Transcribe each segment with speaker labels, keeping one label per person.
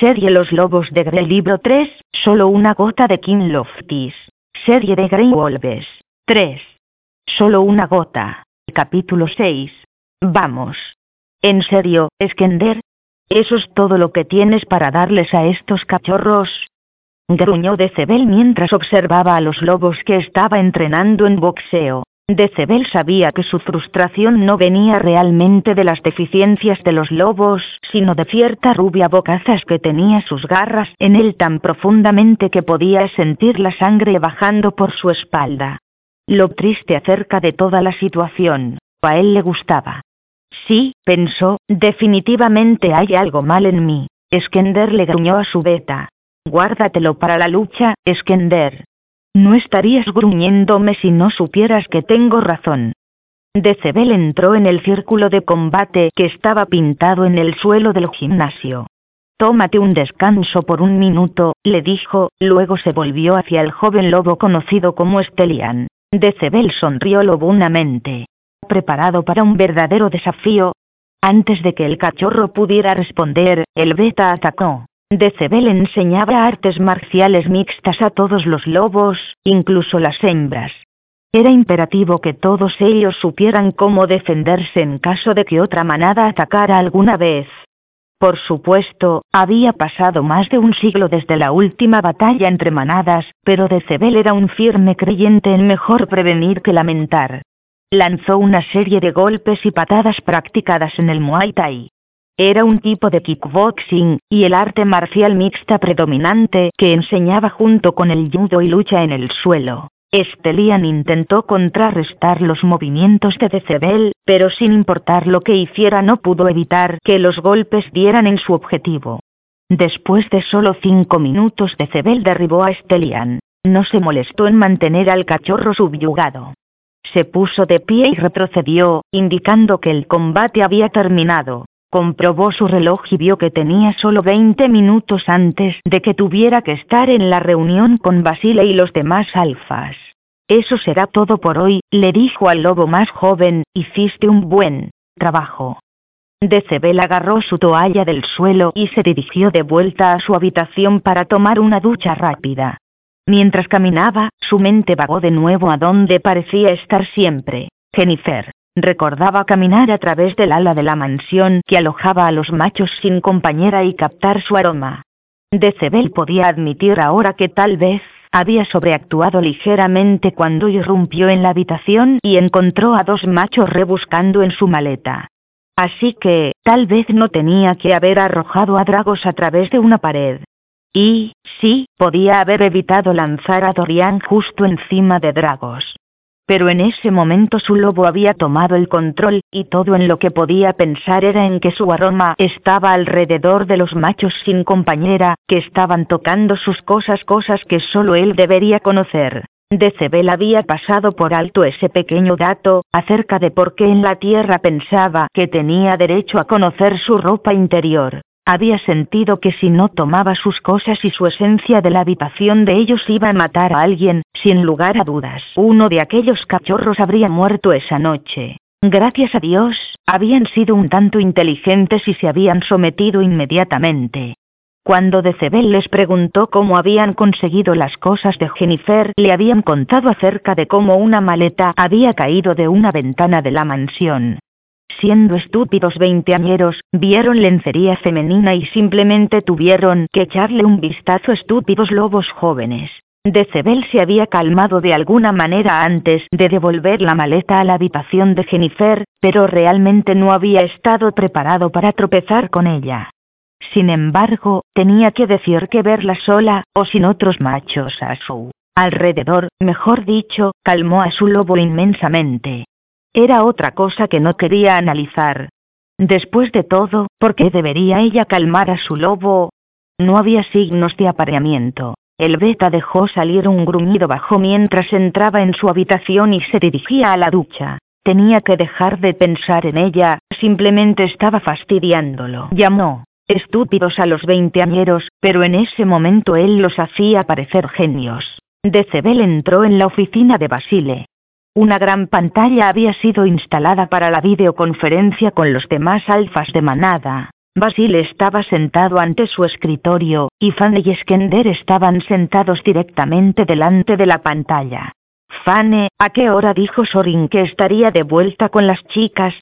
Speaker 1: Serie Los Lobos de Grey Libro 3, solo una gota de King Loftis. Serie de Grey Wolves. 3. Solo una gota. Capítulo 6. Vamos. ¿En serio, Skender? ¿Eso es todo lo que tienes para darles a estos cachorros? Gruñó Decebel mientras observaba a los lobos que estaba entrenando en boxeo. Decebel sabía que su frustración no venía realmente de las deficiencias de los lobos, sino de cierta rubia bocazas que tenía sus garras en él tan profundamente que podía sentir la sangre bajando por su espalda. Lo triste acerca de toda la situación, a él le gustaba. Sí, pensó, definitivamente hay algo mal en mí. Skender le gruñó a su beta. Guárdatelo para la lucha, Skender. No estarías gruñéndome si no supieras que tengo razón. Decebel entró en el círculo de combate que estaba pintado en el suelo del gimnasio. Tómate un descanso por un minuto, le dijo, luego se volvió hacia el joven lobo conocido como Stelian. Decebel sonrió lobunamente. ¿Preparado para un verdadero desafío? Antes de que el cachorro pudiera responder, el beta atacó. Decebel enseñaba artes marciales mixtas a todos los lobos, incluso las hembras. Era imperativo que todos ellos supieran cómo defenderse en caso de que otra manada atacara alguna vez. Por supuesto, había pasado más de un siglo desde la última batalla entre manadas, pero Decebel era un firme creyente en mejor prevenir que lamentar. Lanzó una serie de golpes y patadas practicadas en el Muay Thai. Era un tipo de kickboxing, y el arte marcial mixta predominante que enseñaba junto con el judo y lucha en el suelo. Estelian intentó contrarrestar los movimientos de Decebel, pero sin importar lo que hiciera no pudo evitar que los golpes dieran en su objetivo. Después de solo cinco minutos Decebel derribó a Estelian. No se molestó en mantener al cachorro subyugado. Se puso de pie y retrocedió, indicando que el combate había terminado. Comprobó su reloj y vio que tenía solo 20 minutos antes de que tuviera que estar en la reunión con Basile y los demás alfas. Eso será todo por hoy, le dijo al lobo más joven, hiciste un buen trabajo. Decebel agarró su toalla del suelo y se dirigió de vuelta a su habitación para tomar una ducha rápida. Mientras caminaba, su mente vagó de nuevo a donde parecía estar siempre. Jennifer. Recordaba caminar a través del ala de la mansión que alojaba a los machos sin compañera y captar su aroma. Decebel podía admitir ahora que tal vez había sobreactuado ligeramente cuando irrumpió en la habitación y encontró a dos machos rebuscando en su maleta. Así que, tal vez no tenía que haber arrojado a Dragos a través de una pared. Y, sí, podía haber evitado lanzar a Dorian justo encima de Dragos pero en ese momento su lobo había tomado el control, y todo en lo que podía pensar era en que su aroma estaba alrededor de los machos sin compañera, que estaban tocando sus cosas, cosas que solo él debería conocer. Decebel había pasado por alto ese pequeño dato, acerca de por qué en la Tierra pensaba que tenía derecho a conocer su ropa interior. Había sentido que si no tomaba sus cosas y su esencia de la habitación de ellos iba a matar a alguien, sin lugar a dudas. Uno de aquellos cachorros habría muerto esa noche. Gracias a Dios, habían sido un tanto inteligentes y se habían sometido inmediatamente. Cuando Decebel les preguntó cómo habían conseguido las cosas de Jennifer, le habían contado acerca de cómo una maleta había caído de una ventana de la mansión siendo estúpidos veinteañeros, vieron lencería femenina y simplemente tuvieron que echarle un vistazo estúpidos lobos jóvenes. Decebel se había calmado de alguna manera antes de devolver la maleta a la habitación de Jennifer, pero realmente no había estado preparado para tropezar con ella. Sin embargo, tenía que decir que verla sola, o sin otros machos a su alrededor, mejor dicho, calmó a su lobo inmensamente. Era otra cosa que no quería analizar. Después de todo, ¿por qué debería ella calmar a su lobo? No había signos de apareamiento. El beta dejó salir un gruñido bajo mientras entraba en su habitación y se dirigía a la ducha. Tenía que dejar de pensar en ella, simplemente estaba fastidiándolo. Llamó. Estúpidos a los veinteañeros, pero en ese momento él los hacía parecer genios. Decebel entró en la oficina de Basile. Una gran pantalla había sido instalada para la videoconferencia con los demás alfas de manada. Basile estaba sentado ante su escritorio, y Fanny y Skender estaban sentados directamente delante de la pantalla. Fane, ¿a qué hora dijo Sorin que estaría de vuelta con las chicas?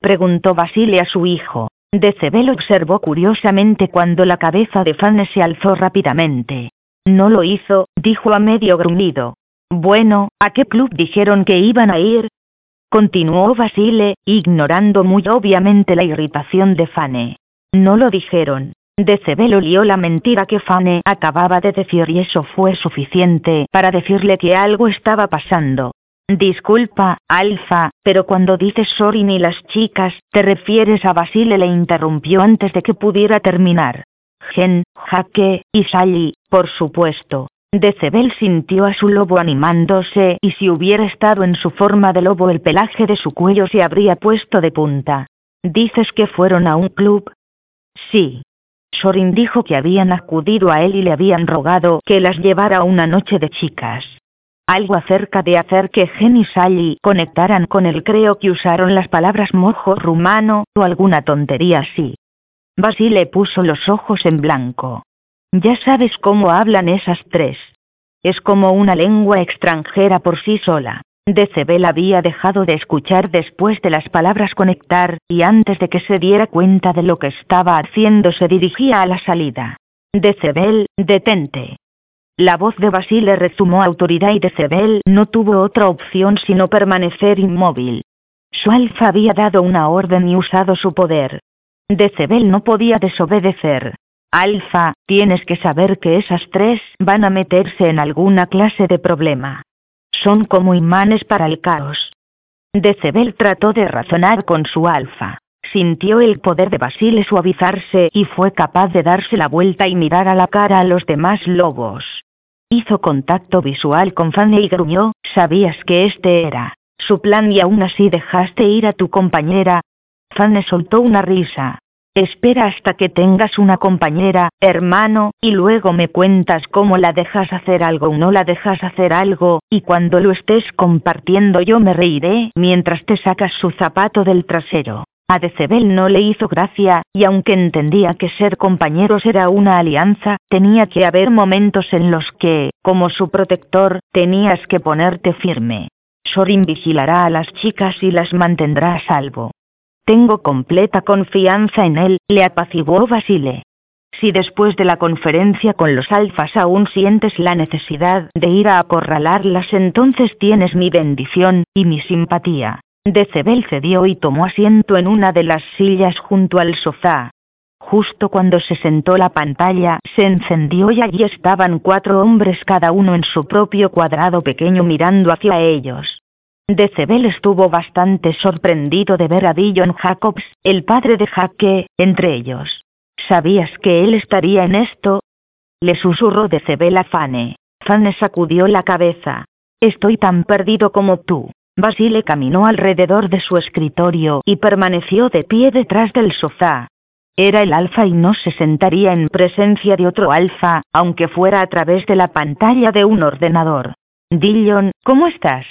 Speaker 1: Preguntó Basile a su hijo. Decebel observó curiosamente cuando la cabeza de Fane se alzó rápidamente. No lo hizo, dijo a medio gruñido. Bueno, ¿a qué club dijeron que iban a ir? Continuó Basile, ignorando muy obviamente la irritación de Fane. No lo dijeron. Decebel olió la mentira que Fane acababa de decir y eso fue suficiente para decirle que algo estaba pasando. Disculpa, Alfa, pero cuando dices Sorin y las chicas, te refieres a Basile le interrumpió antes de que pudiera terminar. Gen, Jaque, y Sally, por supuesto. Decebel sintió a su lobo animándose y si hubiera estado en su forma de lobo el pelaje de su cuello se habría puesto de punta. ¿Dices que fueron a un club? Sí. Sorin dijo que habían acudido a él y le habían rogado que las llevara a una noche de chicas. Algo acerca de hacer que Gen y Sally conectaran con él creo que usaron las palabras mojo rumano o alguna tontería así. Basile puso los ojos en blanco. Ya sabes cómo hablan esas tres. Es como una lengua extranjera por sí sola. Decebel había dejado de escuchar después de las palabras conectar, y antes de que se diera cuenta de lo que estaba haciendo se dirigía a la salida. Decebel, detente. La voz de Basile rezumó autoridad y Decebel no tuvo otra opción sino permanecer inmóvil. Su alfa había dado una orden y usado su poder. Decebel no podía desobedecer. Alfa, tienes que saber que esas tres van a meterse en alguna clase de problema son como imanes para el caos. Decebel trató de razonar con su alfa. Sintió el poder de Basile suavizarse y fue capaz de darse la vuelta y mirar a la cara a los demás lobos. Hizo contacto visual con Fanny y gruñó, sabías que este era su plan y aún así dejaste ir a tu compañera. Fanny soltó una risa. Espera hasta que tengas una compañera, hermano, y luego me cuentas cómo la dejas hacer algo o no la dejas hacer algo, y cuando lo estés compartiendo yo me reiré mientras te sacas su zapato del trasero. A Decebel no le hizo gracia, y aunque entendía que ser compañeros era una alianza, tenía que haber momentos en los que, como su protector, tenías que ponerte firme. Sorin vigilará a las chicas y las mantendrá a salvo. Tengo completa confianza en él, le apaciguó Basile. Si después de la conferencia con los alfas aún sientes la necesidad de ir a acorralarlas, entonces tienes mi bendición y mi simpatía. Decebel cedió y tomó asiento en una de las sillas junto al sofá. Justo cuando se sentó la pantalla, se encendió y allí estaban cuatro hombres cada uno en su propio cuadrado pequeño mirando hacia ellos. Decebel estuvo bastante sorprendido de ver a Dillon Jacobs, el padre de Jaque, entre ellos. ¿Sabías que él estaría en esto? Le susurró Decebel a Fane. Fane sacudió la cabeza. Estoy tan perdido como tú. Basile caminó alrededor de su escritorio y permaneció de pie detrás del sofá. Era el alfa y no se sentaría en presencia de otro alfa, aunque fuera a través de la pantalla de un ordenador. Dillon, ¿cómo estás?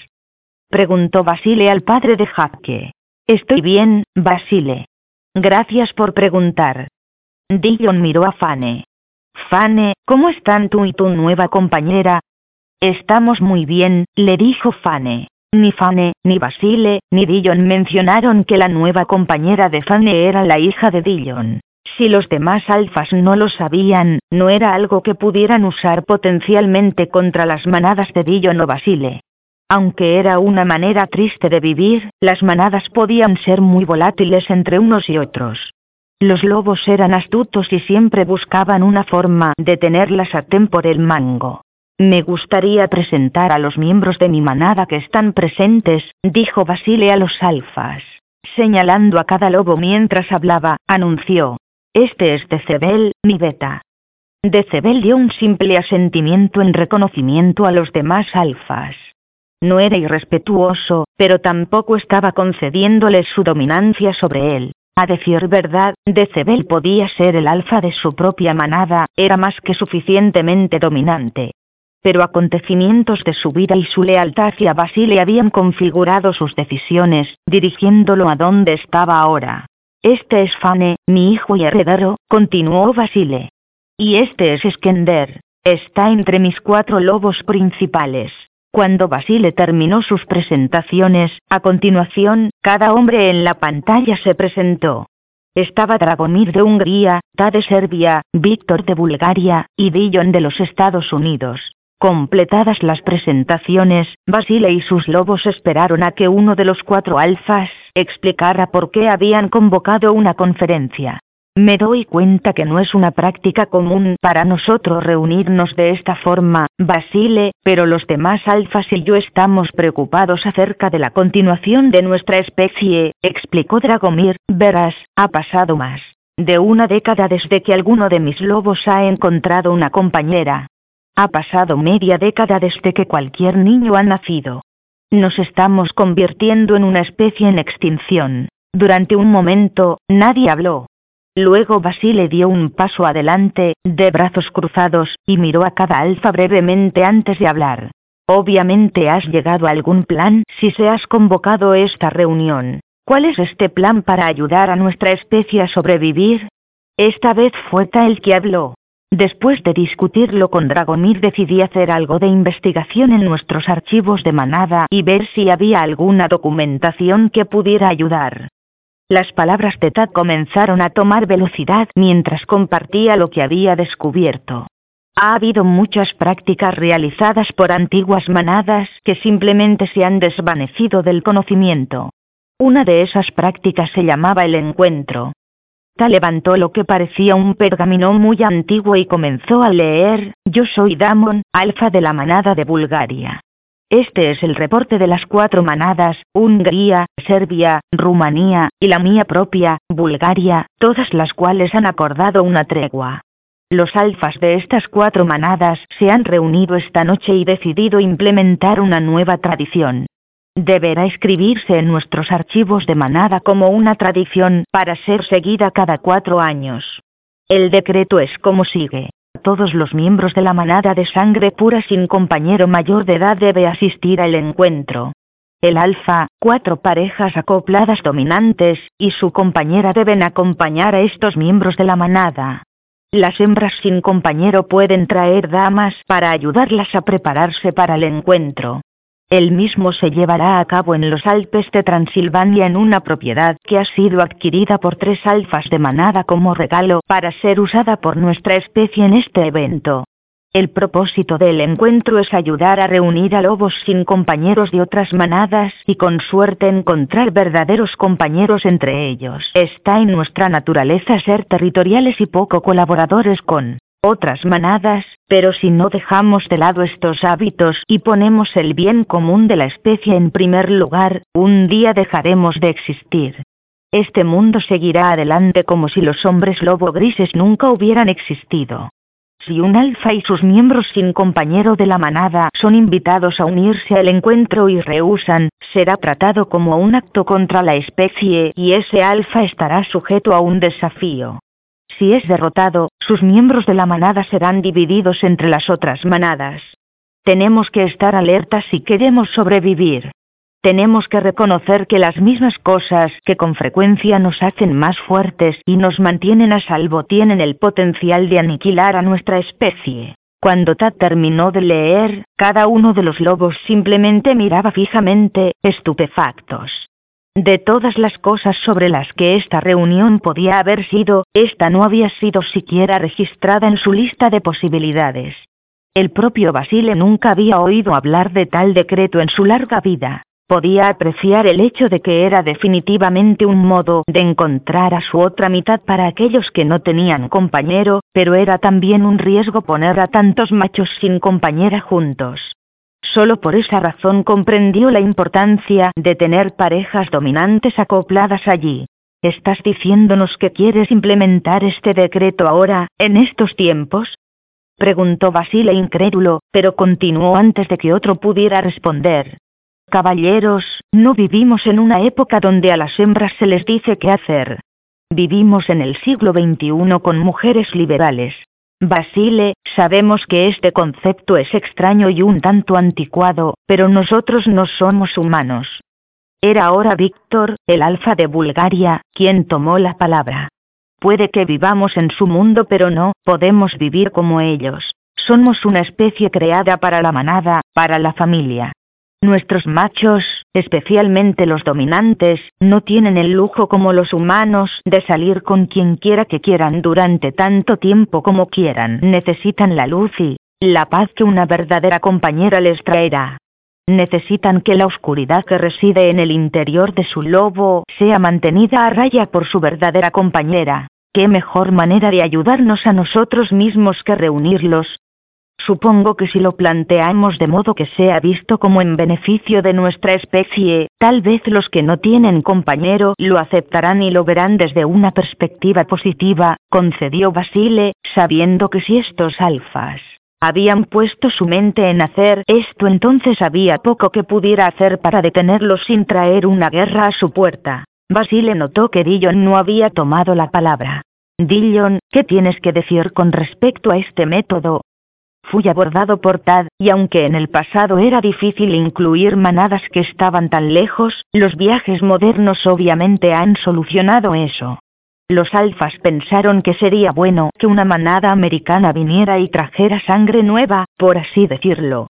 Speaker 1: Preguntó Basile al padre de Jaque. Estoy bien, Basile. Gracias por preguntar. Dillon miró a Fane. Fane, ¿cómo están tú y tu nueva compañera? Estamos muy bien, le dijo Fane. Ni Fane, ni Basile, ni Dillon mencionaron que la nueva compañera de Fane era la hija de Dillon. Si los demás alfas no lo sabían, no era algo que pudieran usar potencialmente contra las manadas de Dillon o Basile. Aunque era una manera triste de vivir, las manadas podían ser muy volátiles entre unos y otros. Los lobos eran astutos y siempre buscaban una forma de tener la sartén por el mango. Me gustaría presentar a los miembros de mi manada que están presentes, dijo Basile a los alfas. Señalando a cada lobo mientras hablaba, anunció. Este es Decebel, mi beta. Decebel dio un simple asentimiento en reconocimiento a los demás alfas. No era irrespetuoso, pero tampoco estaba concediéndole su dominancia sobre él. A decir verdad, Decebel podía ser el alfa de su propia manada, era más que suficientemente dominante. Pero acontecimientos de su vida y su lealtad hacia Basile habían configurado sus decisiones, dirigiéndolo a donde estaba ahora. Este es Fane, mi hijo y heredero, continuó Basile. Y este es Skender. Está entre mis cuatro lobos principales. Cuando Basile terminó sus presentaciones, a continuación, cada hombre en la pantalla se presentó. Estaba Dragomir de Hungría, Ta de Serbia, Víctor de Bulgaria, y Dillon de los Estados Unidos. Completadas las presentaciones, Basile y sus lobos esperaron a que uno de los cuatro alfas explicara por qué habían convocado una conferencia. Me doy cuenta que no es una práctica común para nosotros reunirnos de esta forma, Basile, pero los demás alfas y yo estamos preocupados acerca de la continuación de nuestra especie, explicó Dragomir, verás, ha pasado más de una década desde que alguno de mis lobos ha encontrado una compañera. Ha pasado media década desde que cualquier niño ha nacido. Nos estamos convirtiendo en una especie en extinción. Durante un momento, nadie habló. Luego Basile dio un paso adelante, de brazos cruzados, y miró a cada alfa brevemente antes de hablar. Obviamente has llegado a algún plan si se has convocado esta reunión. ¿Cuál es este plan para ayudar a nuestra especie a sobrevivir? Esta vez fue Ta que habló. Después de discutirlo con Dragomir decidí hacer algo de investigación en nuestros archivos de manada y ver si había alguna documentación que pudiera ayudar. Las palabras de Tad comenzaron a tomar velocidad mientras compartía lo que había descubierto. Ha habido muchas prácticas realizadas por antiguas manadas que simplemente se han desvanecido del conocimiento. Una de esas prácticas se llamaba el encuentro. Ta levantó lo que parecía un pergamino muy antiguo y comenzó a leer, Yo soy Damon, alfa de la manada de Bulgaria. Este es el reporte de las cuatro manadas, Hungría, Serbia, Rumanía, y la mía propia, Bulgaria, todas las cuales han acordado una tregua. Los alfas de estas cuatro manadas se han reunido esta noche y decidido implementar una nueva tradición. Deberá escribirse en nuestros archivos de manada como una tradición para ser seguida cada cuatro años. El decreto es como sigue todos los miembros de la manada de sangre pura sin compañero mayor de edad debe asistir al encuentro. El alfa, cuatro parejas acopladas dominantes, y su compañera deben acompañar a estos miembros de la manada. Las hembras sin compañero pueden traer damas para ayudarlas a prepararse para el encuentro. El mismo se llevará a cabo en los Alpes de Transilvania en una propiedad que ha sido adquirida por tres alfas de manada como regalo para ser usada por nuestra especie en este evento. El propósito del encuentro es ayudar a reunir a lobos sin compañeros de otras manadas y con suerte encontrar verdaderos compañeros entre ellos. Está en nuestra naturaleza ser territoriales y poco colaboradores con otras manadas, pero si no dejamos de lado estos hábitos y ponemos el bien común de la especie en primer lugar, un día dejaremos de existir. Este mundo seguirá adelante como si los hombres lobo grises nunca hubieran existido. Si un alfa y sus miembros sin compañero de la manada son invitados a unirse al encuentro y rehusan, será tratado como un acto contra la especie y ese alfa estará sujeto a un desafío. Si es derrotado, sus miembros de la manada serán divididos entre las otras manadas. Tenemos que estar alertas si queremos sobrevivir. Tenemos que reconocer que las mismas cosas que con frecuencia nos hacen más fuertes y nos mantienen a salvo tienen el potencial de aniquilar a nuestra especie. Cuando Tad terminó de leer, cada uno de los lobos simplemente miraba fijamente, estupefactos. De todas las cosas sobre las que esta reunión podía haber sido, esta no había sido siquiera registrada en su lista de posibilidades. El propio Basile nunca había oído hablar de tal decreto en su larga vida. Podía apreciar el hecho de que era definitivamente un modo de encontrar a su otra mitad para aquellos que no tenían compañero, pero era también un riesgo poner a tantos machos sin compañera juntos. Solo por esa razón comprendió la importancia de tener parejas dominantes acopladas allí. ¿Estás diciéndonos que quieres implementar este decreto ahora, en estos tiempos? preguntó Basile incrédulo, pero continuó antes de que otro pudiera responder. Caballeros, no vivimos en una época donde a las hembras se les dice qué hacer. Vivimos en el siglo XXI con mujeres liberales, Basile, sabemos que este concepto es extraño y un tanto anticuado, pero nosotros no somos humanos. Era ahora Víctor, el alfa de Bulgaria, quien tomó la palabra. Puede que vivamos en su mundo pero no podemos vivir como ellos. Somos una especie creada para la manada, para la familia. Nuestros machos, especialmente los dominantes, no tienen el lujo como los humanos de salir con quien quiera que quieran durante tanto tiempo como quieran. Necesitan la luz y la paz que una verdadera compañera les traerá. Necesitan que la oscuridad que reside en el interior de su lobo sea mantenida a raya por su verdadera compañera. ¿Qué mejor manera de ayudarnos a nosotros mismos que reunirlos, Supongo que si lo planteamos de modo que sea visto como en beneficio de nuestra especie, tal vez los que no tienen compañero lo aceptarán y lo verán desde una perspectiva positiva, concedió Basile, sabiendo que si estos alfas habían puesto su mente en hacer esto entonces había poco que pudiera hacer para detenerlos sin traer una guerra a su puerta. Basile notó que Dillon no había tomado la palabra. Dillon, ¿qué tienes que decir con respecto a este método? Fui abordado por Tad, y aunque en el pasado era difícil incluir manadas que estaban tan lejos, los viajes modernos obviamente han solucionado eso. Los alfas pensaron que sería bueno que una manada americana viniera y trajera sangre nueva, por así decirlo.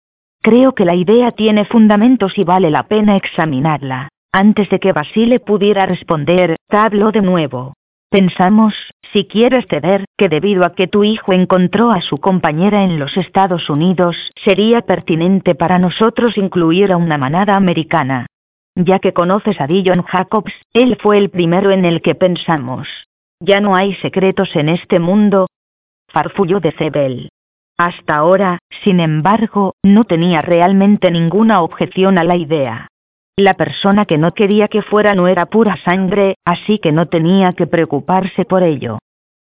Speaker 1: Creo que la idea tiene fundamentos y vale la pena examinarla. Antes de que Basile pudiera responder, habló de nuevo. Pensamos, si quieres ceder, que debido a que tu hijo encontró a su compañera en los Estados Unidos, sería pertinente para nosotros incluir a una manada americana. Ya que conoces a Dillon Jacobs, él fue el primero en el que pensamos. Ya no hay secretos en este mundo. Farfulló de Cebel. Hasta ahora, sin embargo, no tenía realmente ninguna objeción a la idea. La persona que no quería que fuera no era pura sangre, así que no tenía que preocuparse por ello.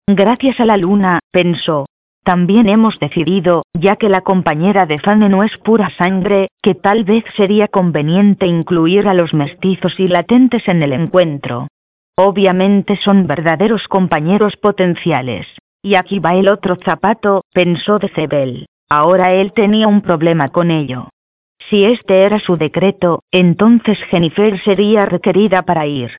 Speaker 1: Gracias a la luna, pensó. También hemos decidido, ya que la compañera de Fanny no es pura sangre, que tal vez sería conveniente incluir a los mestizos y latentes en el encuentro. Obviamente son verdaderos compañeros potenciales. Y aquí va el otro zapato, pensó de Cebel. Ahora él tenía un problema con ello. Si este era su decreto, entonces Jennifer sería requerida para ir.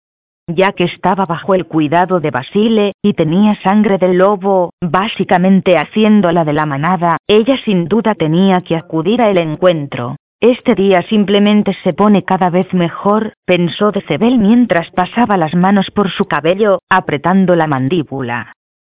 Speaker 1: Ya que estaba bajo el cuidado de Basile, y tenía sangre del lobo, básicamente haciéndola de la manada, ella sin duda tenía que acudir a el encuentro. Este día simplemente se pone cada vez mejor, pensó Decebel mientras pasaba las manos por su cabello, apretando la mandíbula.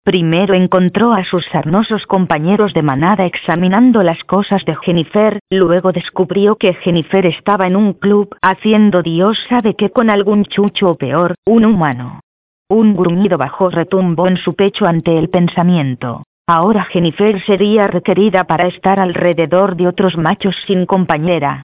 Speaker 1: Primero encontró a sus sarnosos compañeros de manada examinando las cosas de Jennifer, luego descubrió que Jennifer estaba en un club haciendo Dios sabe qué con algún chucho o peor, un humano. Un gruñido bajo retumbó en su pecho ante el pensamiento. Ahora Jennifer sería requerida para estar alrededor de otros machos sin compañera.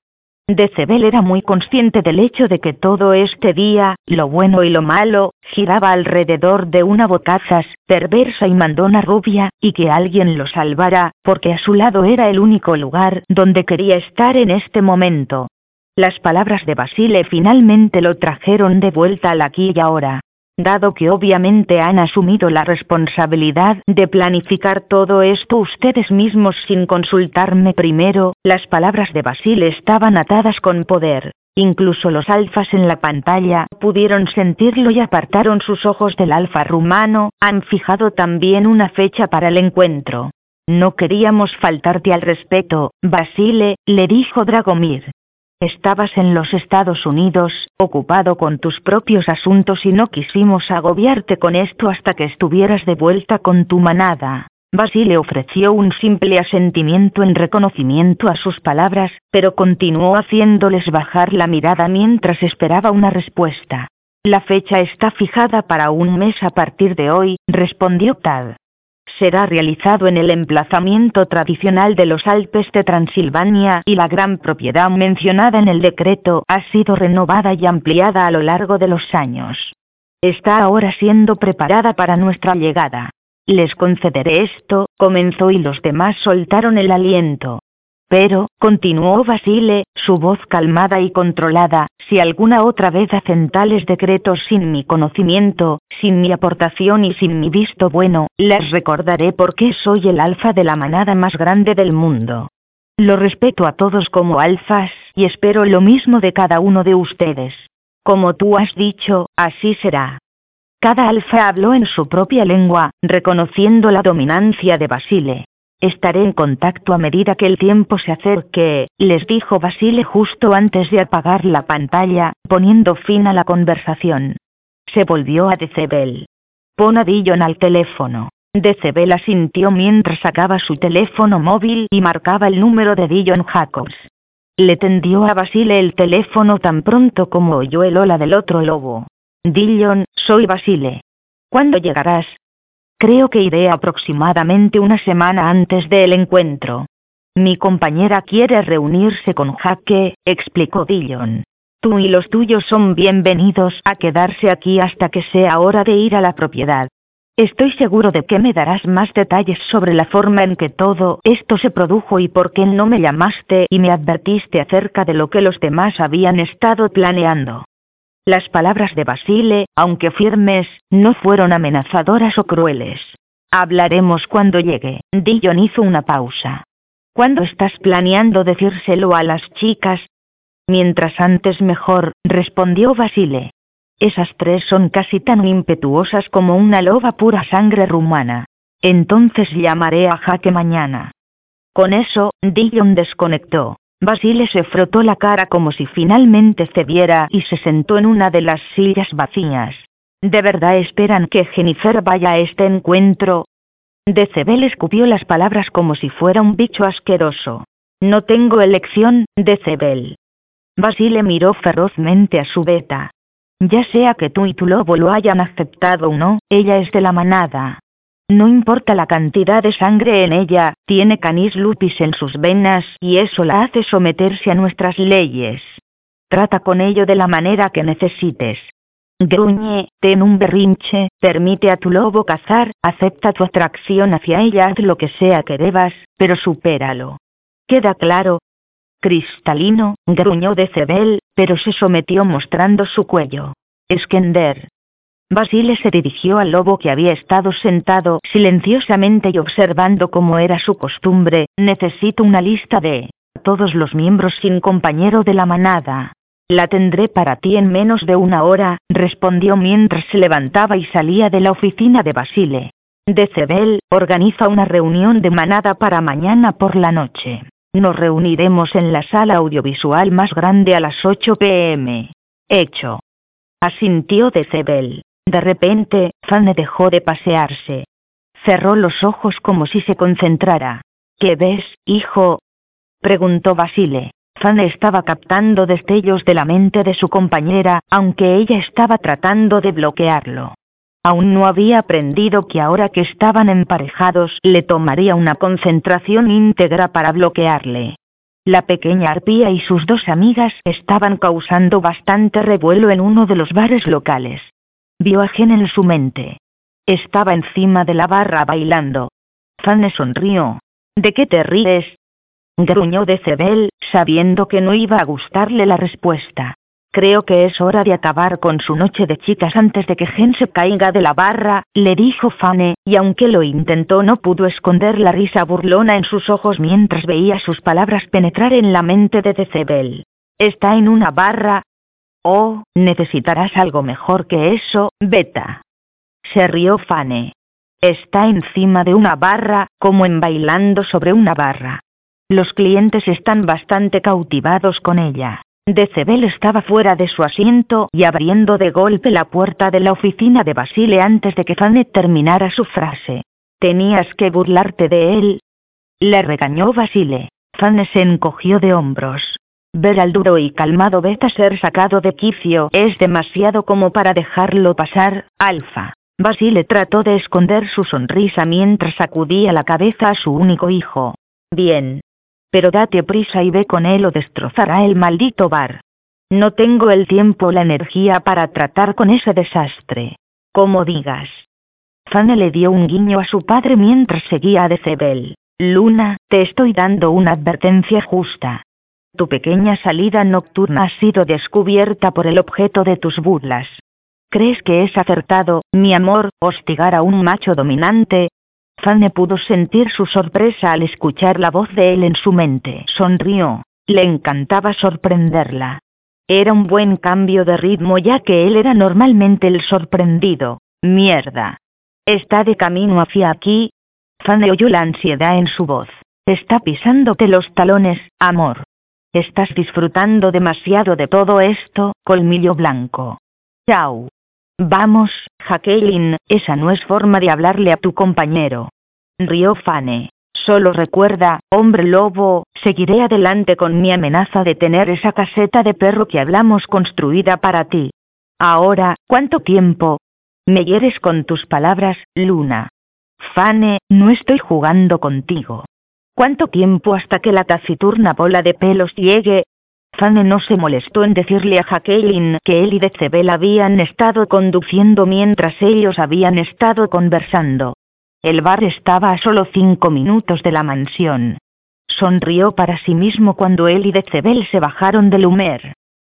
Speaker 1: Decebel era muy consciente del hecho de que todo este día, lo bueno y lo malo, giraba alrededor de una bocazas, perversa y mandona rubia, y que alguien lo salvara, porque a su lado era el único lugar donde quería estar en este momento. Las palabras de Basile finalmente lo trajeron de vuelta al aquí y ahora. Dado que obviamente han asumido la responsabilidad de planificar todo esto ustedes mismos sin consultarme primero, las palabras de Basile estaban atadas con poder. Incluso los alfas en la pantalla pudieron sentirlo y apartaron sus ojos del alfa rumano, han fijado también una fecha para el encuentro. No queríamos faltarte al respeto, Basile, le dijo Dragomir. Estabas en los Estados Unidos, ocupado con tus propios asuntos y no quisimos agobiarte con esto hasta que estuvieras de vuelta con tu manada. Basile ofreció un simple asentimiento en reconocimiento a sus palabras, pero continuó haciéndoles bajar la mirada mientras esperaba una respuesta. La fecha está fijada para un mes a partir de hoy, respondió Tad será realizado en el emplazamiento tradicional de los Alpes de Transilvania y la gran propiedad mencionada en el decreto ha sido renovada y ampliada a lo largo de los años. Está ahora siendo preparada para nuestra llegada. Les concederé esto, comenzó y los demás soltaron el aliento. Pero, continuó Basile, su voz calmada y controlada, si alguna otra vez hacen tales decretos sin mi conocimiento, sin mi aportación y sin mi visto bueno, les recordaré por qué soy el alfa de la manada más grande del mundo. Lo respeto a todos como alfas, y espero lo mismo de cada uno de ustedes. Como tú has dicho, así será. Cada alfa habló en su propia lengua, reconociendo la dominancia de Basile. Estaré en contacto a medida que el tiempo se acerque, les dijo Basile justo antes de apagar la pantalla, poniendo fin a la conversación. Se volvió a Decebel. Pon a Dillon al teléfono. Decebel asintió mientras sacaba su teléfono móvil y marcaba el número de Dillon Jacobs. Le tendió a Basile el teléfono tan pronto como oyó el hola del otro lobo. Dillon, soy Basile. ¿Cuándo llegarás? Creo que iré aproximadamente una semana antes del encuentro. Mi compañera quiere reunirse con Jaque, explicó Dillon. Tú y los tuyos son bienvenidos a quedarse aquí hasta que sea hora de ir a la propiedad. Estoy seguro de que me darás más detalles sobre la forma en que todo esto se produjo y por qué no me llamaste y me advertiste acerca de lo que los demás habían estado planeando. Las palabras de Basile, aunque firmes, no fueron amenazadoras o crueles. Hablaremos cuando llegue. Dillon hizo una pausa. ¿Cuándo estás planeando decírselo a las chicas? Mientras antes mejor, respondió Basile. Esas tres son casi tan impetuosas como una loba pura sangre rumana. Entonces llamaré a Jaque mañana. Con eso, Dillon desconectó. Basile se frotó la cara como si finalmente cediera y se sentó en una de las sillas vacías. ¿De verdad esperan que Jennifer vaya a este encuentro? Decebel escupió las palabras como si fuera un bicho asqueroso. No tengo elección, Decebel. Basile miró ferozmente a su beta. Ya sea que tú y tu lobo lo hayan aceptado o no, ella es de la manada. No importa la cantidad de sangre en ella, tiene canis lupis en sus venas y eso la hace someterse a nuestras leyes. Trata con ello de la manera que necesites. Gruñe, ten un berrinche, permite a tu lobo cazar, acepta tu atracción hacia ella, haz lo que sea que debas, pero supéralo. ¿Queda claro? Cristalino, gruñó de Cebel, pero se sometió mostrando su cuello. Esquender, Basile se dirigió al lobo que había estado sentado silenciosamente y observando como era su costumbre, necesito una lista de todos los miembros sin compañero de la manada. La tendré para ti en menos de una hora, respondió mientras se levantaba y salía de la oficina de Basile. Decebel, organiza una reunión de manada para mañana por la noche. Nos reuniremos en la sala audiovisual más grande a las 8 pm. Hecho. Asintió Decebel. De repente, Fanny dejó de pasearse. Cerró los ojos como si se concentrara. ¿Qué ves, hijo? preguntó Basile. Fanny estaba captando destellos de la mente de su compañera, aunque ella estaba tratando de bloquearlo. Aún no había aprendido que ahora que estaban emparejados le tomaría una concentración íntegra para bloquearle. La pequeña arpía y sus dos amigas estaban causando bastante revuelo en uno de los bares locales. Vio a Jen en su mente. Estaba encima de la barra bailando. Fanny sonrió. ¿De qué te ríes? Gruñó de Cebel, sabiendo que no iba a gustarle la respuesta. Creo que es hora de acabar con su noche de chicas antes de que Gen se caiga de la barra, le dijo Fanny, y aunque lo intentó no pudo esconder la risa burlona en sus ojos mientras veía sus palabras penetrar en la mente de Decebel. Está en una barra, Oh, necesitarás algo mejor que eso, Beta. Se rió Fane. Está encima de una barra, como en bailando sobre una barra. Los clientes están bastante cautivados con ella. Decebel estaba fuera de su asiento y abriendo de golpe la puerta de la oficina de Basile antes de que Fane terminara su frase. Tenías que burlarte de él. Le regañó Basile. Fane se encogió de hombros. Ver al duro y calmado Beta ser sacado de quicio es demasiado como para dejarlo pasar, Alfa. Basile trató de esconder su sonrisa mientras sacudía la cabeza a su único hijo. Bien. Pero date prisa y ve con él o destrozará el maldito bar. No tengo el tiempo o la energía para tratar con ese desastre. Como digas. Fanny le dio un guiño a su padre mientras seguía a Decebel. Luna, te estoy dando una advertencia justa. Tu pequeña salida nocturna ha sido descubierta por el objeto de tus burlas. ¿Crees que es acertado, mi amor, hostigar a un macho dominante? Fanny pudo sentir su sorpresa al escuchar la voz de él en su mente. Sonrió. Le encantaba sorprenderla. Era un buen cambio de ritmo ya que él era normalmente el sorprendido. Mierda. ¿Está de camino hacia aquí? Fanny oyó la ansiedad en su voz. Está pisándote los talones, amor. Estás disfrutando demasiado de todo esto, colmillo blanco. Chao. Vamos, Jacqueline, esa no es forma de hablarle a tu compañero. Rió Fane. Solo recuerda, hombre lobo, seguiré adelante con mi amenaza de tener esa caseta de perro que hablamos construida para ti. Ahora, ¿cuánto tiempo? Me hieres con tus palabras, Luna. Fane, no estoy jugando contigo. ¿Cuánto tiempo hasta que la taciturna bola de pelos llegue? Fane no se molestó en decirle a Jacqueline que él y Decebel habían estado conduciendo mientras ellos habían estado conversando. El bar estaba a solo cinco minutos de la mansión. Sonrió para sí mismo cuando él y Decebel se bajaron del Humer.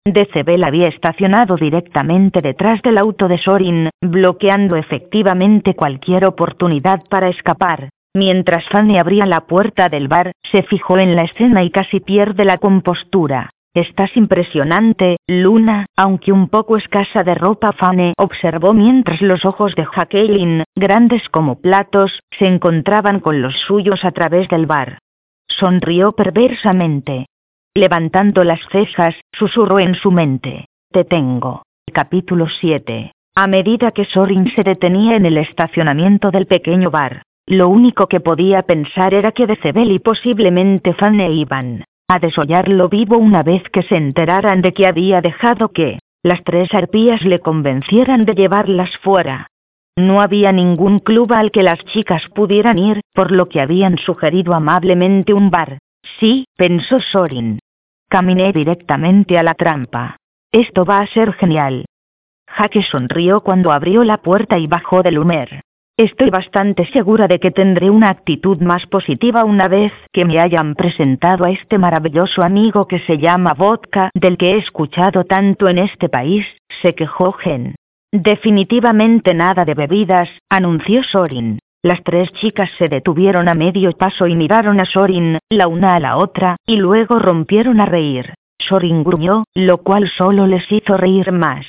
Speaker 1: Decebel había estacionado directamente detrás del auto de Sorin, bloqueando efectivamente cualquier oportunidad para escapar. Mientras Fanny abría la puerta del bar, se fijó en la escena y casi pierde la compostura. Estás impresionante, Luna, aunque un poco escasa de ropa Fane observó mientras los ojos de Jacqueline, grandes como platos, se encontraban con los suyos a través del bar. Sonrió perversamente. Levantando las cejas, susurró en su mente. Te tengo. Capítulo 7. A medida que Sorin se detenía en el estacionamiento del pequeño bar, lo único que podía pensar era que Decebel y posiblemente Fanny iban a desollarlo vivo una vez que se enteraran de que había dejado que las tres arpías le convencieran de llevarlas fuera. No había ningún club al que las chicas pudieran ir, por lo que habían sugerido amablemente un bar. Sí, pensó Sorin. Caminé directamente a la trampa. Esto va a ser genial. Jaque sonrió cuando abrió la puerta y bajó del humer. Estoy bastante segura de que tendré una actitud más positiva una vez que me hayan presentado a este maravilloso amigo que se llama Vodka, del que he escuchado tanto en este país, se quejó Gen. Definitivamente nada de bebidas, anunció Sorin. Las tres chicas se detuvieron a medio paso y miraron a Sorin, la una a la otra, y luego rompieron a reír. Sorin gruñó, lo cual solo les hizo reír más.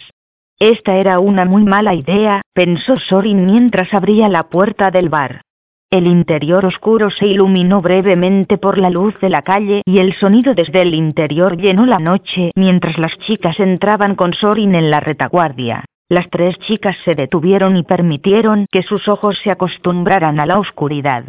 Speaker 1: Esta era una muy mala idea, pensó Sorin mientras abría la puerta del bar. El interior oscuro se iluminó brevemente por la luz de la calle y el sonido desde el interior llenó la noche mientras las chicas entraban con Sorin en la retaguardia. Las tres chicas se detuvieron y permitieron que sus ojos se acostumbraran a la oscuridad.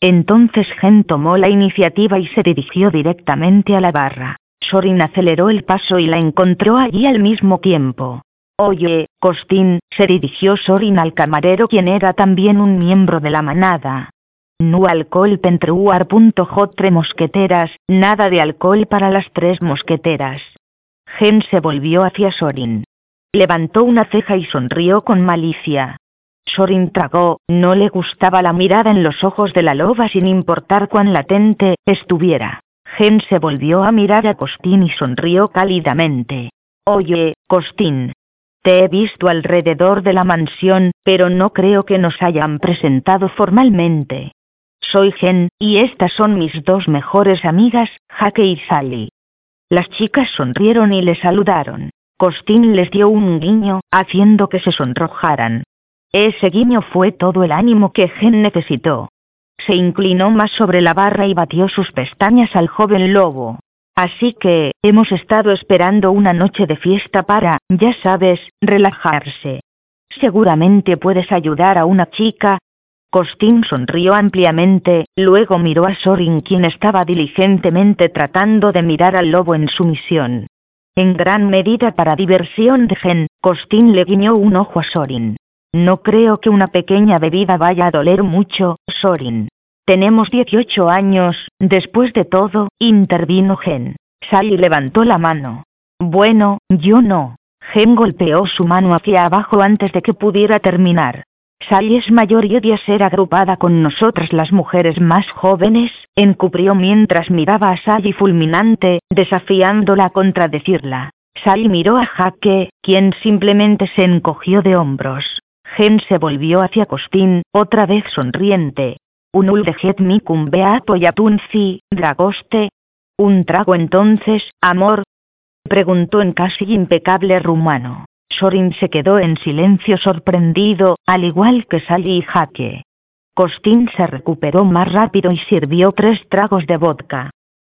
Speaker 1: Entonces Gen tomó la iniciativa y se dirigió directamente a la barra. Sorin aceleró el paso y la encontró allí al mismo tiempo. Oye, Costín, se dirigió Sorin al camarero quien era también un miembro de la manada. No alcohol pentruar.j tres mosqueteras, nada de alcohol para las tres mosqueteras. Gen se volvió hacia Sorin. Levantó una ceja y sonrió con malicia. Sorin tragó, no le gustaba la mirada en los ojos de la loba sin importar cuán latente estuviera. Gen se volvió a mirar a Costín y sonrió cálidamente. Oye, Costín, te he visto alrededor de la mansión, pero no creo que nos hayan presentado formalmente. Soy Gen, y estas son mis dos mejores amigas, Jaque y Sally. Las chicas sonrieron y le saludaron. Costín les dio un guiño, haciendo que se sonrojaran. Ese guiño fue todo el ánimo que Gen necesitó. Se inclinó más sobre la barra y batió sus pestañas al joven lobo. Así que, hemos estado esperando una noche de fiesta para, ya sabes, relajarse. Seguramente puedes ayudar a una chica. Costín sonrió ampliamente, luego miró a Sorin quien estaba diligentemente tratando de mirar al lobo en su misión. En gran medida para diversión de Gen, Costín le guiñó un ojo a Sorin. No creo que una pequeña bebida vaya a doler mucho, Sorin. Tenemos 18 años, después de todo, intervino Gen. Sally levantó la mano. Bueno, yo no. Gen golpeó su mano hacia abajo antes de que pudiera terminar. Sally es mayor y odia ser agrupada con nosotras las mujeres más jóvenes, encubrió mientras miraba a Sally fulminante, desafiándola a contradecirla. Sally miró a Jaque, quien simplemente se encogió de hombros. Gen se volvió hacia Costín, otra vez sonriente. Un uldejet micum beato yatunci, dragoste. Un trago entonces, amor. preguntó en casi impecable rumano. Sorin se quedó en silencio sorprendido, al igual que Sally y Jaque. Costín se recuperó más rápido y sirvió tres tragos de vodka.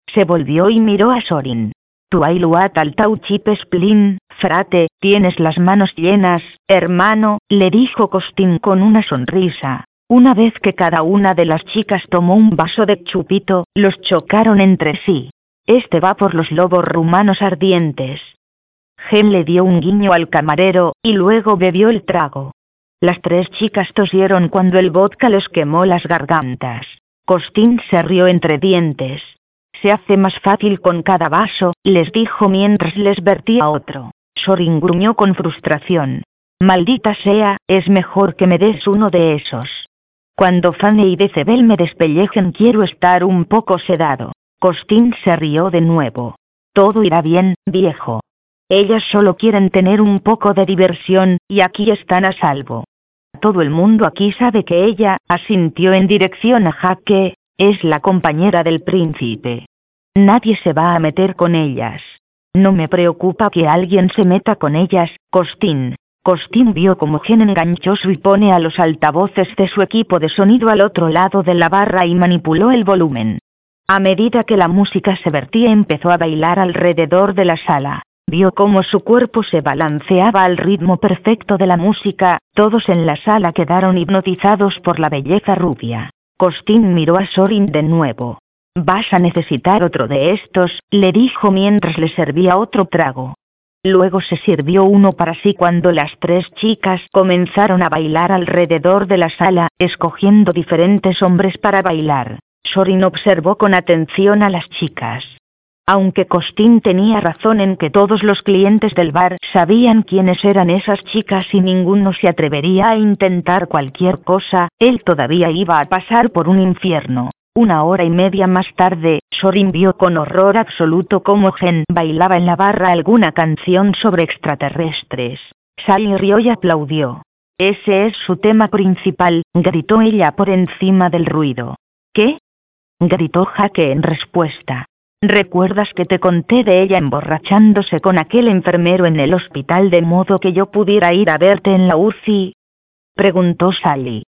Speaker 1: Se volvió y miró a Sorin. Tu ailuat al splin, frate, tienes las manos llenas, hermano, le dijo Costín con una sonrisa. Una vez que cada una de las chicas tomó un vaso de chupito, los chocaron entre sí. Este va por los lobos rumanos ardientes. Gen le dio un guiño al camarero, y luego bebió el trago. Las tres chicas tosieron cuando el vodka les quemó las gargantas. Costín se rió entre dientes. Se hace más fácil con cada vaso, les dijo mientras les vertía otro. Sorin gruñó con frustración. Maldita sea, es mejor que me des uno de esos. Cuando Fanny y Decebel me despellejen quiero estar un poco sedado. Costín se rió de nuevo. Todo irá bien, viejo. Ellas solo quieren tener un poco de diversión, y aquí están a salvo. Todo el mundo aquí sabe que ella, asintió en dirección a Jaque, es la compañera del príncipe. Nadie se va a meter con ellas. No me preocupa que alguien se meta con ellas, Costín. Costín vio como Gen enganchó su y pone a los altavoces de su equipo de sonido al otro lado de la barra y manipuló el volumen. A medida que la música se vertía empezó a bailar alrededor de la sala. Vio cómo su cuerpo se balanceaba al ritmo perfecto de la música, todos en la sala quedaron hipnotizados por la belleza rubia. Costín miró a Sorin de nuevo. Vas a necesitar otro de estos, le dijo mientras le servía otro trago. Luego se sirvió uno para sí cuando las tres chicas comenzaron a bailar alrededor de la sala, escogiendo diferentes hombres para bailar. Sorin observó con atención a las chicas. Aunque Costín tenía razón en que todos los clientes del bar sabían quiénes eran esas chicas y ninguno se atrevería a intentar cualquier cosa, él todavía iba a pasar por un infierno. Una hora y media más tarde, Sorin vio con horror absoluto cómo Gen bailaba en la barra alguna canción sobre extraterrestres. Sally rió y aplaudió. Ese es su tema principal, gritó ella por encima del ruido. ¿Qué? gritó Jaque en respuesta. ¿Recuerdas que te conté de ella emborrachándose con aquel enfermero en el hospital de modo que yo pudiera ir a verte en la UCI? preguntó Sally.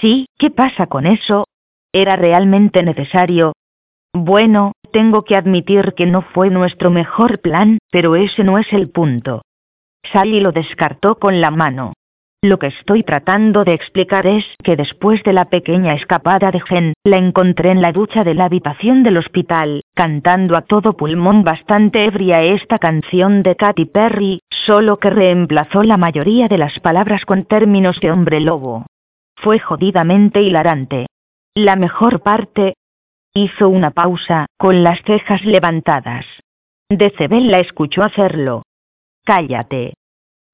Speaker 1: Sí, ¿qué pasa con eso? ¿Era realmente necesario? Bueno, tengo que admitir que no fue nuestro mejor plan, pero ese no es el punto. Sally lo descartó con la mano. Lo que estoy tratando de explicar es que después de la pequeña escapada de Gen, la encontré en la ducha de la habitación del hospital, cantando a todo pulmón bastante ebria esta canción de Katy Perry, solo que reemplazó la mayoría de las palabras con términos de hombre lobo. Fue jodidamente hilarante. La mejor parte... Hizo una pausa, con las cejas levantadas. Decebel la escuchó hacerlo. Cállate,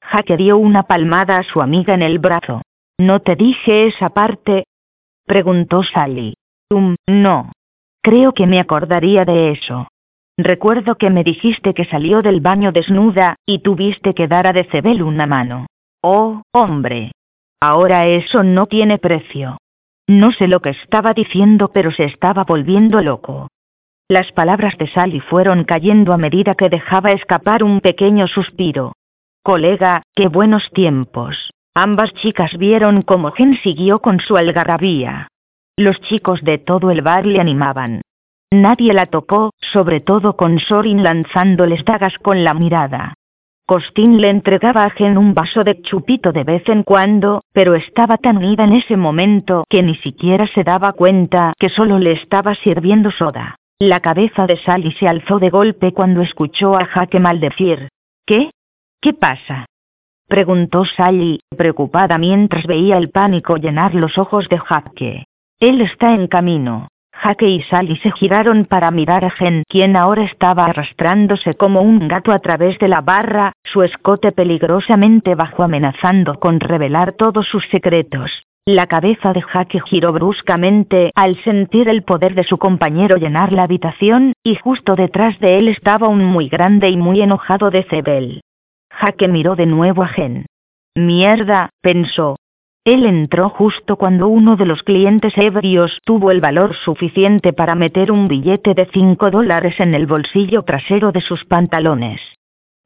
Speaker 1: Jaque dio una palmada a su amiga en el brazo. ¿No te dije esa parte? preguntó Sally. Um, no. Creo que me acordaría de eso. Recuerdo que me dijiste que salió del baño desnuda, y tuviste que dar a Decebel una mano. Oh, hombre. Ahora eso no tiene precio. No sé lo que estaba diciendo, pero se estaba volviendo loco. Las palabras de Sally fueron cayendo a medida que dejaba escapar un pequeño suspiro. Colega, qué buenos tiempos. Ambas chicas vieron cómo Gen siguió con su algarabía. Los chicos de todo el bar le animaban. Nadie la tocó, sobre todo con Sorin lanzándoles dagas con la mirada. Costín le entregaba a Gen un vaso de chupito de vez en cuando, pero estaba tan unida en ese momento que ni siquiera se daba cuenta que solo le estaba sirviendo soda. La cabeza de Sally se alzó de golpe cuando escuchó a Jaque maldecir. ¿Qué? ¿Qué pasa? preguntó Sally, preocupada mientras veía el pánico llenar los ojos de Jaque. Él está en camino. Jaque y Sally se giraron para mirar a Gen, quien ahora estaba arrastrándose como un gato a través de la barra, su escote peligrosamente bajo amenazando con revelar todos sus secretos. La cabeza de Jaque giró bruscamente al sentir el poder de su compañero llenar la habitación, y justo detrás de él estaba un muy grande y muy enojado de Cebel. Jaque miró de nuevo a Gen. Mierda, pensó. Él entró justo cuando uno de los clientes ebrios tuvo el valor suficiente para meter un billete de cinco dólares en el bolsillo trasero de sus pantalones.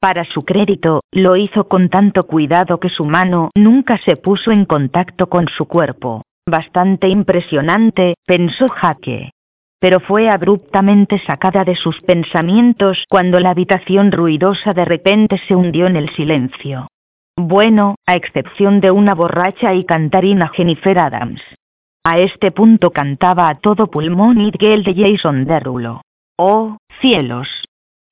Speaker 1: Para su crédito, lo hizo con tanto cuidado que su mano nunca se puso en contacto con su cuerpo. Bastante impresionante, pensó Jaque. Pero fue abruptamente sacada de sus pensamientos cuando la habitación ruidosa de repente se hundió en el silencio. Bueno, a excepción de una borracha y cantarina Jennifer Adams. A este punto cantaba a todo pulmón It Girl de Jason Derulo. ¡Oh, cielos!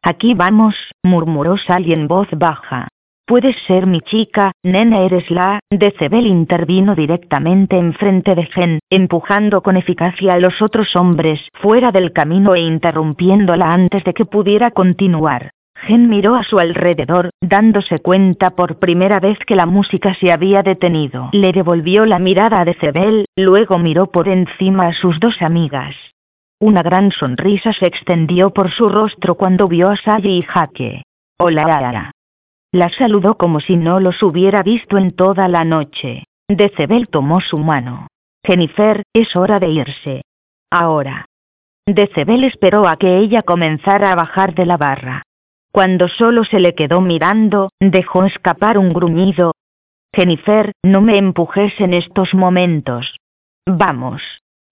Speaker 1: Aquí vamos, murmuró Sally en voz baja. Puedes ser mi chica, nena eres la, Decebel intervino directamente enfrente de Gen, empujando con eficacia a los otros hombres fuera del camino e interrumpiéndola antes de que pudiera continuar. Gen miró a su alrededor, dándose cuenta por primera vez que la música se había detenido. Le devolvió la mirada a Decebel, luego miró por encima a sus dos amigas. Una gran sonrisa se extendió por su rostro cuando vio a Sally y Jaque. Hola. La saludó como si no los hubiera visto en toda la noche. Decebel tomó su mano. Jennifer, es hora de irse. Ahora. Decebel esperó a que ella comenzara a bajar de la barra. Cuando solo se le quedó mirando, dejó escapar un gruñido. Jennifer, no me empujes en estos momentos. Vamos.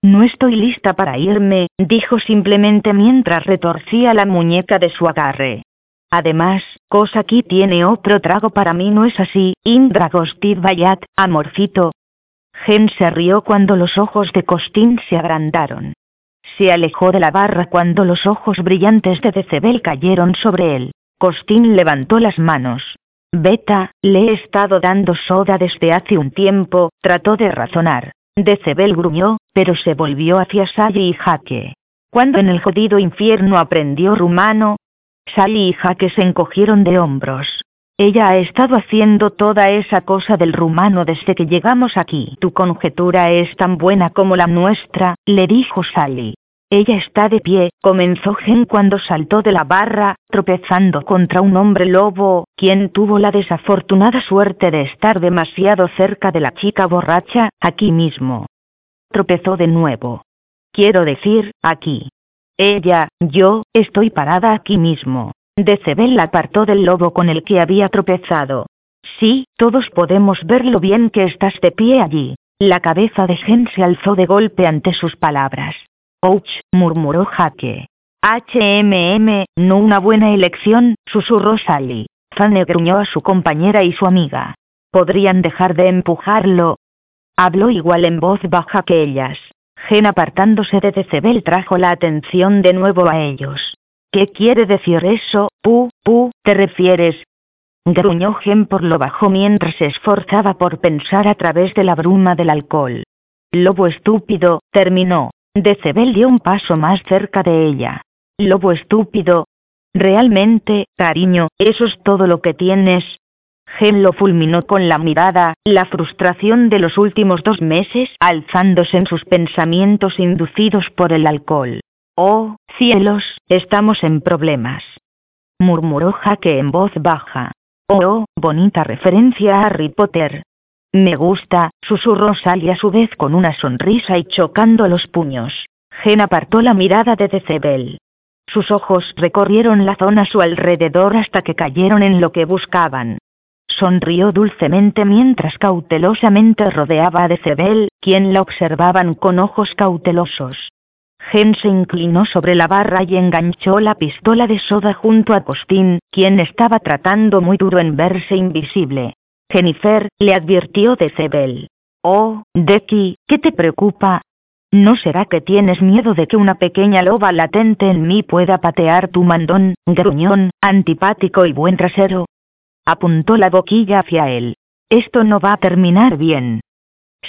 Speaker 1: No estoy lista para irme, dijo simplemente mientras retorcía la muñeca de su agarre. Además, aquí tiene otro trago para mí, ¿no es así? Indra amorcito. Gen se rió cuando los ojos de Costín se agrandaron. Se alejó de la barra cuando los ojos brillantes de Decebel cayeron sobre él. Costín levantó las manos. Beta, le he estado dando soda desde hace un tiempo, trató de razonar. Decebel gruñó, pero se volvió hacia Sally y Jaque. Cuando en el jodido infierno aprendió rumano, Sally y Jaque se encogieron de hombros. Ella ha estado haciendo toda esa cosa del rumano desde que llegamos aquí. Tu conjetura es tan buena como la nuestra, le dijo Sally. Ella está de pie, comenzó Gen cuando saltó de la barra, tropezando contra un hombre lobo, quien tuvo la desafortunada suerte de estar demasiado cerca de la chica borracha, aquí mismo tropezó de nuevo. Quiero decir, aquí. Ella, yo, estoy parada aquí mismo. Decebel la apartó del lobo con el que había tropezado. Sí, todos podemos ver lo bien que estás de pie allí. La cabeza de Gen se alzó de golpe ante sus palabras. Ouch, murmuró Jaque. HMM, no una buena elección, susurró Sally. Fanny gruñó a su compañera y su amiga. ¿Podrían dejar de empujarlo? Habló igual en voz baja que ellas. Gen apartándose de Decebel trajo la atención de nuevo a ellos. ¿Qué quiere decir eso, pu, pu, te refieres? Gruñó Gen por lo bajo mientras se esforzaba por pensar a través de la bruma del alcohol. Lobo estúpido, terminó. Decebel dio un paso más cerca de ella. Lobo estúpido. Realmente, cariño, eso es todo lo que tienes, Gen lo fulminó con la mirada, la frustración de los últimos dos meses alzándose en sus pensamientos inducidos por el alcohol. Oh, cielos, estamos en problemas. Murmuró Jaque en voz baja. Oh, bonita referencia a Harry Potter. Me gusta, susurró Sally a su vez con una sonrisa y chocando los puños. Gen apartó la mirada de Decebel. Sus ojos recorrieron la zona a su alrededor hasta que cayeron en lo que buscaban. Sonrió dulcemente mientras cautelosamente rodeaba a Decebel, quien la observaban con ojos cautelosos. Gen se inclinó sobre la barra y enganchó la pistola de soda junto a Costín, quien estaba tratando muy duro en verse invisible. Jennifer, le advirtió Decebel. Oh, Decky, ¿qué te preocupa? ¿No será que tienes miedo de que una pequeña loba latente en mí pueda patear tu mandón, gruñón, antipático y buen trasero? Apuntó la boquilla hacia él. Esto no va a terminar bien.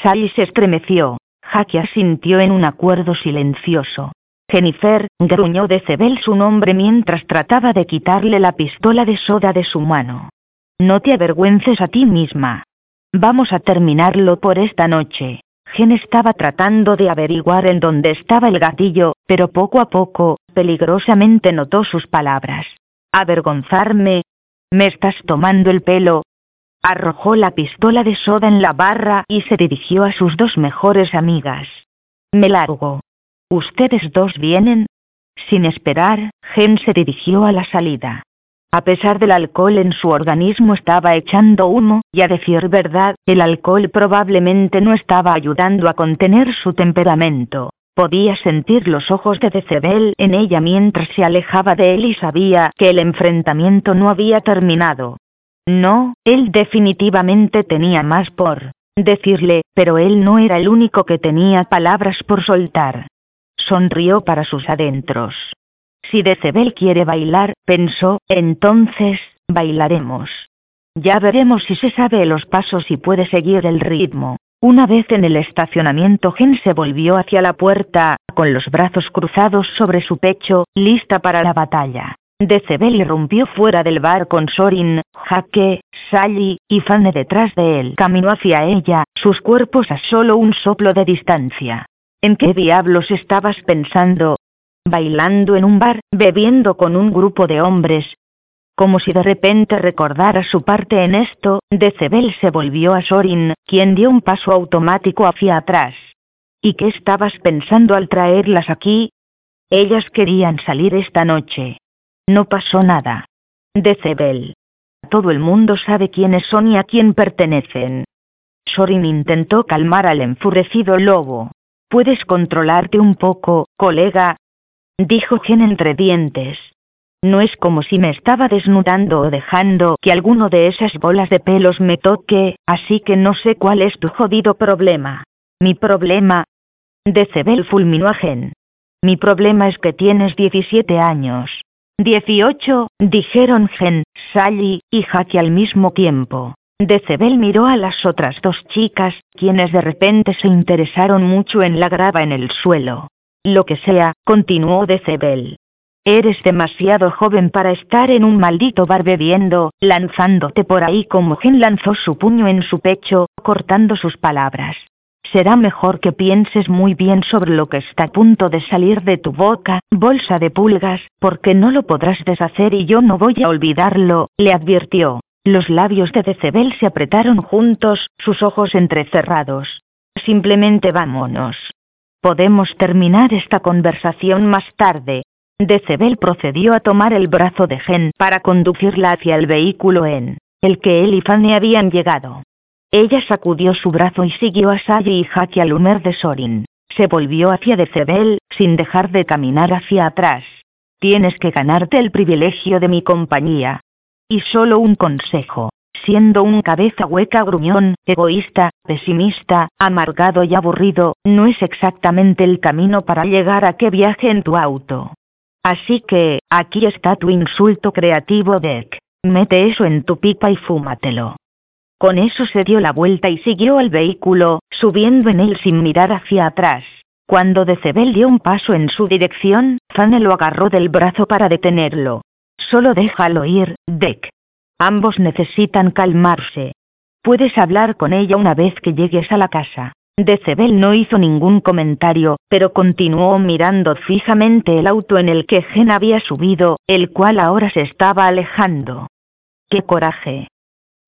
Speaker 1: Sally se estremeció. Jackie asintió en un acuerdo silencioso. Jennifer, gruñó de Cebel su nombre mientras trataba de quitarle la pistola de soda de su mano. No te avergüences a ti misma. Vamos a terminarlo por esta noche. Gen estaba tratando de averiguar en dónde estaba el gatillo, pero poco a poco, peligrosamente notó sus palabras. Avergonzarme, ¿Me estás tomando el pelo? Arrojó la pistola de soda en la barra y se dirigió a sus dos mejores amigas. Me largo. ¿Ustedes dos vienen? Sin esperar, Gen se dirigió a la salida. A pesar del alcohol en su organismo estaba echando humo, y a decir verdad, el alcohol probablemente no estaba ayudando a contener su temperamento. Podía sentir los ojos de Decebel en ella mientras se alejaba de él y sabía que el enfrentamiento no había terminado. No, él definitivamente tenía más por decirle, pero él no era el único que tenía palabras por soltar. Sonrió para sus adentros. Si Decebel quiere bailar, pensó, entonces, bailaremos. Ya veremos si se sabe los pasos y puede seguir el ritmo. Una vez en el estacionamiento Gen se volvió hacia la puerta, con los brazos cruzados sobre su pecho, lista para la batalla. Decebel irrumpió fuera del bar con Sorin, Jaque, Sally, y Fanny detrás de él. Caminó hacia ella, sus cuerpos a solo un soplo de distancia. ¿En qué diablos estabas pensando? Bailando en un bar, bebiendo con un grupo de hombres, como si de repente recordara su parte en esto, Decebel se volvió a Sorin, quien dio un paso automático hacia atrás. ¿Y qué estabas pensando al traerlas aquí? Ellas querían salir esta noche. No pasó nada. Decebel. Todo el mundo sabe quiénes son y a quién pertenecen. Sorin intentó calmar al enfurecido lobo. ¿Puedes controlarte un poco, colega? Dijo Gen entre dientes. No es como si me estaba desnudando o dejando que alguno de esas bolas de pelos me toque, así que no sé cuál es tu jodido problema. Mi problema. Decebel fulminó a Gen. Mi problema es que tienes 17 años. 18, dijeron Gen, Sally y Jackie al mismo tiempo. Decebel miró a las otras dos chicas, quienes de repente se interesaron mucho en la grava en el suelo. Lo que sea, continuó Decebel. Eres demasiado joven para estar en un maldito bar bebiendo, lanzándote por ahí como Gen lanzó su puño en su pecho, cortando sus palabras. Será mejor que pienses muy bien sobre lo que está a punto de salir de tu boca, bolsa de pulgas, porque no lo podrás deshacer y yo no voy a olvidarlo, le advirtió. Los labios de Decebel se apretaron juntos, sus ojos entrecerrados. Simplemente vámonos. Podemos terminar esta conversación más tarde, Decebel procedió a tomar el brazo de Gen para conducirla hacia el vehículo en el que él y Fanny habían llegado. Ella sacudió su brazo y siguió a Sally y Jackie al humer de Sorin. Se volvió hacia Decebel, sin dejar de caminar hacia atrás. Tienes que ganarte el privilegio de mi compañía. Y solo un consejo. Siendo un cabeza hueca gruñón, egoísta, pesimista, amargado y aburrido, no es exactamente el camino para llegar a que viaje en tu auto. Así que, aquí está tu insulto creativo, Deck. Mete eso en tu pipa y fúmatelo. Con eso se dio la vuelta y siguió al vehículo, subiendo en él sin mirar hacia atrás. Cuando Decebel dio un paso en su dirección, Fanny lo agarró del brazo para detenerlo. Solo déjalo ir, Deck. Ambos necesitan calmarse. Puedes hablar con ella una vez que llegues a la casa. Decebel no hizo ningún comentario, pero continuó mirando fijamente el auto en el que Gen había subido, el cual ahora se estaba alejando. ¡Qué coraje!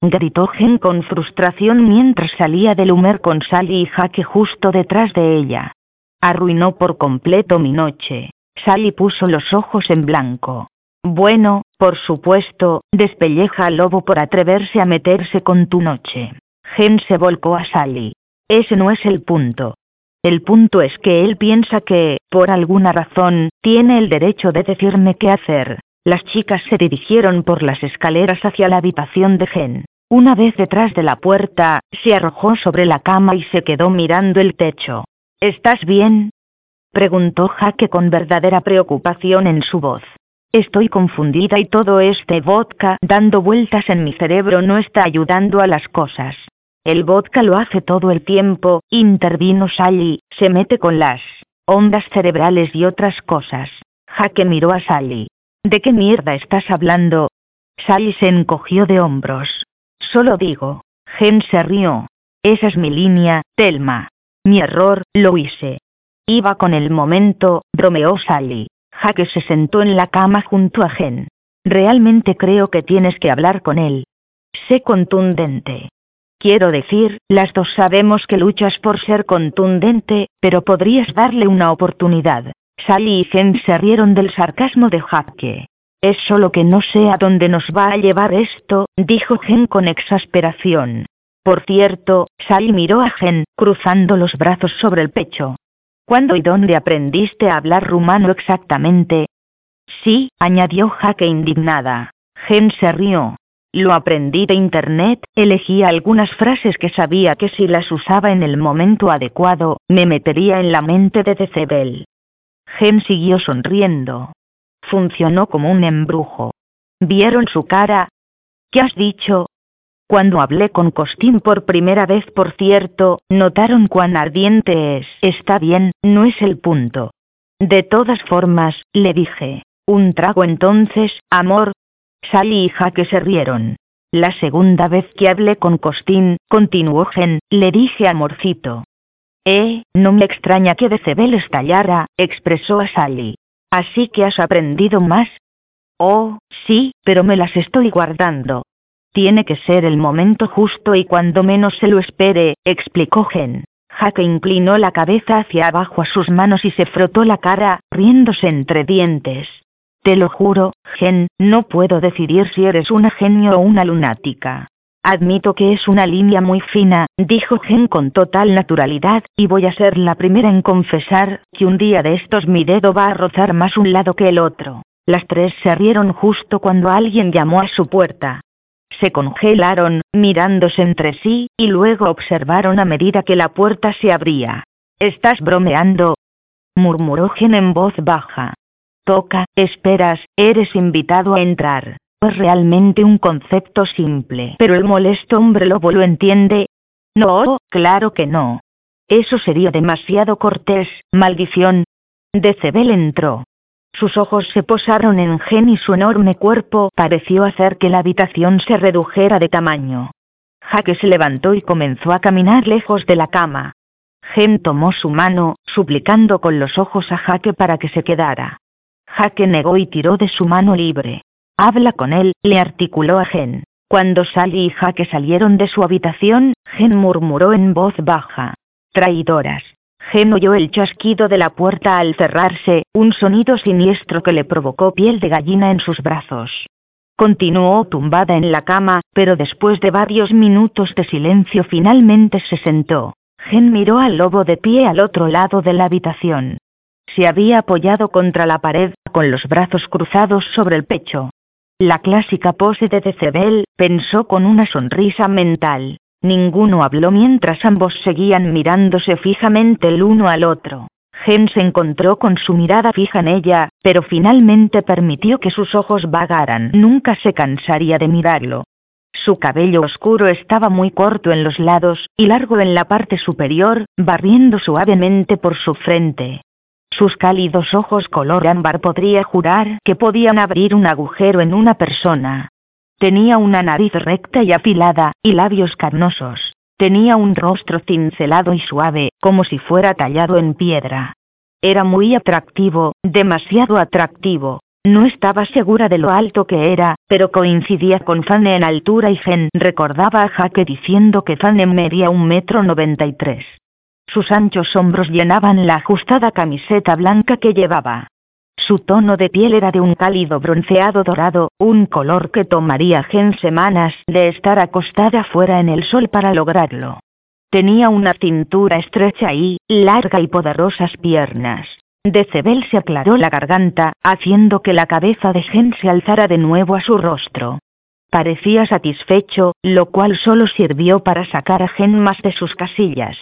Speaker 1: gritó Gen con frustración mientras salía del humer con Sally y Jaque justo detrás de ella. Arruinó por completo mi noche. Sally puso los ojos en blanco. Bueno, por supuesto, despelleja al lobo por atreverse a meterse con tu noche. Gen se volcó a Sally. Ese no es el punto. El punto es que él piensa que, por alguna razón, tiene el derecho de decirme qué hacer. Las chicas se dirigieron por las escaleras hacia la habitación de Gen. Una vez detrás de la puerta, se arrojó sobre la cama y se quedó mirando el techo. ¿Estás bien? preguntó Jaque con verdadera preocupación en su voz. Estoy confundida y todo este vodka dando vueltas en mi cerebro no está ayudando a las cosas. El vodka lo hace todo el tiempo, intervino Sally, se mete con las ondas cerebrales y otras cosas. Jaque miró a Sally. ¿De qué mierda estás hablando? Sally se encogió de hombros. Solo digo. Gen se rió. Esa es mi línea, Telma. Mi error, lo hice. Iba con el momento, bromeó Sally. Jaque se sentó en la cama junto a Gen. Realmente creo que tienes que hablar con él. Sé contundente. Quiero decir, las dos sabemos que luchas por ser contundente, pero podrías darle una oportunidad. Sally y Jen se rieron del sarcasmo de Jaque. Es solo que no sé a dónde nos va a llevar esto, dijo Gen con exasperación. Por cierto, Sally miró a Gen, cruzando los brazos sobre el pecho. ¿Cuándo y dónde aprendiste a hablar rumano exactamente? Sí, añadió Jaque indignada. Gen se rió. Lo aprendí de internet, elegí algunas frases que sabía que si las usaba en el momento adecuado, me metería en la mente de Decebel. Gen siguió sonriendo. Funcionó como un embrujo. ¿Vieron su cara? ¿Qué has dicho? Cuando hablé con Costín por primera vez, por cierto, notaron cuán ardiente es. Está bien, no es el punto. De todas formas, le dije. Un trago entonces, amor. Sally y Jaque se rieron. La segunda vez que hablé con Costín, continuó Gen, le dije amorcito. Eh, no me extraña que Decebel estallara, expresó a Sally. Así que has aprendido más. Oh, sí, pero me las estoy guardando. Tiene que ser el momento justo y cuando menos se lo espere, explicó Gen. Jaque inclinó la cabeza hacia abajo a sus manos y se frotó la cara, riéndose entre dientes. Te lo juro, Gen, no puedo decidir si eres una genio o una lunática. Admito que es una línea muy fina, dijo Gen con total naturalidad, y voy a ser la primera en confesar que un día de estos mi dedo va a rozar más un lado que el otro. Las tres se rieron justo cuando alguien llamó a su puerta. Se congelaron, mirándose entre sí, y luego observaron a medida que la puerta se abría. ¿Estás bromeando? murmuró Gen en voz baja. Toca, esperas, eres invitado a entrar. Es realmente un concepto simple. Pero el molesto hombre lobo lo entiende. No, claro que no. Eso sería demasiado cortés, maldición. Decebel entró. Sus ojos se posaron en Gen y su enorme cuerpo pareció hacer que la habitación se redujera de tamaño. Jaque se levantó y comenzó a caminar lejos de la cama. Gen tomó su mano, suplicando con los ojos a Jaque para que se quedara. Jaque negó y tiró de su mano libre. Habla con él, le articuló a Gen. Cuando Sally y Jaque salieron de su habitación, Gen murmuró en voz baja. Traidoras. Gen oyó el chasquido de la puerta al cerrarse, un sonido siniestro que le provocó piel de gallina en sus brazos. Continuó tumbada en la cama, pero después de varios minutos de silencio finalmente se sentó. Gen miró al lobo de pie al otro lado de la habitación. Se había apoyado contra la pared, con los brazos cruzados sobre el pecho. La clásica pose de Decebel, pensó con una sonrisa mental. Ninguno habló mientras ambos seguían mirándose fijamente el uno al otro. Gen se encontró con su mirada fija en ella, pero finalmente permitió que sus ojos vagaran. Nunca se cansaría de mirarlo. Su cabello oscuro estaba muy corto en los lados, y largo en la parte superior, barriendo suavemente por su frente. Sus cálidos ojos color ámbar podría jurar que podían abrir un agujero en una persona. Tenía una nariz recta y afilada, y labios carnosos. Tenía un rostro cincelado y suave, como si fuera tallado en piedra. Era muy atractivo, demasiado atractivo. No estaba segura de lo alto que era, pero coincidía con Fanny en altura y Gen recordaba a Jaque diciendo que Fanny medía un metro noventa y tres. Sus anchos hombros llenaban la ajustada camiseta blanca que llevaba. Su tono de piel era de un cálido bronceado dorado, un color que tomaría Gen semanas de estar acostada fuera en el sol para lograrlo. Tenía una cintura estrecha y, larga y poderosas piernas. Decebel se aclaró la garganta, haciendo que la cabeza de Gen se alzara de nuevo a su rostro. Parecía satisfecho, lo cual solo sirvió para sacar a Gen más de sus casillas.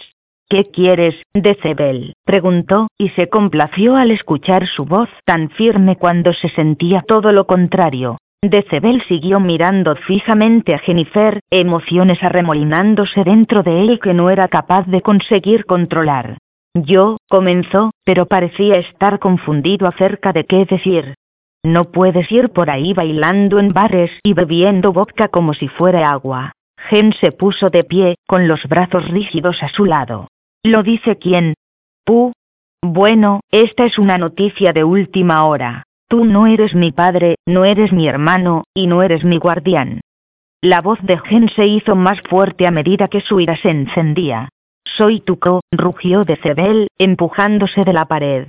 Speaker 1: ¿Qué quieres, Decebel? preguntó, y se complació al escuchar su voz tan firme cuando se sentía todo lo contrario. Decebel siguió mirando fijamente a Jennifer, emociones arremolinándose dentro de él que no era capaz de conseguir controlar. Yo, comenzó, pero parecía estar confundido acerca de qué decir. No puedes ir por ahí bailando en bares y bebiendo vodka como si fuera agua. Gen se puso de pie, con los brazos rígidos a su lado. ¿Lo dice quién? Pu. Bueno, esta es una noticia de última hora. Tú no eres mi padre, no eres mi hermano, y no eres mi guardián. La voz de Gen se hizo más fuerte a medida que su ira se encendía. Soy tu co, rugió de Cebel, empujándose de la pared.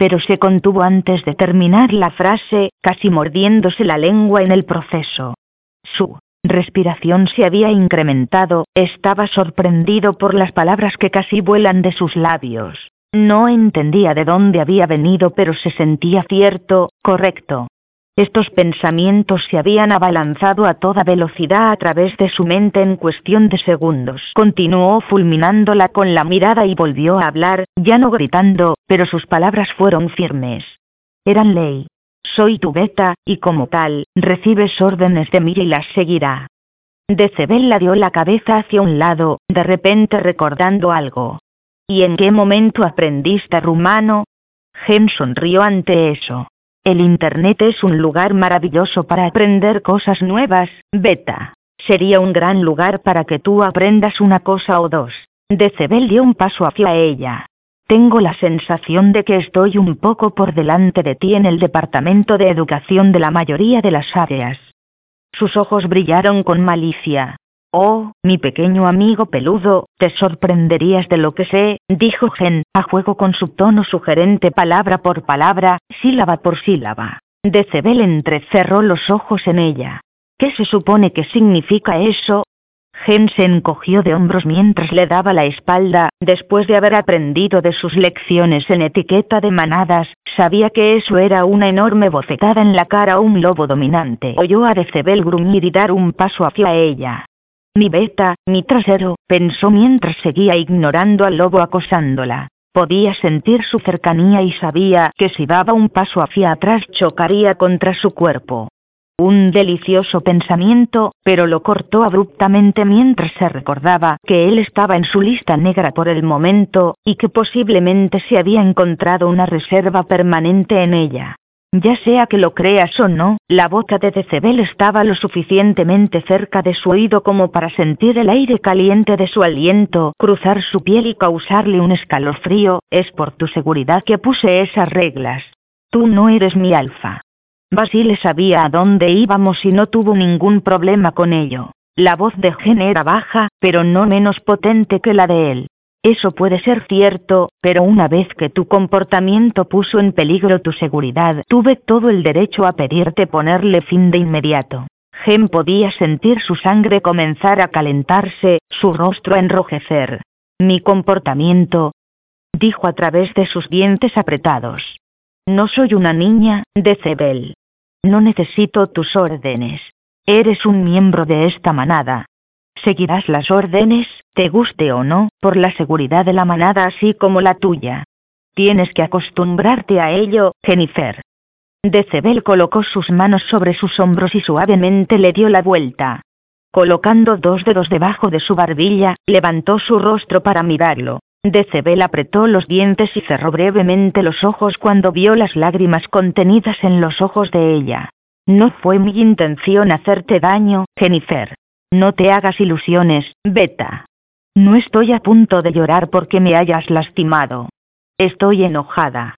Speaker 1: pero se contuvo antes de terminar la frase, casi mordiéndose la lengua en el proceso. Su respiración se había incrementado, estaba sorprendido por las palabras que casi vuelan de sus labios. No entendía de dónde había venido, pero se sentía cierto, correcto. Estos pensamientos se habían abalanzado a toda velocidad a través de su mente en cuestión de segundos. Continuó fulminándola con la mirada y volvió a hablar, ya no gritando, pero sus palabras fueron firmes. Eran ley. Soy tu beta, y como tal, recibes órdenes de mí y las seguirá. Decebel la dio la cabeza hacia un lado, de repente recordando algo. ¿Y en qué momento aprendiste rumano? Gen sonrió ante eso. El Internet es un lugar maravilloso para aprender cosas nuevas, Beta. Sería un gran lugar para que tú aprendas una cosa o dos. Decebel dio un paso hacia ella. Tengo la sensación de que estoy un poco por delante de ti en el departamento de educación de la mayoría de las áreas. Sus ojos brillaron con malicia. Oh, mi pequeño amigo peludo, te sorprenderías de lo que sé, dijo Gen, a juego con su tono sugerente palabra por palabra, sílaba por sílaba. Decebel entrecerró los ojos en ella. ¿Qué se supone que significa eso? Gen se encogió de hombros mientras le daba la espalda, después de haber aprendido de sus lecciones en etiqueta de manadas, sabía que eso era una enorme bofetada en la cara a un lobo dominante. Oyó a Decebel gruñir y dar un paso hacia ella. Mi beta, mi trasero, pensó mientras seguía ignorando al lobo acosándola. Podía sentir su cercanía y sabía que si daba un paso hacia atrás chocaría contra su cuerpo. Un delicioso pensamiento, pero lo cortó abruptamente mientras se recordaba que él estaba en su lista negra por el momento, y que posiblemente se había encontrado una reserva permanente en ella. Ya sea que lo creas o no, la boca de Decebel estaba lo suficientemente cerca de su oído como para sentir el aire caliente de su aliento cruzar su piel y causarle un escalofrío, es por tu seguridad que puse esas reglas. Tú no eres mi alfa. Basile sabía a dónde íbamos y no tuvo ningún problema con ello. La voz de Gen era baja, pero no menos potente que la de él. Eso puede ser cierto, pero una vez que tu comportamiento puso en peligro tu seguridad, tuve todo el derecho a pedirte ponerle fin de inmediato. Gem podía sentir su sangre comenzar a calentarse, su rostro a enrojecer. Mi comportamiento, dijo a través de sus dientes apretados. No soy una niña, Decebel. No necesito tus órdenes. Eres un miembro de esta manada, Seguirás las órdenes, te guste o no, por la seguridad de la manada así como la tuya. Tienes que acostumbrarte a ello, Jennifer. Decebel colocó sus manos sobre sus hombros y suavemente le dio la vuelta. Colocando dos dedos debajo de su barbilla, levantó su rostro para mirarlo. Decebel apretó los dientes y cerró brevemente los ojos cuando vio las lágrimas contenidas en los ojos de ella. No fue mi intención hacerte daño, Jennifer. No te hagas ilusiones, Beta. No estoy a punto de llorar porque me hayas lastimado. Estoy enojada.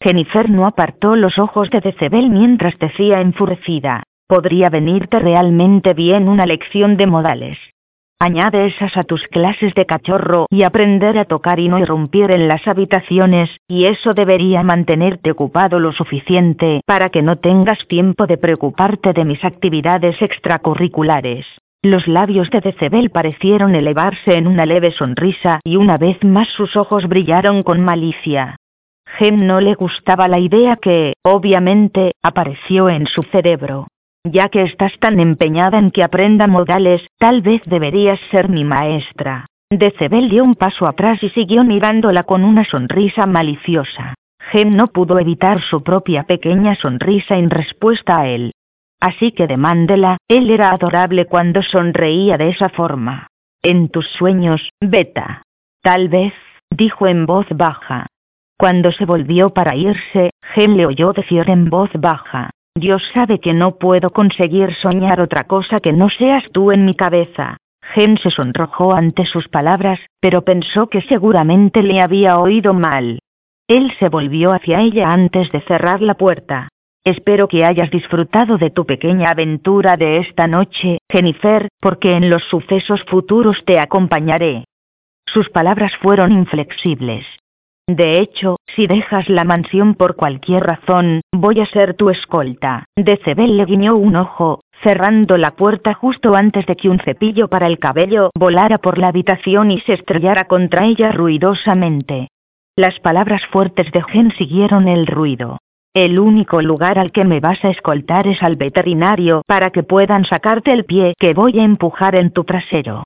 Speaker 1: Jennifer no apartó los ojos de Decebel mientras decía enfurecida. Podría venirte realmente bien una lección de modales. Añade esas a tus clases de cachorro y aprender a tocar y no irrumpir en las habitaciones, y eso debería mantenerte ocupado lo suficiente para que no tengas tiempo de preocuparte de mis actividades extracurriculares. Los labios de Decebel parecieron elevarse en una leve sonrisa y una vez más sus ojos brillaron con malicia. Gem no le gustaba la idea que, obviamente, apareció en su cerebro. Ya que estás tan empeñada en que aprenda modales, tal vez deberías ser mi maestra. Decebel dio un paso atrás y siguió mirándola con una sonrisa maliciosa. Gem no pudo evitar su propia pequeña sonrisa en respuesta a él. Así que demándela, él era adorable cuando sonreía de esa forma. En tus sueños, Beta. Tal vez, dijo en voz baja. Cuando se volvió para irse, Gem le oyó decir en voz baja. Dios sabe que no puedo conseguir soñar otra cosa que no seas tú en mi cabeza. Gem se sonrojó ante sus palabras, pero pensó que seguramente le había oído mal. Él se volvió hacia ella antes de cerrar la puerta. Espero que hayas disfrutado de tu pequeña aventura de esta noche, Jennifer, porque en los sucesos futuros te acompañaré. Sus palabras fueron inflexibles. De hecho, si dejas la mansión por cualquier razón, voy a ser tu escolta. Decebel le guiñó un ojo, cerrando la puerta justo antes de que un cepillo para el cabello volara por la habitación y se estrellara contra ella ruidosamente. Las palabras fuertes de Gen siguieron el ruido. El único lugar al que me vas a escoltar es al veterinario para que puedan sacarte el pie que voy a empujar en tu trasero.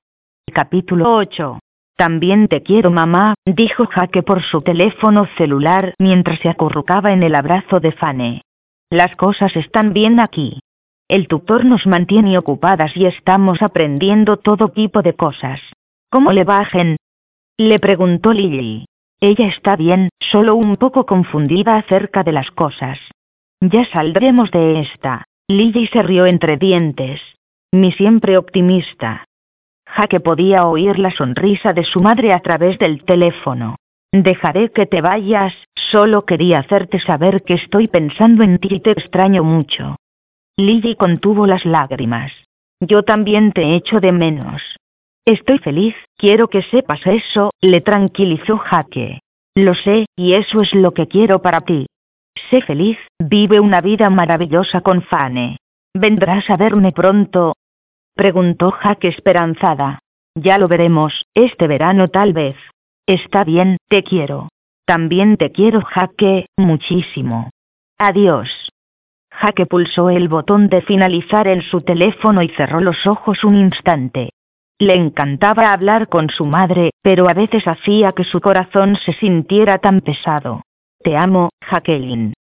Speaker 1: Capítulo 8 también te quiero mamá, dijo Jaque por su teléfono celular mientras se acurrucaba en el abrazo de Fane. Las cosas están bien aquí. El tutor nos mantiene ocupadas y estamos aprendiendo todo tipo de cosas. ¿Cómo le bajen? Le preguntó Lily. Ella está bien, solo un poco confundida acerca de las cosas. Ya saldremos de esta. Lily se rió entre dientes. Mi siempre optimista. Jaque podía oír la sonrisa de su madre a través del teléfono. Dejaré que te vayas, solo quería hacerte saber que estoy pensando en ti y te extraño mucho. Lily contuvo las lágrimas. Yo también te echo de menos. Estoy feliz, quiero que sepas eso, le tranquilizó Jaque. Lo sé, y eso es lo que quiero para ti. Sé feliz, vive una vida maravillosa con Fane. ¿Vendrás a verme pronto? Preguntó Jaque esperanzada. Ya lo veremos, este verano tal vez. Está bien, te quiero. También te quiero Jaque, muchísimo. Adiós. Jaque pulsó el botón de finalizar en su teléfono y cerró los ojos un instante. Le encantaba hablar con su madre, pero a veces hacía que su corazón se sintiera tan pesado. Te amo, Jacqueline.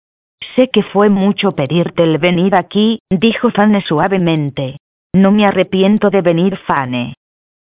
Speaker 1: Sé que fue mucho pedirte el venir aquí, dijo Fanny suavemente. No me arrepiento de venir, Fane.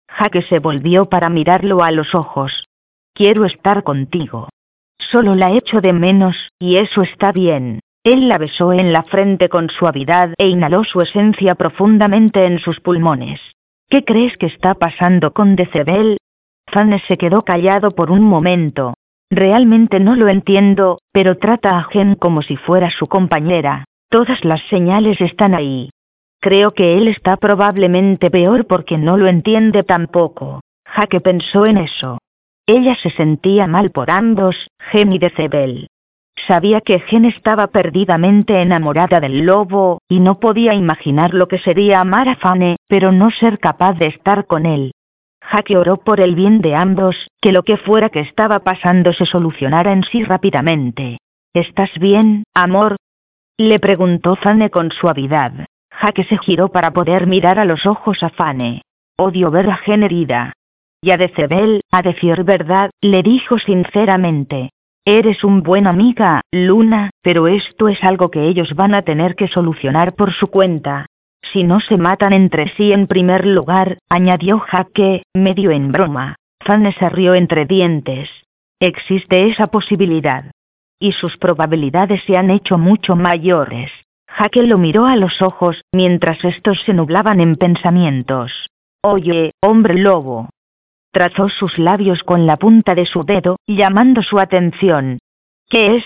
Speaker 1: Jaque se volvió para mirarlo a los ojos. Quiero estar contigo. Solo la echo de menos, y eso está bien. Él la besó en la frente con suavidad e inhaló su esencia profundamente en sus pulmones. ¿Qué crees que está pasando con Decebel? Fane se quedó callado por un momento. Realmente no lo entiendo, pero trata a Gen como si fuera su compañera. Todas las señales están ahí. Creo que él está probablemente peor porque no lo entiende tampoco. Jaque pensó en eso. Ella se sentía mal por ambos, Gen y Decebel. Sabía que Gen estaba perdidamente enamorada del lobo, y no podía imaginar lo que sería amar a Fane, pero no ser capaz de estar con él. Jaque oró por el bien de ambos, que lo que fuera que estaba pasando se solucionara en sí rápidamente. ¿Estás bien, amor? Le preguntó Fane con suavidad. Jaque se giró para poder mirar a los ojos a Fane. Odio ver a Gen herida. Y a Decebel, a decir verdad, le dijo sinceramente. Eres un buen amiga, Luna, pero esto es algo que ellos van a tener que solucionar por su cuenta. Si no se matan entre sí en primer lugar, añadió Jaque, medio en broma. Fane se rió entre dientes. Existe esa posibilidad. Y sus probabilidades se han hecho mucho mayores. Jaque lo miró a los ojos, mientras estos se nublaban en pensamientos. Oye, hombre lobo. Trazó sus labios con la punta de su dedo, llamando su atención. ¿Qué es?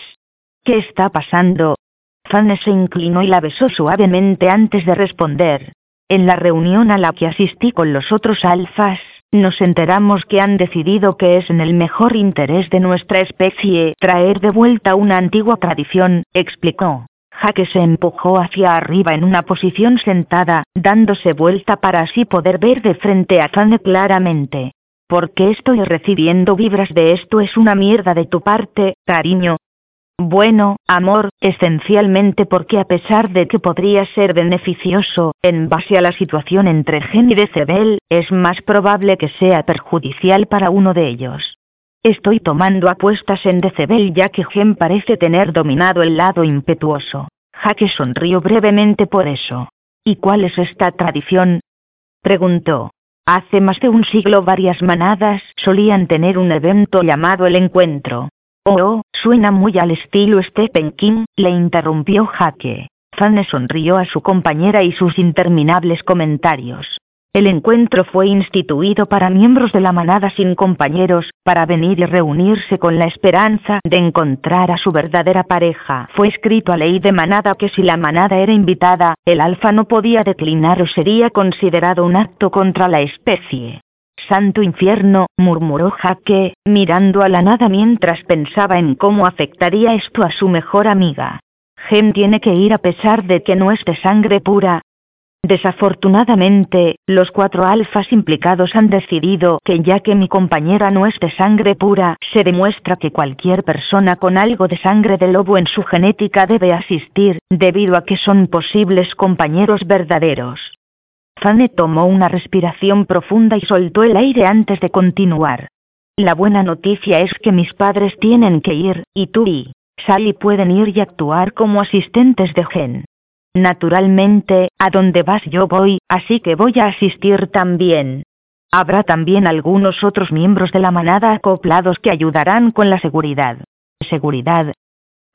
Speaker 1: ¿Qué está pasando? Fanny se inclinó y la besó suavemente antes de responder. En la reunión a la que asistí con los otros alfas, nos enteramos que han decidido que es en el mejor interés de nuestra especie traer de vuelta una antigua tradición, explicó. Jaque se empujó hacia arriba en una posición sentada, dándose vuelta para así poder ver de frente a Zane claramente. ¿Por qué estoy recibiendo vibras de esto? Es una mierda de tu parte, cariño. Bueno, amor, esencialmente porque a pesar de que podría ser beneficioso, en base a la situación entre Gen y Decebel, es más probable que sea perjudicial para uno de ellos. Estoy tomando apuestas en Decebel ya que Gen parece tener dominado el lado impetuoso. Jaque sonrió brevemente por eso. ¿Y cuál es esta tradición? preguntó. Hace más de un siglo varias manadas solían tener un evento llamado el encuentro. Oh, suena muy al estilo Stephen King, le interrumpió Jaque. Fanny sonrió a su compañera y sus interminables comentarios. El encuentro fue instituido para miembros de la manada sin compañeros, para venir y reunirse con la esperanza de encontrar a su verdadera pareja. Fue escrito a ley de manada que si la manada era invitada, el alfa no podía declinar o sería considerado un acto contra la especie. Santo infierno, murmuró Jaque, mirando a la nada mientras pensaba en cómo afectaría esto a su mejor amiga. Gen tiene que ir a pesar de que no es de sangre pura, Desafortunadamente, los cuatro alfas implicados han decidido que ya que mi compañera no es de sangre pura, se demuestra que cualquier persona con algo de sangre de lobo en su genética debe asistir, debido a que son posibles compañeros verdaderos. Fane tomó una respiración profunda y soltó el aire antes de continuar. La buena noticia es que mis padres tienen que ir, y tú y Sally pueden ir y actuar como asistentes de Gen. Naturalmente, a donde vas yo voy, así que voy a asistir también. Habrá también algunos otros miembros de la manada acoplados que ayudarán con la seguridad. ¿Seguridad?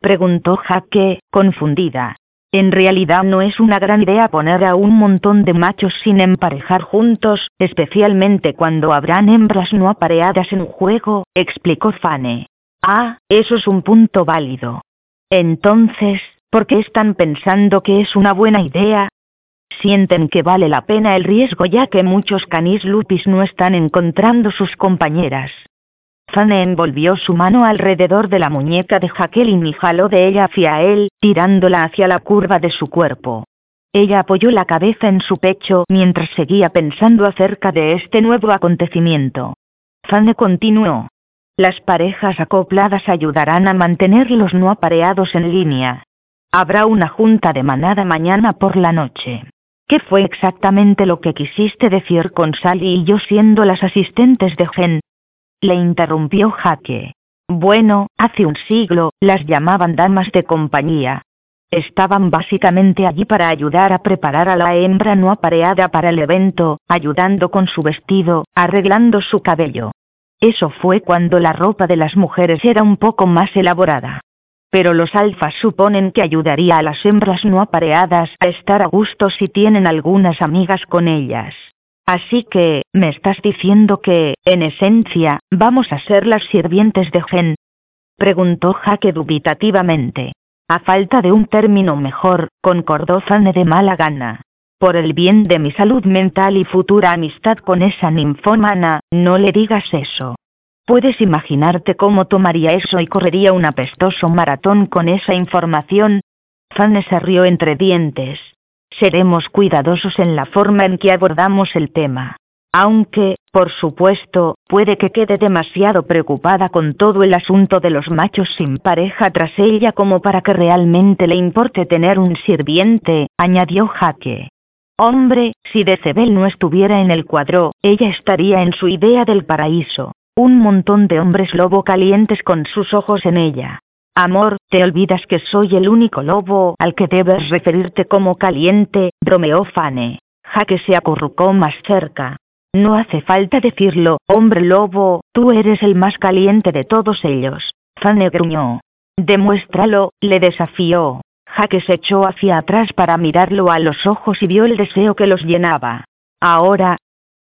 Speaker 1: preguntó Jaque, confundida. En realidad no es una gran idea poner a un montón de machos sin emparejar juntos, especialmente cuando habrán hembras no apareadas en juego, explicó Fane. Ah, eso es un punto válido. Entonces, ¿Por qué están pensando que es una buena idea? Sienten que vale la pena el riesgo ya que muchos canis lupis no están encontrando sus compañeras. Fane envolvió su mano alrededor de la muñeca de Jacqueline y jaló de ella hacia él, tirándola hacia la curva de su cuerpo. Ella apoyó la cabeza en su pecho mientras seguía pensando acerca de este nuevo acontecimiento. Fane continuó. Las parejas acopladas ayudarán a mantener los no apareados en línea. Habrá una junta de manada mañana por la noche. ¿Qué fue exactamente lo que quisiste decir con Sally y yo siendo las asistentes de Gen? Le interrumpió Jaque. Bueno, hace un siglo, las llamaban damas de compañía. Estaban básicamente allí para ayudar a preparar a la hembra no apareada para el evento, ayudando con su vestido, arreglando su cabello. Eso fue cuando la ropa de las mujeres era un poco más elaborada pero los alfas suponen que ayudaría a las hembras no apareadas a estar a gusto si tienen algunas amigas con ellas. Así que, ¿me estás diciendo que, en esencia, vamos a ser las sirvientes de Gen? Preguntó Jaque dubitativamente. A falta de un término mejor, concordó Zane de mala gana. Por el bien de mi salud mental y futura amistad con esa ninfómana, no le digas eso. Puedes imaginarte cómo tomaría eso y correría un apestoso maratón con esa información. Fanny se rió entre dientes. Seremos cuidadosos en la forma en que abordamos el tema. Aunque, por supuesto, puede que quede demasiado preocupada con todo el asunto de los machos sin pareja tras ella como para que realmente le importe tener un sirviente, añadió Jaque. Hombre, si Decebel no estuviera en el cuadro, ella estaría en su idea del paraíso. Un montón de hombres lobo calientes con sus ojos en ella. Amor, ¿te olvidas que soy el único lobo al que debes referirte como caliente? bromeó Fane. Jaque se acurrucó más cerca. No hace falta decirlo, hombre lobo, tú eres el más caliente de todos ellos. Fane gruñó. Demuéstralo, le desafió. Jaque se echó hacia atrás para mirarlo a los ojos y vio el deseo que los llenaba. Ahora,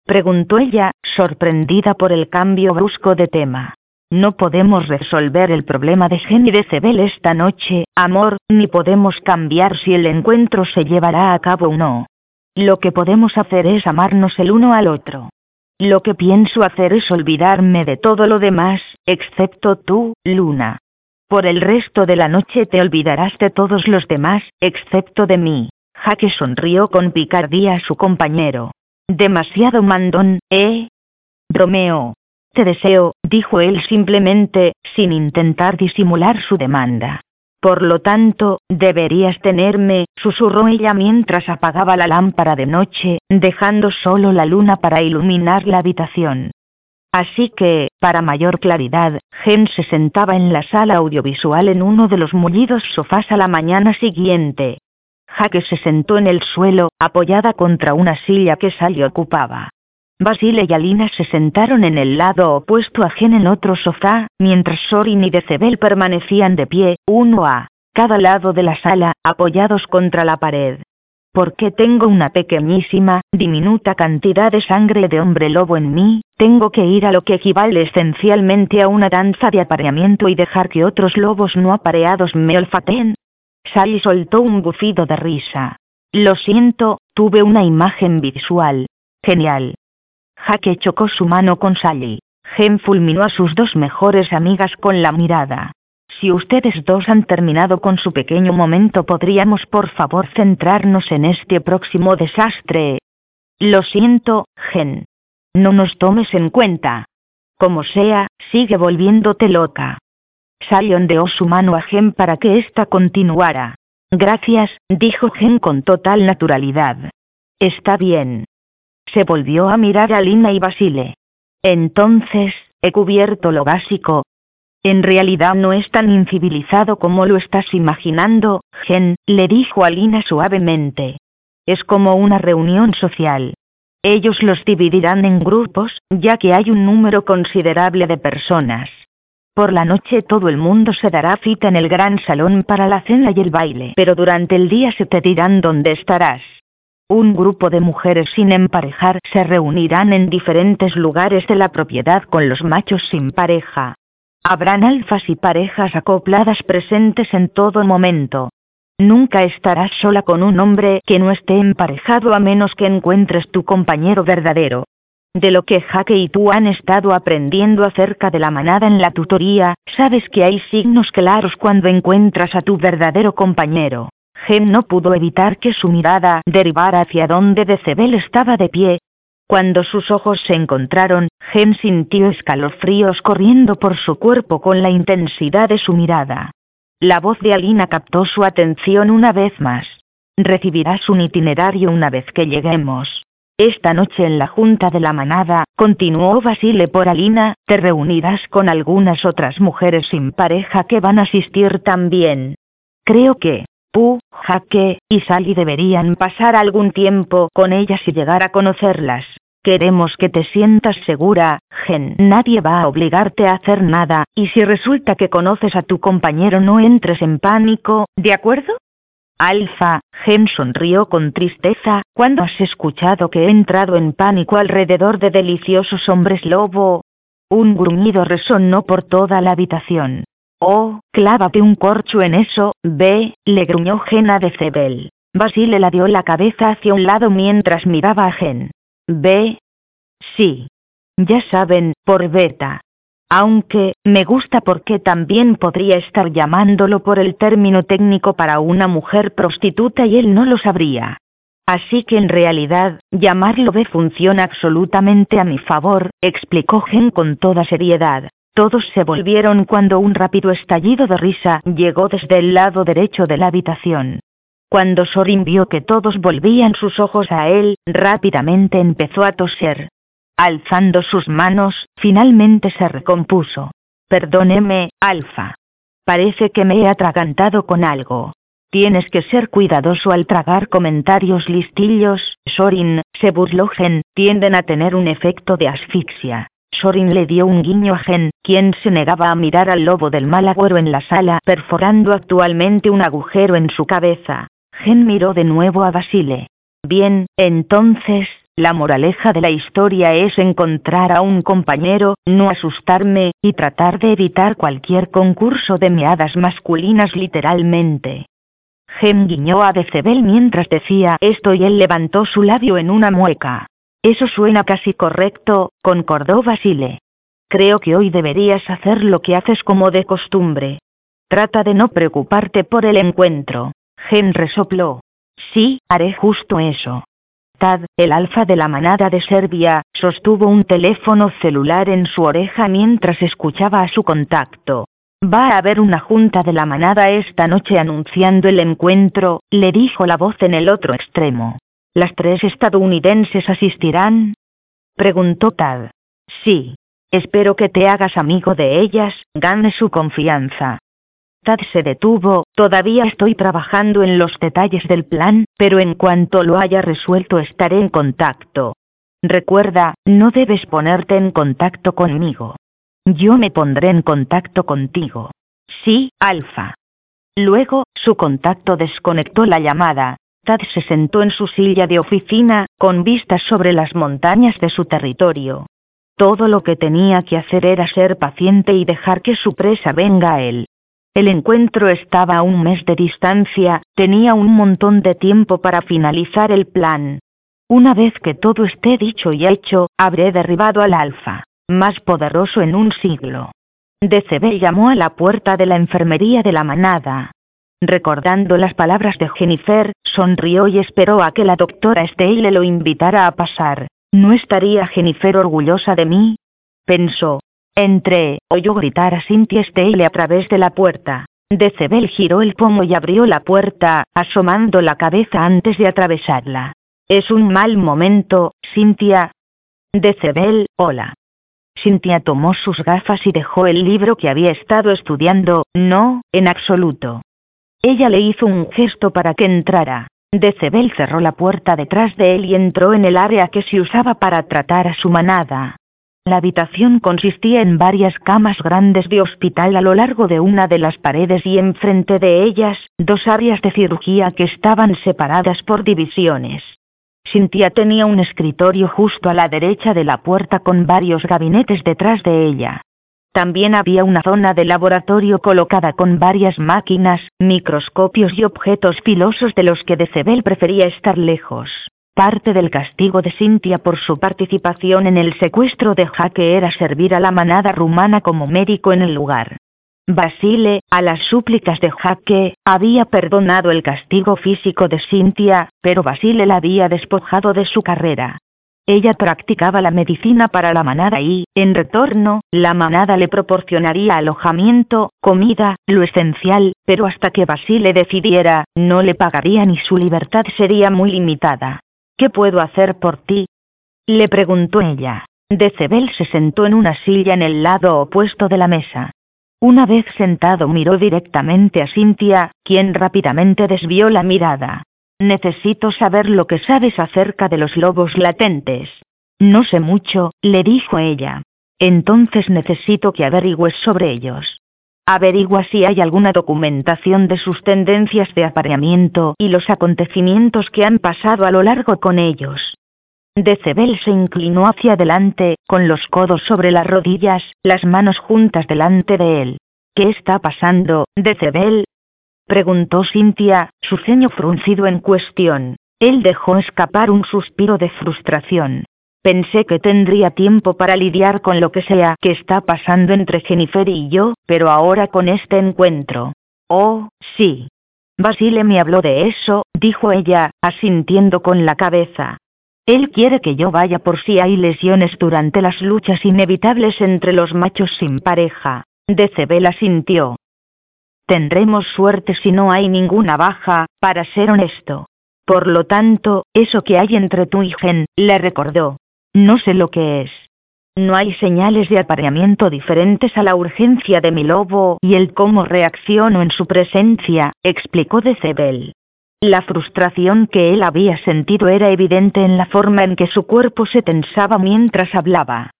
Speaker 1: Preguntó ella, sorprendida por el cambio brusco de tema. No podemos resolver el problema de Jenny de Cebel esta noche, amor, ni podemos cambiar si el encuentro se llevará a cabo o no. Lo que podemos hacer es amarnos el uno al otro. Lo que pienso hacer es olvidarme de todo lo demás, excepto tú, Luna. Por el resto de la noche te olvidarás de todos los demás, excepto de mí. Jaque sonrió con picardía a su compañero. Demasiado mandón, ¿eh? Bromeo. Te deseo, dijo él simplemente, sin intentar disimular su demanda. Por lo tanto, deberías tenerme, susurró ella mientras apagaba la lámpara de noche, dejando solo la luna para iluminar la habitación. Así que, para mayor claridad, Gen se sentaba en la sala audiovisual en uno de los mullidos sofás a la mañana siguiente, Jaque se sentó en el suelo, apoyada contra una silla que Sally ocupaba. Basile y Alina se sentaron en el lado opuesto a Gen en otro sofá, mientras Sorin y Decebel permanecían de pie, uno a cada lado de la sala, apoyados contra la pared. Porque tengo una pequeñísima, diminuta cantidad de sangre de hombre lobo en mí, tengo que ir a lo que equivale esencialmente a una danza de apareamiento y dejar que otros lobos no apareados me olfateen, Sally soltó un bufido de risa. Lo siento, tuve una imagen visual. Genial. Jaque chocó su mano con Sally. Gen fulminó a sus dos mejores amigas con la mirada. Si ustedes dos han terminado con su pequeño momento, ¿podríamos por favor centrarnos en este próximo desastre? Lo siento, Gen. No nos tomes en cuenta. Como sea, sigue volviéndote loca. Sally ondeó su mano a Gen para que ésta continuara. Gracias, dijo Gen con total naturalidad. Está bien. Se volvió a mirar a Lina y Basile. Entonces, he cubierto lo básico. En realidad no es tan incivilizado como lo estás imaginando, Gen, le dijo a Lina suavemente. Es como una reunión social. Ellos los dividirán en grupos, ya que hay un número considerable de personas. Por la noche todo el mundo se dará cita en el gran salón para la cena y el baile, pero durante el día se te dirán dónde estarás. Un grupo de mujeres sin emparejar se reunirán en diferentes lugares de la propiedad con los machos sin pareja. Habrán alfas y parejas acopladas presentes en todo momento. Nunca estarás sola con un hombre que no esté emparejado a menos que encuentres tu compañero verdadero. De lo que Jaque y tú han estado aprendiendo acerca de la manada en la tutoría, sabes que hay signos claros cuando encuentras a tu verdadero compañero. Gem no pudo evitar que su mirada derivara hacia donde Decebel estaba de pie. Cuando sus ojos se encontraron, Gem sintió escalofríos corriendo por su cuerpo con la intensidad de su mirada. La voz de Alina captó su atención una vez más. Recibirás un itinerario una vez que lleguemos. Esta noche en la junta de la manada, continuó Basile por Alina, te reunirás con algunas otras mujeres sin pareja que van a asistir también. Creo que, Pu, Jaque y Sally deberían pasar algún tiempo con ellas y llegar a conocerlas. Queremos que te sientas segura, Gen. Nadie va a obligarte a hacer nada, y si resulta que conoces a tu compañero no entres en pánico, ¿de acuerdo? Alfa, Gen sonrió con tristeza, ¿cuándo has escuchado que he entrado en pánico alrededor de deliciosos hombres lobo? Un gruñido resonó por toda la habitación. Oh, clávate un corcho en eso, ve, le gruñó Gen a Decebel. Basile la dio la cabeza hacia un lado mientras miraba a Gen. Ve. Sí. Ya saben, por beta. Aunque, me gusta porque también podría estar llamándolo por el término técnico para una mujer prostituta y él no lo sabría. Así que en realidad, llamarlo B funciona absolutamente a mi favor, explicó Gen con toda seriedad. Todos se volvieron cuando un rápido estallido de risa llegó desde el lado derecho de la habitación. Cuando Sorin vio que todos volvían sus ojos a él, rápidamente empezó a toser. Alzando sus manos, finalmente se recompuso. Perdóneme, Alfa. Parece que me he atragantado con algo. Tienes que ser cuidadoso al tragar comentarios listillos, Sorin, se burló Gen, tienden a tener un efecto de asfixia. Sorin le dio un guiño a Gen, quien se negaba a mirar al lobo del mal agüero en la sala, perforando actualmente un agujero en su cabeza. Gen miró de nuevo a Basile. Bien, entonces, la moraleja de la historia es encontrar a un compañero, no asustarme, y tratar de evitar cualquier concurso de meadas masculinas literalmente. Gem guiñó a Decebel mientras decía esto y él levantó su labio en una mueca. Eso suena casi correcto, concordó Basile. Creo que hoy deberías hacer lo que haces como de costumbre. Trata de no preocuparte por el encuentro. Gem resopló. Sí, haré justo eso el alfa de la manada de Serbia, sostuvo un teléfono celular en su oreja mientras escuchaba a su contacto. Va a haber una junta de la manada esta noche anunciando el encuentro, le dijo la voz en el otro extremo. ¿Las tres estadounidenses asistirán? Preguntó Tad. Sí. Espero que te hagas amigo de ellas, gane su confianza. Tad se detuvo, todavía estoy trabajando en los detalles del plan, pero en cuanto lo haya resuelto estaré en contacto. Recuerda, no debes ponerte en contacto conmigo. Yo me pondré en contacto contigo. Sí, Alfa. Luego, su contacto desconectó la llamada. Tad se sentó en su silla de oficina, con vistas sobre las montañas de su territorio. Todo lo que tenía que hacer era ser paciente y dejar que su presa venga a él. El encuentro estaba a un mes de distancia, tenía un montón de tiempo para finalizar el plan. Una vez que todo esté dicho y hecho, habré derribado al alfa, más poderoso en un siglo. Decebel llamó a la puerta de la enfermería de la manada. Recordando las palabras de Jennifer, sonrió y esperó a que la doctora Steele lo invitara a pasar. ¿No estaría Jennifer orgullosa de mí? Pensó. Entré, oyó gritar a Cynthia Steele a través de la puerta. Decebel giró el pomo y abrió la puerta, asomando la cabeza antes de atravesarla. Es un mal momento, Cynthia. Decebel, hola. Cynthia tomó sus gafas y dejó el libro que había estado estudiando, no, en absoluto. Ella le hizo un gesto para que entrara. Decebel cerró la puerta detrás de él y entró en el área que se usaba para tratar a su manada. La habitación consistía en varias camas grandes de hospital a lo largo de una de las paredes y enfrente de ellas, dos áreas de cirugía que estaban separadas por divisiones. Cynthia tenía un escritorio justo a la derecha de la puerta con varios gabinetes detrás de ella. También había una zona de laboratorio colocada con varias máquinas, microscopios y objetos filosos de los que Decebel prefería estar lejos. Parte del castigo de Cynthia por su participación en el secuestro de Jaque era servir a la manada rumana como médico en el lugar. Basile, a las súplicas de Jaque, había perdonado el castigo físico de Cynthia, pero Basile la había despojado de su carrera. Ella practicaba la medicina para la manada y, en retorno, la manada le proporcionaría alojamiento, comida, lo esencial, pero hasta que Basile decidiera, no le pagaría ni su libertad sería muy limitada. ¿Qué puedo hacer por ti? Le preguntó ella. Decebel se sentó en una silla en el lado opuesto de la mesa. Una vez sentado miró directamente a Cynthia, quien rápidamente desvió la mirada. Necesito saber lo que sabes acerca de los lobos latentes. No sé mucho, le dijo ella. Entonces necesito que averigües sobre ellos. Averigua si hay alguna documentación de sus tendencias de apareamiento y los acontecimientos que han pasado a lo largo con ellos. Decebel se inclinó hacia adelante, con los codos sobre las rodillas, las manos juntas delante de él. ¿Qué está pasando, Decebel? preguntó Cynthia, su ceño fruncido en cuestión. Él dejó escapar un suspiro de frustración. Pensé que tendría tiempo para lidiar con lo que sea que está pasando entre Jennifer y yo, pero ahora con este encuentro. Oh, sí. Basile me habló de eso, dijo ella, asintiendo con la cabeza. Él quiere que yo vaya por si hay lesiones durante las luchas inevitables entre los machos sin pareja. Decebel asintió. Tendremos suerte si no hay ninguna baja, para ser honesto. Por lo tanto, eso que hay entre tú y Gen, le recordó. No sé lo que es. No hay señales de apareamiento diferentes a la urgencia de mi lobo y el cómo reacciono en su presencia, explicó Decebel. La frustración que él había sentido era evidente en la forma en que su cuerpo se tensaba mientras hablaba.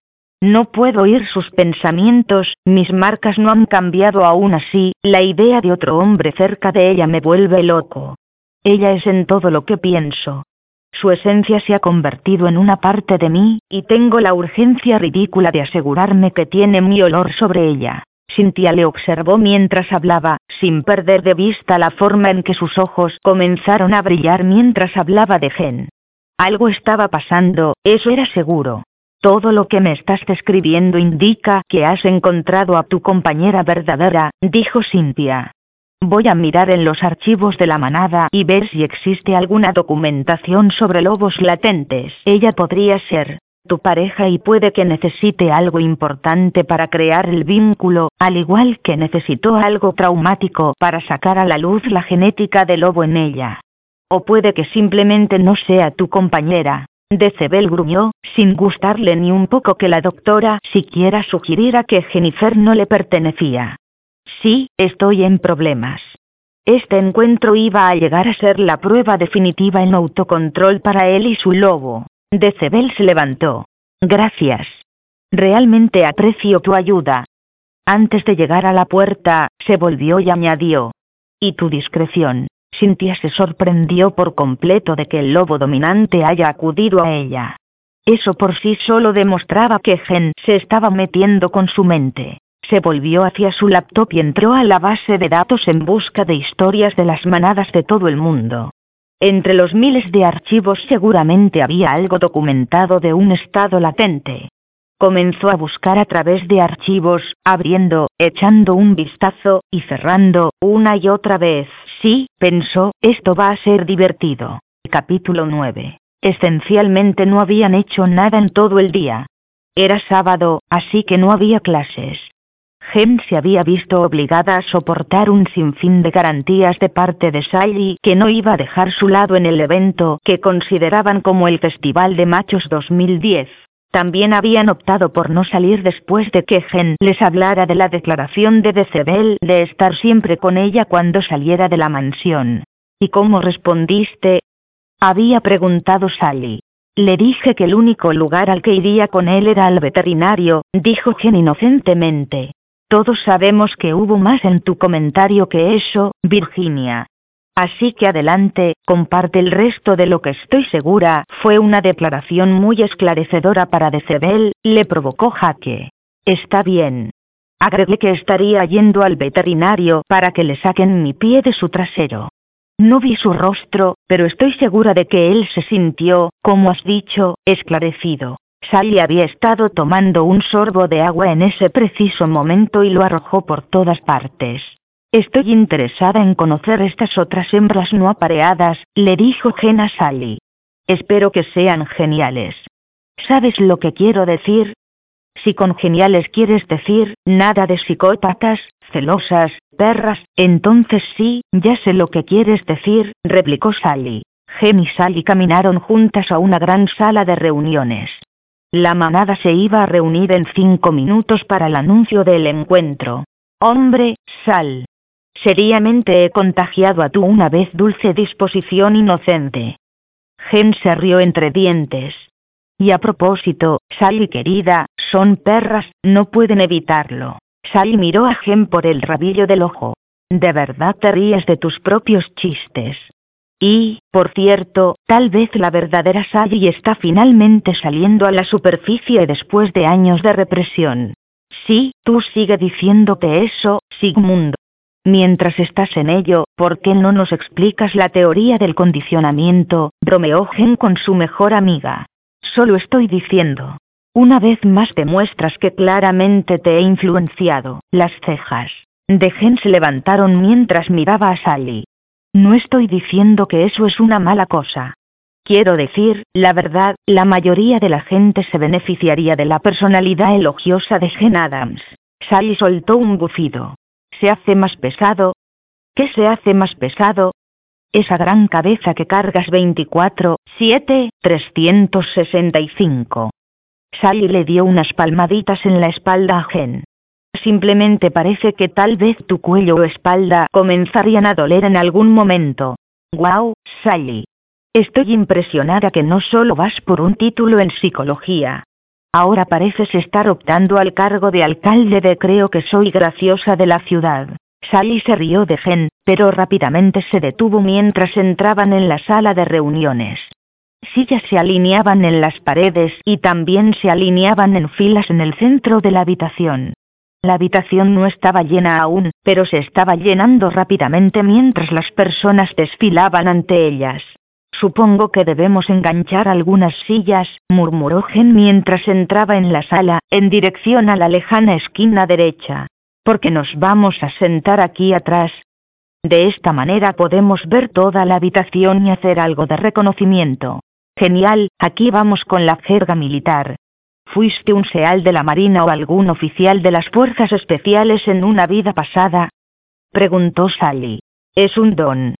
Speaker 1: No puedo oír sus pensamientos, mis marcas no han cambiado aún así, la idea de otro hombre cerca de ella me vuelve loco. Ella es en todo lo que pienso. Su esencia se ha convertido en una parte de mí, y tengo la urgencia ridícula de asegurarme que tiene mi olor sobre ella. Cynthia le observó mientras hablaba, sin perder de vista la forma en que sus ojos comenzaron a brillar mientras hablaba de Gen. Algo estaba pasando, eso era seguro. Todo lo que me estás describiendo indica que has encontrado a tu compañera verdadera, dijo Cynthia. Voy a mirar en los archivos de la manada y ver si existe alguna documentación sobre lobos latentes. Ella podría ser, tu pareja y puede que necesite algo importante para crear el vínculo, al igual que necesitó algo traumático para sacar a la luz la genética del lobo en ella. O puede que simplemente no sea tu compañera. Decebel gruñó, sin gustarle ni un poco que la doctora siquiera sugiriera que Jennifer no le pertenecía. Sí, estoy en problemas. Este encuentro iba a llegar a ser la prueba definitiva en autocontrol para él y su lobo. Decebel se levantó. Gracias. Realmente aprecio tu ayuda. Antes de llegar a la puerta, se volvió y añadió. Y tu discreción. Cynthia se sorprendió por completo de que el lobo dominante haya acudido a ella. Eso por sí solo demostraba que Gen se estaba metiendo con su mente. Se volvió hacia su laptop y entró a la base de datos en busca de historias de las manadas de todo el mundo. Entre los miles de archivos seguramente había algo documentado de un estado latente. Comenzó a buscar a través de archivos, abriendo, echando un vistazo, y cerrando, una y otra vez. Sí, pensó, esto va a ser divertido. Capítulo 9. Esencialmente no habían hecho nada en todo el día. Era sábado, así que no había clases. Gem se había visto obligada a soportar un sinfín de garantías de parte de Sally que no iba a dejar su lado en el evento que consideraban como el Festival de Machos 2010. También habían optado por no salir después de que Gen les hablara de la declaración de Decebel de estar siempre con ella cuando saliera de la mansión. ¿Y cómo respondiste? Había preguntado Sally. Le dije que el único lugar al que iría con él era al veterinario, dijo Gen inocentemente. Todos sabemos que hubo más en tu comentario que eso, Virginia. Así que adelante, comparte el resto de lo que estoy segura, fue una declaración muy esclarecedora para Decebel, le provocó jaque. Está bien. Agregué que estaría yendo al veterinario para que le saquen mi pie de su trasero. No vi su rostro, pero estoy segura de que él se sintió, como has dicho, esclarecido. Sally había estado tomando un sorbo de agua en ese preciso momento y lo arrojó por todas partes. Estoy interesada en conocer estas otras hembras no apareadas, le dijo Jen a Sally. Espero que sean geniales. ¿Sabes lo que quiero decir? Si con geniales quieres decir, nada de psicópatas, celosas, perras, entonces sí, ya sé lo que quieres decir, replicó Sally. Jen y Sally caminaron juntas a una gran sala de reuniones. La manada se iba a reunir en cinco minutos para el anuncio del encuentro. Hombre, sal. Seriamente he contagiado a tu una vez dulce disposición inocente. Gen se rió entre dientes. Y a propósito, Sally querida, son perras, no pueden evitarlo. Sally miró a Gen por el rabillo del ojo. ¿De verdad te ríes de tus propios chistes? Y, por cierto, tal vez la verdadera Sally está finalmente saliendo a la superficie después de años de represión. Sí, tú sigue diciéndote eso, Sigmundo. Mientras estás en ello, ¿por qué no nos explicas la teoría del condicionamiento, Gen con su mejor amiga? Solo estoy diciendo. Una vez más demuestras que claramente te he influenciado. Las cejas de Gen se levantaron mientras miraba a Sally. No estoy diciendo que eso es una mala cosa. Quiero decir, la verdad, la mayoría de la gente se beneficiaría de la personalidad elogiosa de Gen Adams. Sally soltó un bufido. ¿Se hace más pesado? ¿Qué se hace más pesado? Esa gran cabeza que cargas 24, 7, 365. Sally le dio unas palmaditas en la espalda a Gen. Simplemente parece que tal vez tu cuello o espalda comenzarían a doler en algún momento. Wow, Sally. Estoy impresionada que no solo vas por un título en psicología. Ahora pareces estar optando al cargo de alcalde de creo que soy graciosa de la ciudad. Sally se rió de Gen, pero rápidamente se detuvo mientras entraban en la sala de reuniones. Sillas se alineaban en las paredes y también se alineaban en filas en el centro de la habitación. La habitación no estaba llena aún, pero se estaba llenando rápidamente mientras las personas desfilaban ante ellas. Supongo que debemos enganchar algunas sillas, murmuró Gen mientras entraba en la sala, en dirección a la lejana esquina derecha. Porque nos vamos a sentar aquí atrás. De esta manera podemos ver toda la habitación y hacer algo de reconocimiento. Genial, aquí vamos con la jerga militar. ¿Fuiste un seal de la Marina o algún oficial de las Fuerzas Especiales en una vida pasada? Preguntó Sally. Es un don.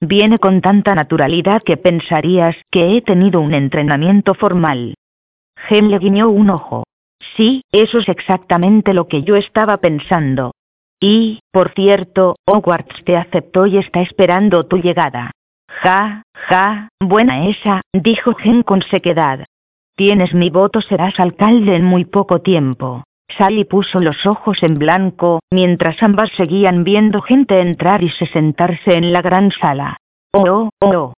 Speaker 1: Viene con tanta naturalidad que pensarías que he tenido un entrenamiento formal. Gen le guiñó un ojo. Sí, eso es exactamente lo que yo estaba pensando. Y, por cierto, Hogwarts te aceptó y está esperando tu llegada. Ja, ja, buena esa, dijo Gen con sequedad. Tienes mi voto, serás alcalde en muy poco tiempo. Sally puso los ojos en blanco, mientras ambas seguían viendo gente entrar y se sentarse en la gran sala. Oh, oh, oh.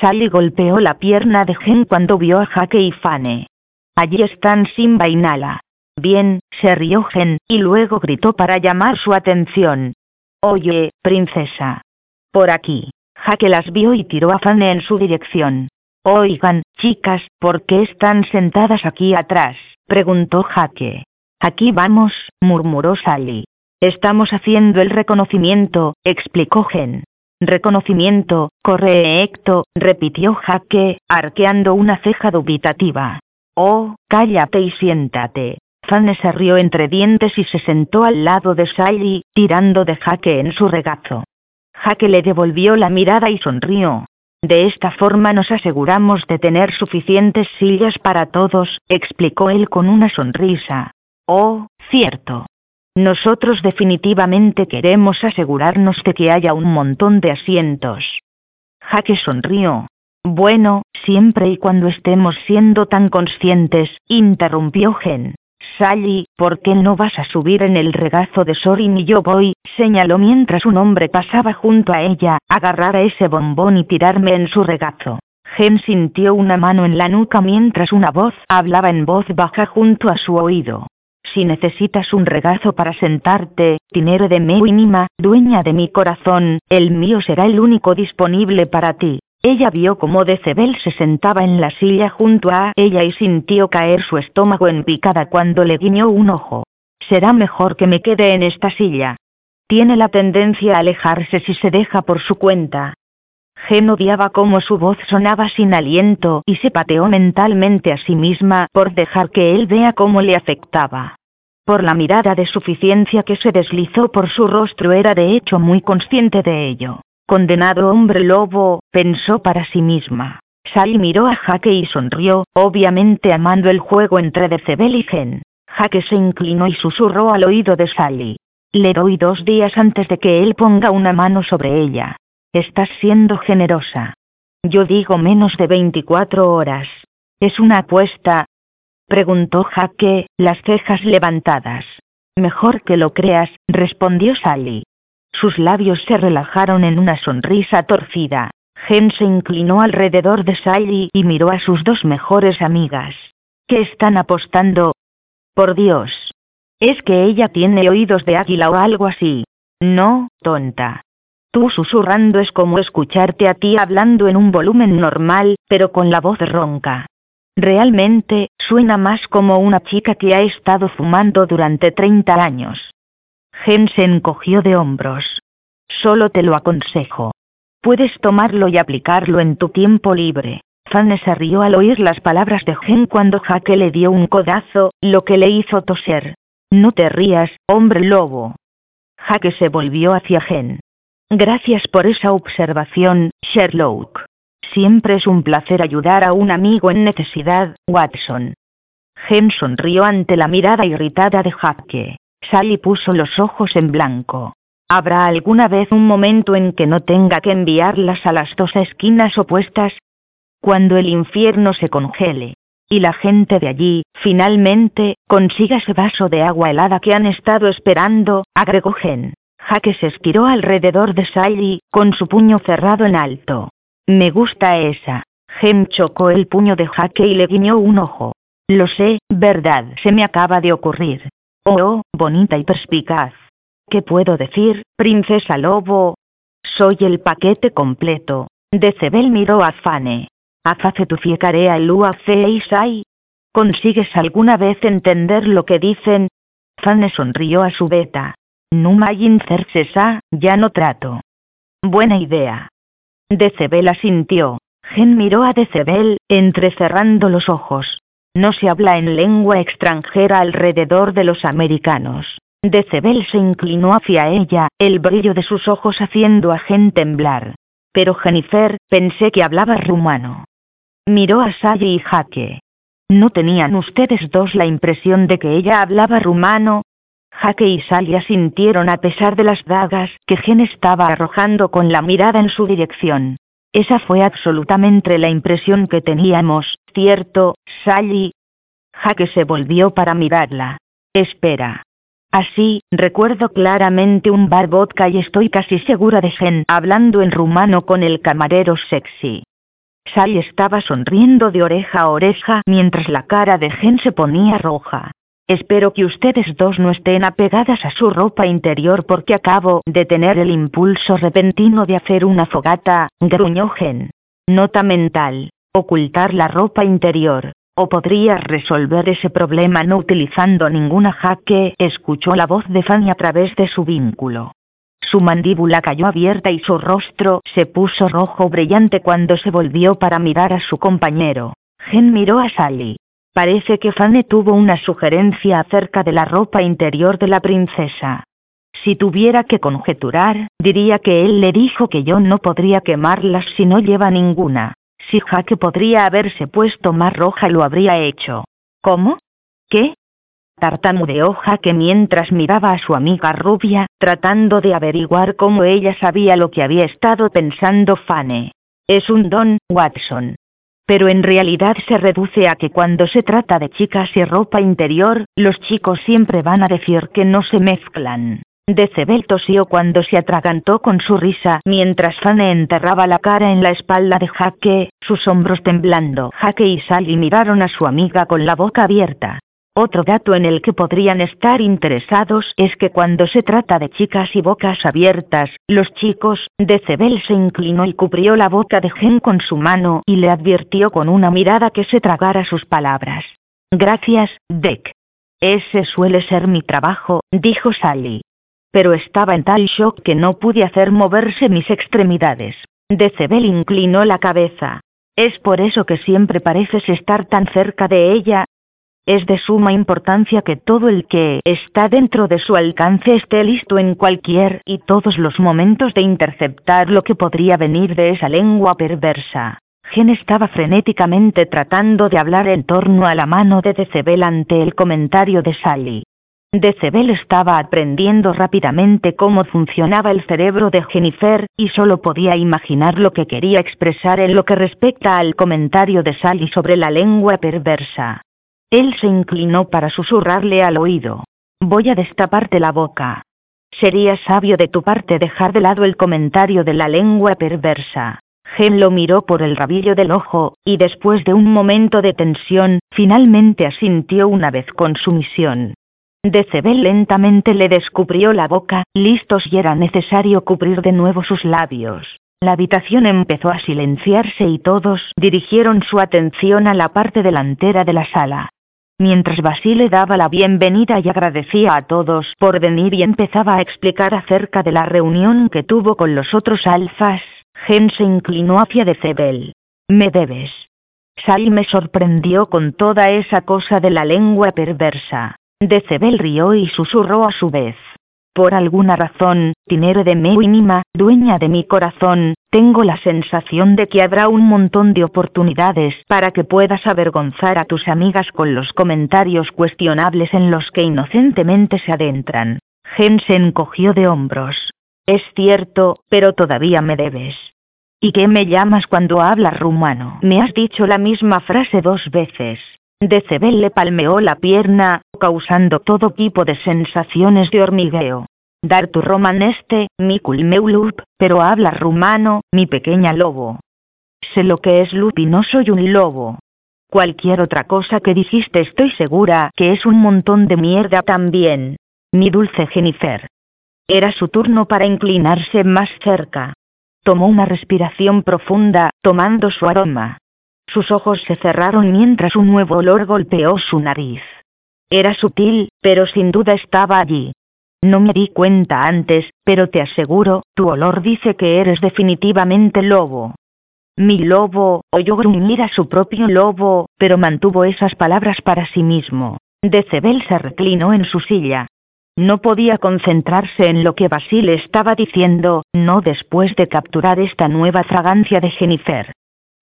Speaker 1: Sally golpeó la pierna de Gen cuando vio a Jaque y Fane. Allí están Simba y Nala. Bien, se rió Gen, y luego gritó para llamar su atención. Oye, princesa. Por aquí. Jaque las vio y tiró a Fanny en su dirección. Oigan, chicas, ¿por qué están sentadas aquí atrás? preguntó Jaque. Aquí vamos, murmuró Sally. Estamos haciendo el reconocimiento, explicó Gen. Reconocimiento, correcto, repitió Jaque, arqueando una ceja dubitativa. Oh, cállate y siéntate. Fanny se rió entre dientes y se sentó al lado de Sally, tirando de Jaque en su regazo. Jaque le devolvió la mirada y sonrió. De esta forma nos aseguramos de tener suficientes sillas para todos, explicó él con una sonrisa. Oh, cierto. Nosotros definitivamente queremos asegurarnos de que haya un montón de asientos. Jaque sonrió. Bueno, siempre y cuando estemos siendo tan conscientes, interrumpió Gen. Sally, ¿por qué no vas a subir en el regazo de Sorin y yo voy? Señaló mientras un hombre pasaba junto a ella, agarrar a ese bombón y tirarme en su regazo. Gen sintió una mano en la nuca mientras una voz hablaba en voz baja junto a su oído. Si necesitas un regazo para sentarte, dinero de mínima, dueña de mi corazón, el mío será el único disponible para ti. Ella vio cómo Decebel se sentaba en la silla junto a ella y sintió caer su estómago en picada cuando le guiñó un ojo. Será mejor que me quede en esta silla. Tiene la tendencia a alejarse si se deja por su cuenta. Gen odiaba cómo su voz sonaba sin aliento y se pateó mentalmente a sí misma por dejar que él vea cómo le afectaba. Por la mirada de suficiencia que se deslizó por su rostro era de hecho muy consciente de ello. Condenado hombre lobo, pensó para sí misma. Sally miró a Jaque y sonrió, obviamente amando el juego entre Decebel y Gen. Jaque se inclinó y susurró al oído de Sally. Le doy dos días antes de que él ponga una mano sobre ella. Estás siendo generosa. Yo digo menos de 24 horas. ¿Es una apuesta? Preguntó Jaque, las cejas levantadas. Mejor que lo creas, respondió Sally. Sus labios se relajaron en una sonrisa torcida. Gen se inclinó alrededor de Sally y miró a sus dos mejores amigas. ¿Qué están apostando? Por Dios. Es que ella tiene oídos de águila o algo así. No, tonta. Tú susurrando es como escucharte a ti hablando en un volumen normal, pero con la voz ronca. Realmente, suena más como una chica que ha estado fumando durante 30 años. Gen se encogió de hombros. Solo te lo aconsejo. Puedes tomarlo y aplicarlo en tu tiempo libre. Fanny se rió al oír las palabras de Gen cuando Jaque le dio un codazo, lo que le hizo toser. No te rías, hombre lobo. Jaque se volvió hacia Gen. Gracias por esa observación, Sherlock. Siempre es un placer ayudar a un amigo en necesidad, Watson. Gen sonrió ante la mirada irritada de Jaque. Sally puso los ojos en blanco. ¿Habrá alguna vez un momento en que no tenga que enviarlas a las dos esquinas opuestas? Cuando el infierno se congele. Y la gente de allí, finalmente, consiga ese vaso de agua helada que han estado esperando, agregó Gen. Jaque se estiró alrededor de Sally, con su puño cerrado en alto. Me gusta esa. Gen chocó el puño de Jaque y le guiñó un ojo. Lo sé, verdad, se me acaba de ocurrir. Oh, bonita y perspicaz. ¿Qué puedo decir, princesa lobo? Soy el paquete completo. Decebel miró a Fane. Aface tu fiecarea el uaceisai. ¿Consigues alguna vez entender lo que dicen? Fane sonrió a su beta. Numayin cercesa, ya no trato. Buena idea. Decebel asintió. Gen miró a Decebel, entrecerrando los ojos. No se habla en lengua extranjera alrededor de los americanos. Decebel se inclinó hacia ella, el brillo de sus ojos haciendo a Gen temblar. Pero Jennifer, pensé que hablaba rumano. Miró a Sally y Jaque. ¿No tenían ustedes dos la impresión de que ella hablaba rumano? Jaque y Sally asintieron a pesar de las dagas que Gen estaba arrojando con la mirada en su dirección. Esa fue absolutamente la impresión que teníamos, ¿cierto, Sally? Jaque se volvió para mirarla. Espera. Así, recuerdo claramente un bar vodka y estoy casi segura de Gen hablando en rumano con el camarero sexy. Sally estaba sonriendo de oreja a oreja mientras la cara de Gen se ponía roja. Espero que ustedes dos no estén apegadas a su ropa interior porque acabo de tener el impulso repentino de hacer una fogata, gruñó Gen. Nota mental. Ocultar la ropa interior. O podría resolver ese problema no utilizando ninguna jaque, escuchó la voz de Fanny a través de su vínculo. Su mandíbula cayó abierta y su rostro se puso rojo brillante cuando se volvió para mirar a su compañero. Gen miró a Sally. Parece que Fanny tuvo una sugerencia acerca de la ropa interior de la princesa. Si tuviera que conjeturar, diría que él le dijo que yo no podría quemarlas si no lleva ninguna. Si Jaque podría haberse puesto más roja lo habría hecho. ¿Cómo? ¿Qué? Tartamudeó Jaque mientras miraba a su amiga rubia, tratando de averiguar cómo ella sabía lo que había estado pensando Fanny. Es un don, Watson pero en realidad se reduce a que cuando se trata de chicas y ropa interior, los chicos siempre van a decir que no se mezclan. Decebel tosió cuando se atragantó con su risa mientras Fanny enterraba la cara en la espalda de Jaque, sus hombros temblando. Jaque y Sally miraron a su amiga con la boca abierta. Otro dato en el que podrían estar interesados es que cuando se trata de chicas y bocas abiertas, los chicos, Decebel se inclinó y cubrió la boca de Gen con su mano y le advirtió con una mirada que se tragara sus palabras. Gracias, Deck. Ese suele ser mi trabajo, dijo Sally. Pero estaba en tal shock que no pude hacer moverse mis extremidades. Decebel inclinó la cabeza. Es por eso que siempre pareces estar tan cerca de ella, es de suma importancia que todo el que está dentro de su alcance esté listo en cualquier y todos los momentos de interceptar lo que podría venir de esa lengua perversa. Gen estaba frenéticamente tratando de hablar en torno a la mano de Decebel ante el comentario de Sally. Decebel estaba aprendiendo rápidamente cómo funcionaba el cerebro de Jennifer, y solo podía imaginar lo que quería expresar en lo que respecta al comentario de Sally sobre la lengua perversa. Él se inclinó para susurrarle al oído. Voy a destaparte la boca. Sería sabio de tu parte dejar de lado el comentario de la lengua perversa. Gen lo miró por el rabillo del ojo, y después de un momento de tensión, finalmente asintió una vez con su misión. Decebel lentamente le descubrió la boca, listos y era necesario cubrir de nuevo sus labios. La habitación empezó a silenciarse y todos dirigieron su atención a la parte delantera de la sala. Mientras Basile daba la bienvenida y agradecía a todos por venir y empezaba a explicar acerca de la reunión que tuvo con los otros alfas, Gen se inclinó hacia Decebel. Me debes. Sally me sorprendió con toda esa cosa de la lengua perversa. Decebel rió y susurró a su vez. Por alguna razón, dinero de Mewinima, dueña de mi corazón, tengo la sensación de que habrá un montón de oportunidades para que puedas avergonzar a tus amigas con los comentarios cuestionables en los que inocentemente se adentran. Gen se encogió de hombros. Es cierto, pero todavía me debes. ¿Y qué me llamas cuando hablas rumano? Me has dicho la misma frase dos veces. Decebel le palmeó la pierna, causando todo tipo de sensaciones de hormigueo. Dar tu romaneste, mi culmeulup, pero habla rumano, mi pequeña lobo. Sé lo que es lup y no soy un lobo. Cualquier otra cosa que dijiste estoy segura que es un montón de mierda también. Mi dulce Jennifer. Era su turno para inclinarse más cerca. Tomó una respiración profunda, tomando su aroma. Sus ojos se cerraron mientras un nuevo olor golpeó su nariz. Era sutil, pero sin duda estaba allí. No me di cuenta antes, pero te aseguro, tu olor dice que eres definitivamente lobo. Mi lobo, oyó gruñir a su propio lobo, pero mantuvo esas palabras para sí mismo. Decebel se reclinó en su silla. No podía concentrarse en lo que Basile estaba diciendo, no después de capturar esta nueva fragancia de Jennifer.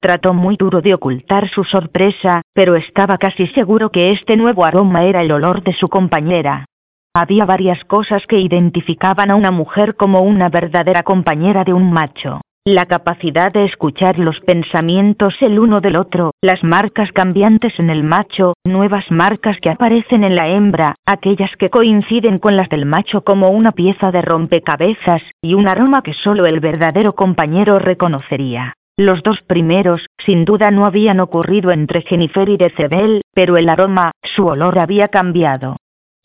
Speaker 1: Trató muy duro de ocultar su sorpresa, pero estaba casi seguro que este nuevo aroma era el olor de su compañera. Había varias cosas que identificaban a una mujer como una verdadera compañera de un macho. La capacidad de escuchar los pensamientos el uno del otro, las marcas cambiantes en el macho, nuevas marcas que aparecen en la hembra, aquellas que coinciden con las del macho como una pieza de rompecabezas, y un aroma que solo el verdadero compañero reconocería. Los dos primeros, sin duda no habían ocurrido entre Jennifer y Decebel, pero el aroma, su olor había cambiado.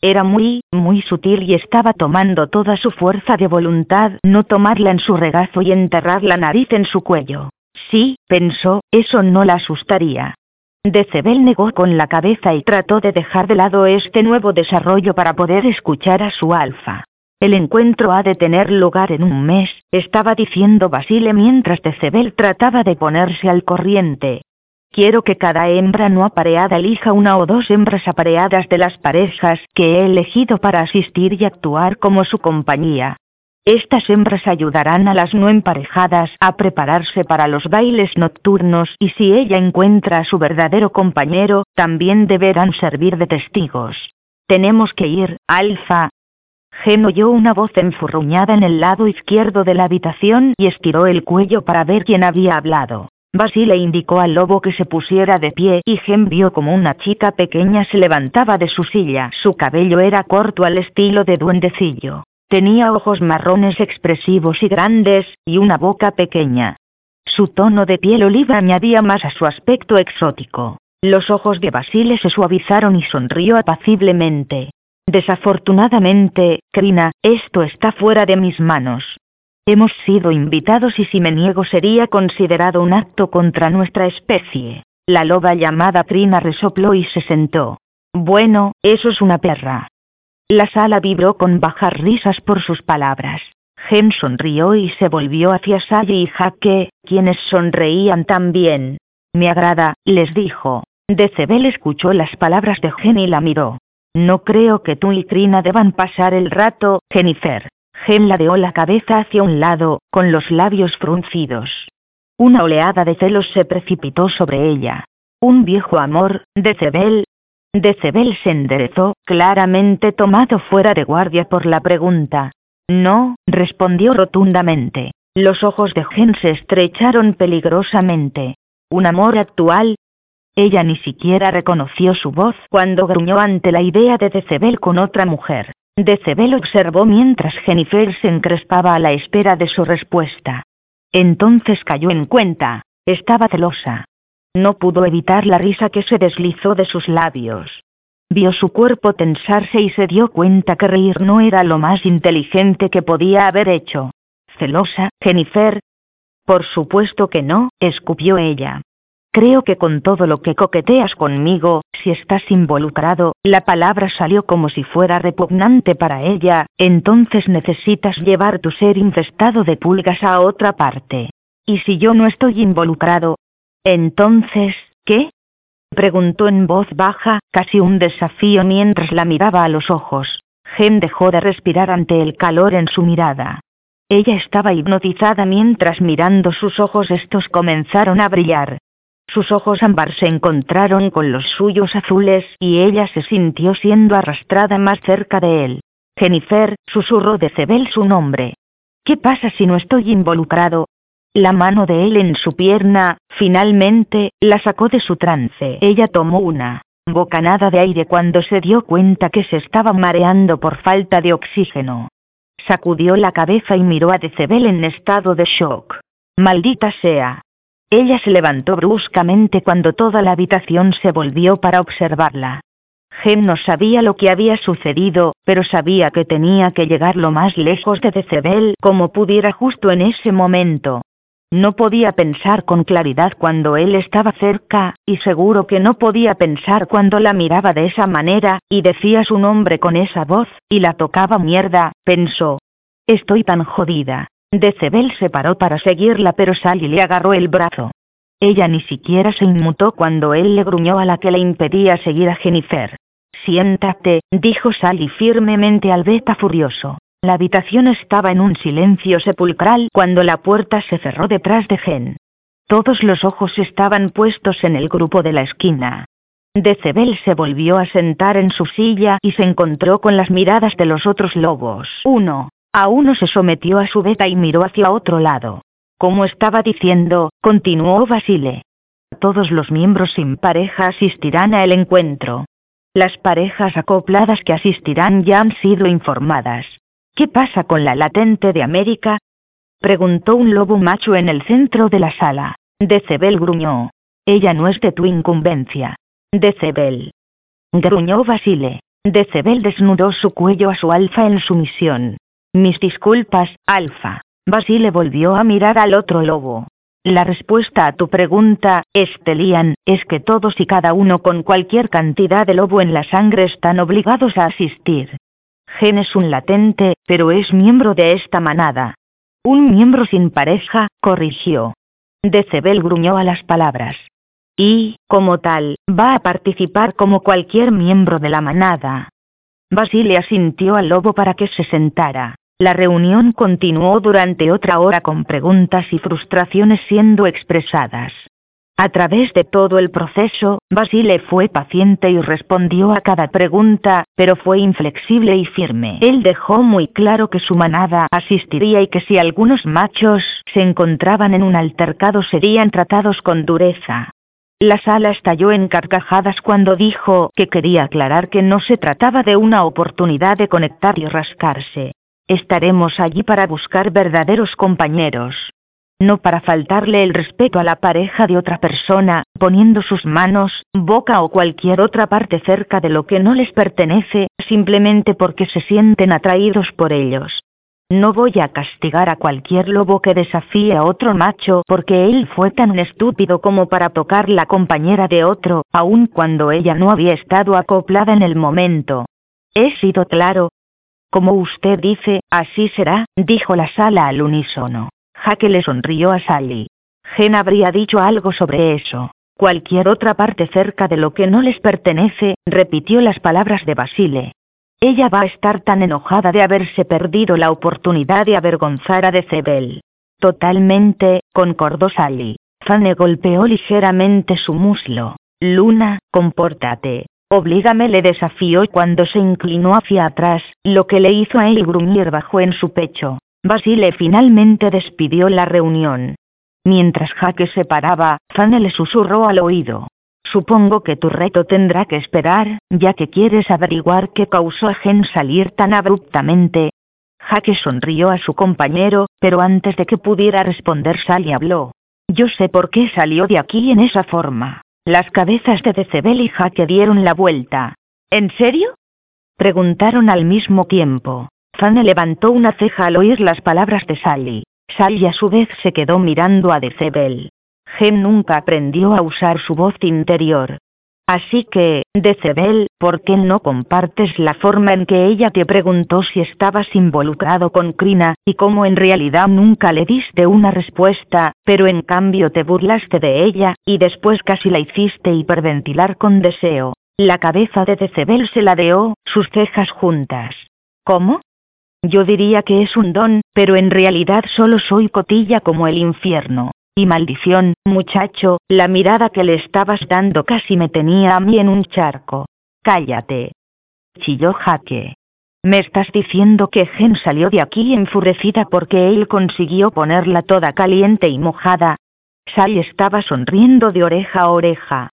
Speaker 1: Era muy, muy sutil y estaba tomando toda su fuerza de voluntad no tomarla en su regazo y enterrar la nariz en su cuello. Sí, pensó, eso no la asustaría. Decebel negó con la cabeza y trató de dejar de lado este nuevo desarrollo para poder escuchar a su alfa. El encuentro ha de tener lugar en un mes, estaba diciendo Basile mientras Decebel trataba de ponerse al corriente. Quiero que cada hembra no apareada elija una o dos hembras apareadas de las parejas que he elegido para asistir y actuar como su compañía. Estas hembras ayudarán a las no emparejadas a prepararse para los bailes nocturnos y si ella encuentra a su verdadero compañero, también deberán servir de testigos. Tenemos que ir, Alfa. Gen oyó una voz enfurruñada en el lado izquierdo de la habitación y estiró el cuello para ver quién había hablado. Basile indicó al lobo que se pusiera de pie y Gen vio como una chica pequeña se levantaba de su silla. Su cabello era corto al estilo de duendecillo. Tenía ojos marrones expresivos y grandes, y una boca pequeña. Su tono de piel oliva añadía más a su aspecto exótico. Los ojos de Basile se suavizaron y sonrió apaciblemente. Desafortunadamente, Krina, esto está fuera de mis manos. Hemos sido invitados y si me niego sería considerado un acto contra nuestra especie. La loba llamada Krina resopló y se sentó. Bueno, eso es una perra. La sala vibró con bajas risas por sus palabras. Gen sonrió y se volvió hacia Sally y Jaque, quienes sonreían también. Me agrada, les dijo. Decebel escuchó las palabras de Gen y la miró. No creo que tú y Krina deban pasar el rato, Jennifer. Gen ladeó la cabeza hacia un lado, con los labios fruncidos. Una oleada de celos se precipitó sobre ella. Un viejo amor, Decebel, Decebel se enderezó, claramente tomado fuera de guardia por la pregunta. No, respondió rotundamente. Los ojos de Gen se estrecharon peligrosamente. ¿Un amor actual? Ella ni siquiera reconoció su voz cuando gruñó ante la idea de Decebel con otra mujer. Decebel observó mientras Jennifer se encrespaba a la espera de su respuesta. Entonces cayó en cuenta. Estaba celosa. No pudo evitar la risa que se deslizó de sus labios. Vio su cuerpo tensarse y se dio cuenta que reír no era lo más inteligente que podía haber hecho. ¿Celosa, Jennifer? Por supuesto que no, escupió ella. Creo que con todo lo que coqueteas conmigo, si estás involucrado, la palabra salió como si fuera repugnante para ella, entonces necesitas llevar tu ser infestado de pulgas a otra parte. Y si yo no estoy involucrado, entonces, ¿qué? preguntó en voz baja, casi un desafío mientras la miraba a los ojos. Gen dejó de respirar ante el calor en su mirada. Ella estaba hipnotizada mientras mirando sus ojos estos comenzaron a brillar. Sus ojos ámbar se encontraron con los suyos azules y ella se sintió siendo arrastrada más cerca de él. Jennifer, susurró de Cebel su nombre. ¿Qué pasa si no estoy involucrado? La mano de él en su pierna, finalmente, la sacó de su trance. Ella tomó una bocanada de aire cuando se dio cuenta que se estaba mareando por falta de oxígeno. Sacudió la cabeza y miró a Decebel en estado de shock. Maldita sea. Ella se levantó bruscamente cuando toda la habitación se volvió para observarla. Gem no sabía lo que había sucedido, pero sabía que tenía que llegar lo más lejos de Decebel como pudiera justo en ese momento. No podía pensar con claridad cuando él estaba cerca, y seguro que no podía pensar cuando la miraba de esa manera, y decía su nombre con esa voz, y la tocaba mierda, pensó. Estoy tan jodida. Decebel se paró para seguirla pero Sally le agarró el brazo. Ella ni siquiera se inmutó cuando él le gruñó a la que le impedía seguir a Jennifer. Siéntate, dijo Sally firmemente al beta furioso. La habitación estaba en un silencio sepulcral cuando la puerta se cerró detrás de Gen. Todos los ojos estaban puestos en el grupo de la esquina. Decebel se volvió a sentar en su silla y se encontró con las miradas de los otros lobos. Uno, a uno se sometió a su beta y miró hacia otro lado. Como estaba diciendo, continuó Basile. Todos los miembros sin pareja asistirán a el encuentro. Las parejas acopladas que asistirán ya han sido informadas. ¿Qué pasa con la latente de América? preguntó un lobo macho en el centro de la sala. Decebel gruñó. Ella no es de tu incumbencia. Decebel. Gruñó Basile. Decebel desnudó su cuello a su alfa en sumisión. Mis disculpas, alfa. Basile volvió a mirar al otro lobo. La respuesta a tu pregunta, Estelian, es que todos y cada uno con cualquier cantidad de lobo en la sangre están obligados a asistir. Gen es un latente, pero es miembro de esta manada. Un miembro sin pareja, corrigió. Decebel gruñó a las palabras. Y, como tal, va a participar como cualquier miembro de la manada. Basile asintió al lobo para que se sentara. La reunión continuó durante otra hora con preguntas y frustraciones siendo expresadas. A través de todo el proceso, Basile fue paciente y respondió a cada pregunta, pero fue inflexible y firme. Él dejó muy claro que su manada asistiría y que si algunos machos se encontraban en un altercado serían tratados con dureza. La sala estalló en carcajadas cuando dijo que quería aclarar que no se trataba de una oportunidad de conectar y rascarse. Estaremos allí para buscar verdaderos compañeros. No para faltarle el respeto a la pareja de otra persona, poniendo sus manos, boca o cualquier otra parte cerca de lo que no les pertenece, simplemente porque se sienten atraídos por ellos. No voy a castigar a cualquier lobo que desafíe a otro macho porque él fue tan estúpido como para tocar la compañera de otro, aun cuando ella no había estado acoplada en el momento. He sido claro, como usted dice, así será, dijo la sala al unísono. Jaque le sonrió a Sally. Gen habría dicho algo sobre eso. Cualquier otra parte cerca de lo que no les pertenece, repitió las palabras de Basile. Ella va a estar tan enojada de haberse perdido la oportunidad de avergonzar a Decebel. Totalmente, concordó Sally. Fane golpeó ligeramente su muslo. Luna, compórtate. Oblígame le desafió cuando se inclinó hacia atrás, lo que le hizo a él gruñir bajo en su pecho. Basile finalmente despidió la reunión. Mientras Jaque se paraba, Fane le susurró al oído. Supongo que tu reto tendrá que esperar, ya que quieres averiguar qué causó a Gen salir tan abruptamente. Jaque sonrió a su compañero, pero antes de que pudiera responder Sally habló. Yo sé por qué salió de aquí en esa forma. Las cabezas de Decebel y Jaque dieron la vuelta. ¿En serio? Preguntaron al mismo tiempo. Fane levantó una ceja al oír las palabras de Sally. Sally a su vez se quedó mirando a Decebel. Gem nunca aprendió a usar su voz interior. Así que, Decebel, ¿por qué no compartes la forma en que ella te preguntó si estabas involucrado con Krina, y cómo en realidad nunca le diste una respuesta, pero en cambio te burlaste de ella, y después casi la hiciste hiperventilar con deseo? La cabeza de Decebel se ladeó, sus cejas juntas. ¿Cómo? Yo diría que es un don, pero en realidad solo soy cotilla como el infierno. Y maldición, muchacho, la mirada que le estabas dando casi me tenía a mí en un charco. Cállate. Chilló Jaque. ¿Me estás diciendo que Gen salió de aquí enfurecida porque él consiguió ponerla toda caliente y mojada? Sally estaba sonriendo de oreja a oreja.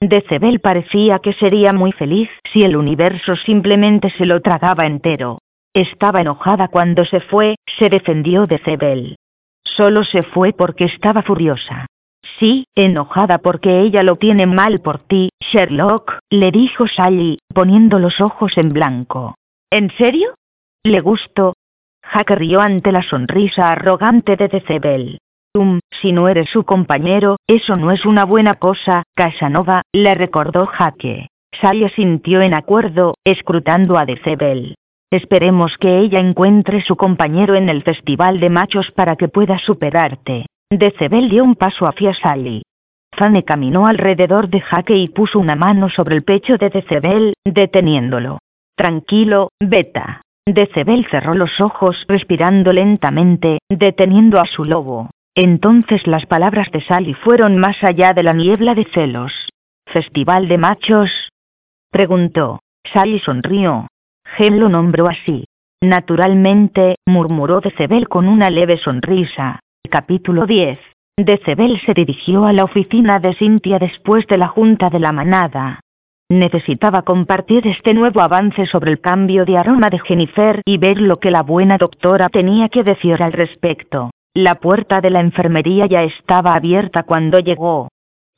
Speaker 1: Decebel parecía que sería muy feliz si el universo simplemente se lo tragaba entero. Estaba enojada cuando se fue, se defendió Decebel. Solo se fue porque estaba furiosa. Sí, enojada porque ella lo tiene mal por ti, Sherlock, le dijo Sally, poniendo los ojos en blanco. ¿En serio? ¿Le gustó? Jaque rió ante la sonrisa arrogante de Decebel. Um, si no eres su compañero, eso no es una buena cosa, Casanova, le recordó Jaque. Sally sintió en acuerdo, escrutando a Decebel. Esperemos que ella encuentre su compañero en el festival de machos para que pueda superarte. Decebel dio un paso hacia Sally. Fane caminó alrededor de Jaque y puso una mano sobre el pecho de Decebel, deteniéndolo. Tranquilo, Beta. Decebel cerró los ojos respirando lentamente, deteniendo a su lobo. Entonces las palabras de Sally fueron más allá de la niebla de celos. ¿Festival de machos? preguntó. Sally sonrió. Gen lo nombró así. Naturalmente, murmuró Decebel con una leve sonrisa. Capítulo 10. Decebel se dirigió a la oficina de Cynthia después de la junta de la manada. Necesitaba compartir este nuevo avance sobre el cambio de aroma de Jennifer y ver lo que la buena doctora tenía que decir al respecto. La puerta de la enfermería ya estaba abierta cuando llegó.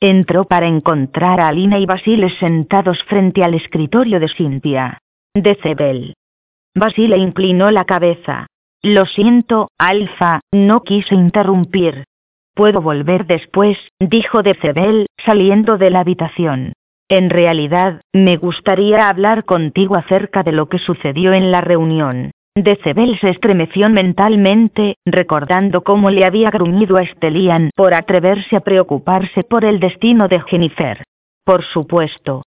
Speaker 1: Entró para encontrar a Alina y Basile sentados frente al escritorio de Cynthia. De Cebel. Basile inclinó la cabeza. Lo siento, Alfa, no quise interrumpir. Puedo volver después, dijo Decebel, saliendo de la habitación. En realidad, me gustaría hablar contigo acerca de lo que sucedió en la reunión. Decebel se estremeció mentalmente, recordando cómo le había gruñido a Estelian por atreverse a preocuparse por el destino de Jennifer. Por supuesto.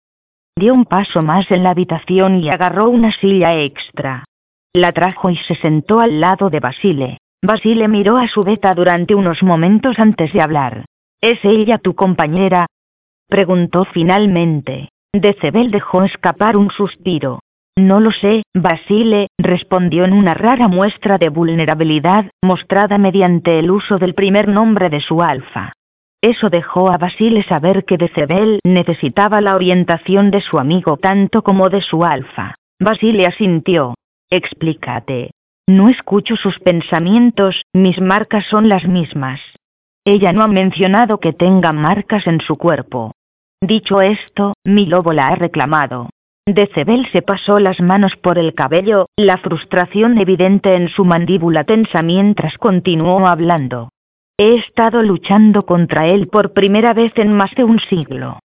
Speaker 1: Dio un paso más en la habitación y agarró una silla extra. La trajo y se sentó al lado de Basile. Basile miró a su beta durante unos momentos antes de hablar. ¿Es ella tu compañera? Preguntó finalmente. Decebel dejó escapar un suspiro. No lo sé, Basile, respondió en una rara muestra de vulnerabilidad, mostrada mediante el uso del primer nombre de su alfa. Eso dejó a Basile saber que Decebel necesitaba la orientación de su amigo tanto como de su alfa. Basile asintió. Explícate. No escucho sus pensamientos, mis marcas son las mismas. Ella no ha mencionado que tenga marcas en su cuerpo. Dicho esto, mi lobo la ha reclamado. Decebel se pasó las manos por el cabello, la frustración evidente en su mandíbula tensa mientras continuó hablando. He estado luchando contra él por primera vez en más de un siglo.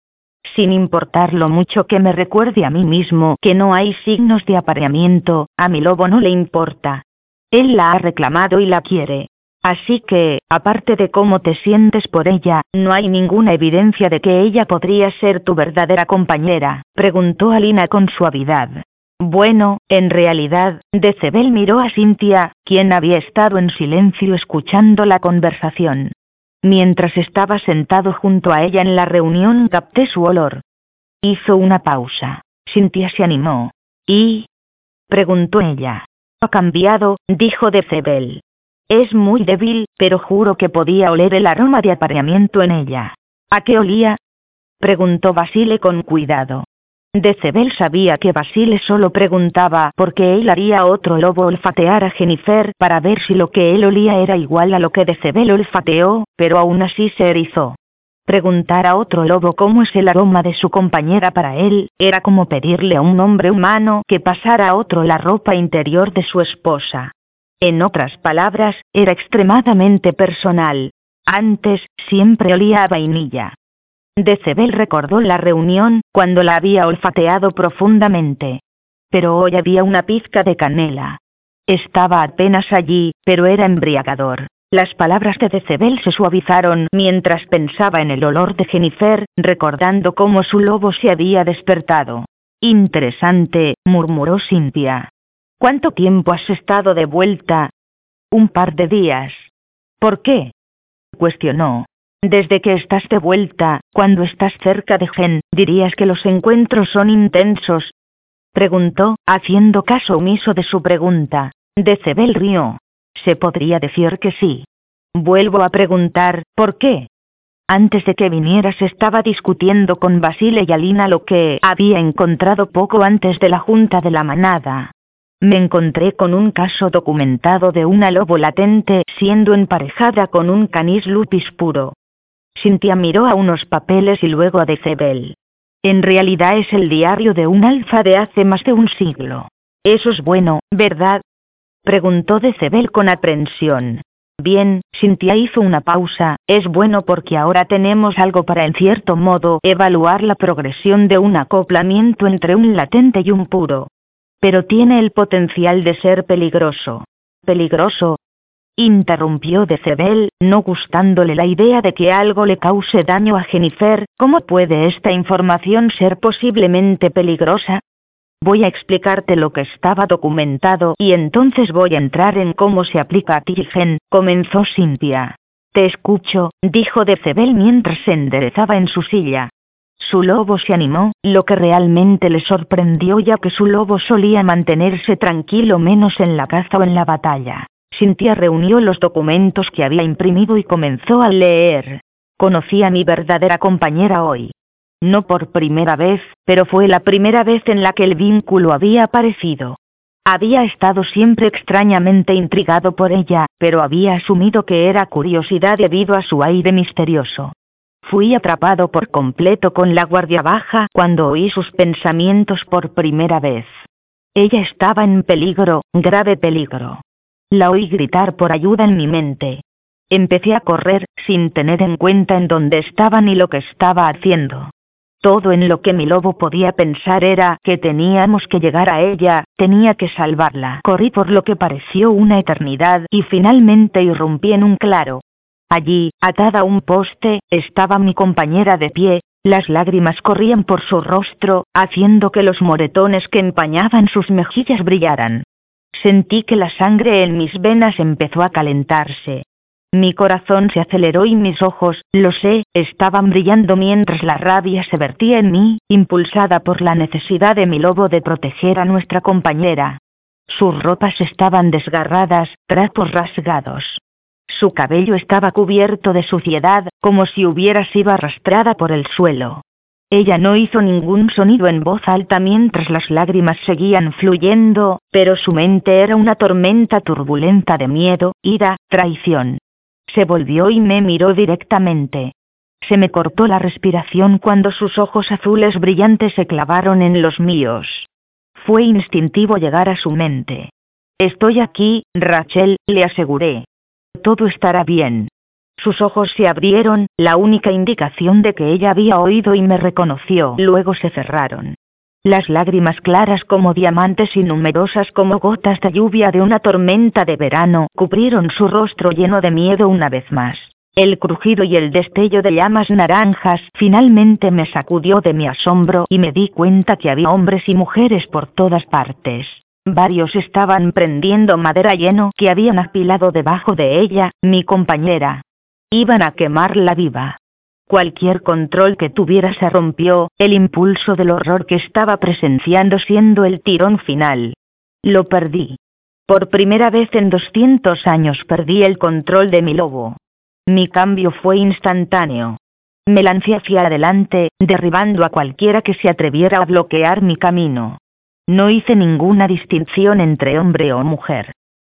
Speaker 1: Sin importar lo mucho que me recuerde a mí mismo que no hay signos de apareamiento, a mi lobo no le importa, él la ha reclamado y la quiere. Así que, aparte de cómo te sientes por ella, no hay ninguna evidencia de que ella podría ser tu verdadera compañera, preguntó Alina con suavidad. Bueno, en realidad, Decebel miró a Cynthia, quien había estado en silencio escuchando la conversación. Mientras estaba sentado junto a ella en la reunión capté su olor. Hizo una pausa. Cynthia se animó. ¿Y? preguntó ella. Ha cambiado, dijo Decebel. Es muy débil, pero juro que podía oler el aroma de apareamiento en ella. ¿A qué olía? preguntó Basile con cuidado. Decebel sabía que Basile solo preguntaba porque él haría otro lobo olfatear a Jennifer para ver si lo que él olía era igual a lo que Decebel olfateó, pero aún así se erizó. Preguntar a otro lobo cómo es el aroma de su compañera para él, era como pedirle a un hombre humano que pasara a otro la ropa interior de su esposa. En otras palabras, era extremadamente personal. Antes, siempre olía a vainilla. Decebel recordó la reunión, cuando la había olfateado profundamente. Pero hoy había una pizca de canela. Estaba apenas allí, pero era embriagador. Las palabras de Decebel se suavizaron mientras pensaba en el olor de Jennifer, recordando cómo su lobo se había despertado. Interesante, murmuró Cynthia. ¿Cuánto tiempo has estado de vuelta? Un par de días. ¿Por qué? cuestionó. Desde que estás de vuelta, cuando estás cerca de Gen, dirías que los encuentros son intensos. Preguntó, haciendo caso omiso de su pregunta. Decebel rió. Se podría decir que sí. Vuelvo a preguntar, ¿por qué? Antes de que vinieras estaba discutiendo con Basile y Alina lo que había encontrado poco antes de la junta de la manada. Me encontré con un caso documentado de una lobo latente siendo emparejada con un canis lupis puro. Cynthia miró a unos papeles y luego a Decebel. En realidad es el diario de un alfa de hace más de un siglo. Eso es bueno, ¿verdad? Preguntó Decebel con aprensión. Bien, Cynthia hizo una pausa, es bueno porque ahora tenemos algo para en cierto modo evaluar la progresión de un acoplamiento entre un latente y un puro. Pero tiene el potencial de ser peligroso. ¿Peligroso? Interrumpió Decebel, no gustándole la idea de que algo le cause daño a Jennifer, ¿cómo puede esta información ser posiblemente peligrosa? Voy a explicarte lo que estaba documentado y entonces voy a entrar en cómo se aplica a Tirigen, comenzó Cynthia. Te escucho, dijo Decebel mientras se enderezaba en su silla. Su lobo se animó, lo que realmente le sorprendió ya que su lobo solía mantenerse tranquilo menos en la caza o en la batalla. Cynthia reunió los documentos que había imprimido y comenzó a leer. Conocí a mi verdadera compañera hoy no por primera vez, pero fue la primera vez en la que el vínculo había aparecido. Había estado siempre extrañamente intrigado por ella, pero había asumido que era curiosidad debido a su aire misterioso. Fui atrapado por completo con la guardia baja cuando oí sus pensamientos por primera vez. Ella estaba en peligro, grave peligro. La oí gritar por ayuda en mi mente. Empecé a correr, sin tener en cuenta en dónde estaba ni lo que estaba haciendo. Todo en lo que mi lobo podía pensar era que teníamos que llegar a ella, tenía que salvarla. Corrí por lo que pareció una eternidad y finalmente irrumpí en un claro. Allí, atada a un poste, estaba mi compañera de pie, las lágrimas corrían por su rostro, haciendo que los moretones que empañaban sus mejillas brillaran. Sentí que la sangre en mis venas empezó a calentarse. Mi corazón se aceleró y mis ojos, lo sé, estaban brillando mientras la rabia se vertía en mí, impulsada por la necesidad de mi lobo de proteger a nuestra compañera. Sus ropas estaban desgarradas, trapos rasgados. Su cabello estaba cubierto de suciedad, como si hubiera sido arrastrada por el suelo. Ella no hizo ningún sonido en voz alta mientras las lágrimas seguían fluyendo, pero su mente era una tormenta turbulenta de miedo, ira, traición. Se volvió y me miró directamente. Se me cortó la respiración cuando sus ojos azules brillantes se clavaron en los míos. Fue instintivo llegar a su mente. Estoy aquí, Rachel, le aseguré. Todo estará bien. Sus ojos se abrieron, la única indicación de que ella había oído y me reconoció. Luego se cerraron. Las lágrimas claras como diamantes y numerosas como gotas de lluvia de una tormenta de verano cubrieron su rostro lleno de miedo una vez más. El crujido y el destello de llamas naranjas finalmente me sacudió de mi asombro y me di cuenta que había hombres y mujeres por todas partes. Varios estaban prendiendo madera lleno que habían apilado debajo de ella, mi compañera. Iban a quemarla viva. Cualquier control que tuviera se rompió, el impulso del horror que estaba presenciando siendo el tirón final. Lo perdí. Por primera vez en 200 años perdí el control de mi lobo. Mi cambio fue instantáneo. Me lancé hacia adelante, derribando a cualquiera que se atreviera a bloquear mi camino. No hice ninguna distinción entre hombre o mujer.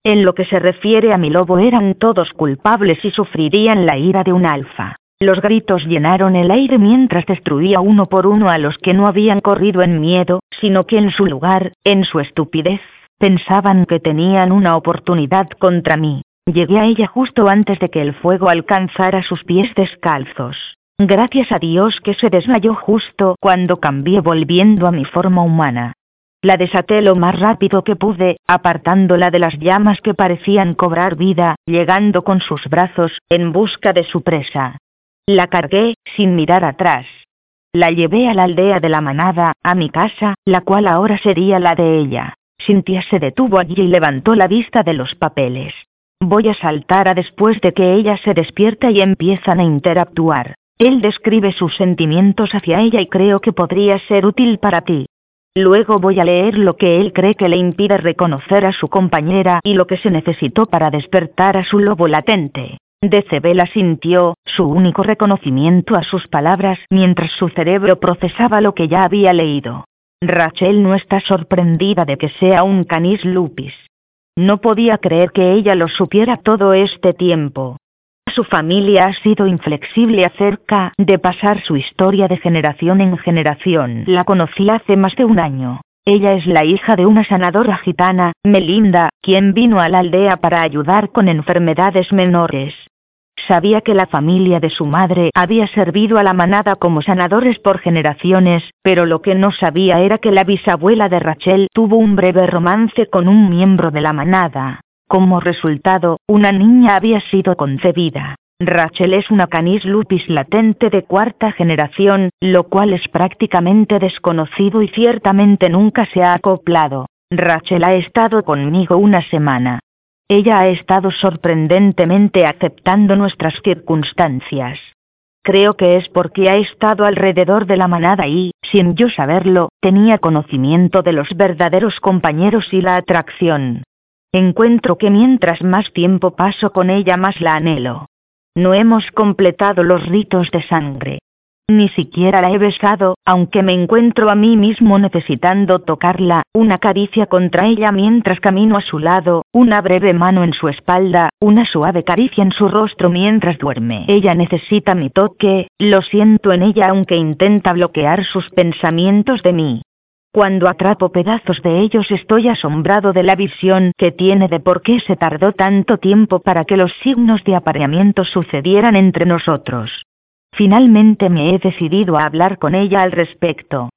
Speaker 1: En lo que se refiere a mi lobo eran todos culpables y sufrirían la ira de un alfa. Los gritos llenaron el aire mientras destruía uno por uno a los que no habían corrido en miedo, sino que en su lugar, en su estupidez, pensaban que tenían una oportunidad contra mí. Llegué a ella justo antes de que el fuego alcanzara sus pies descalzos. Gracias a Dios que se desmayó justo cuando cambié volviendo a mi forma humana. La desaté lo más rápido que pude, apartándola de las llamas que parecían cobrar vida, llegando con sus brazos, en busca de su presa. La cargué, sin mirar atrás. La llevé a la aldea de la manada, a mi casa, la cual ahora sería la de ella. Cintia se detuvo allí y levantó la vista de los papeles. Voy a saltar a después de que ella se despierta y empiezan a interactuar. Él describe sus sentimientos hacia ella y creo que podría ser útil para ti. Luego voy a leer lo que él cree que le impide reconocer a su compañera y lo que se necesitó para despertar a su lobo latente. Decebela sintió, su único reconocimiento a sus palabras mientras su cerebro procesaba lo que ya había leído. Rachel no está sorprendida de que sea un canis lupis. No podía creer que ella lo supiera todo este tiempo. Su familia ha sido inflexible acerca de pasar su historia de generación en generación. La conocí hace más de un año. Ella es la hija de una sanadora gitana, Melinda, quien vino a la aldea para ayudar con enfermedades menores. Sabía que la familia de su madre había servido a la manada como sanadores por generaciones, pero lo que no sabía era que la bisabuela de Rachel tuvo un breve romance con un miembro de la manada. Como resultado, una niña había sido concebida. Rachel es una canis lupis latente de cuarta generación, lo cual es prácticamente desconocido y ciertamente nunca se ha acoplado. Rachel ha estado conmigo una semana. Ella ha estado sorprendentemente aceptando nuestras circunstancias. Creo que es porque ha estado alrededor de la manada y, sin yo saberlo, tenía conocimiento de los verdaderos compañeros y la atracción. Encuentro que mientras más tiempo paso con ella más la anhelo. No hemos completado los ritos de sangre. Ni siquiera la he besado, aunque me encuentro a mí mismo necesitando tocarla, una caricia contra ella mientras camino a su lado, una breve mano en su espalda, una suave caricia en su rostro mientras duerme. Ella necesita mi toque, lo siento en ella aunque intenta bloquear sus pensamientos de mí. Cuando atrapo pedazos de ellos estoy asombrado de la visión que tiene de por qué se tardó tanto tiempo para que los signos de apareamiento sucedieran entre nosotros. Finalmente me he decidido a hablar con ella al respecto.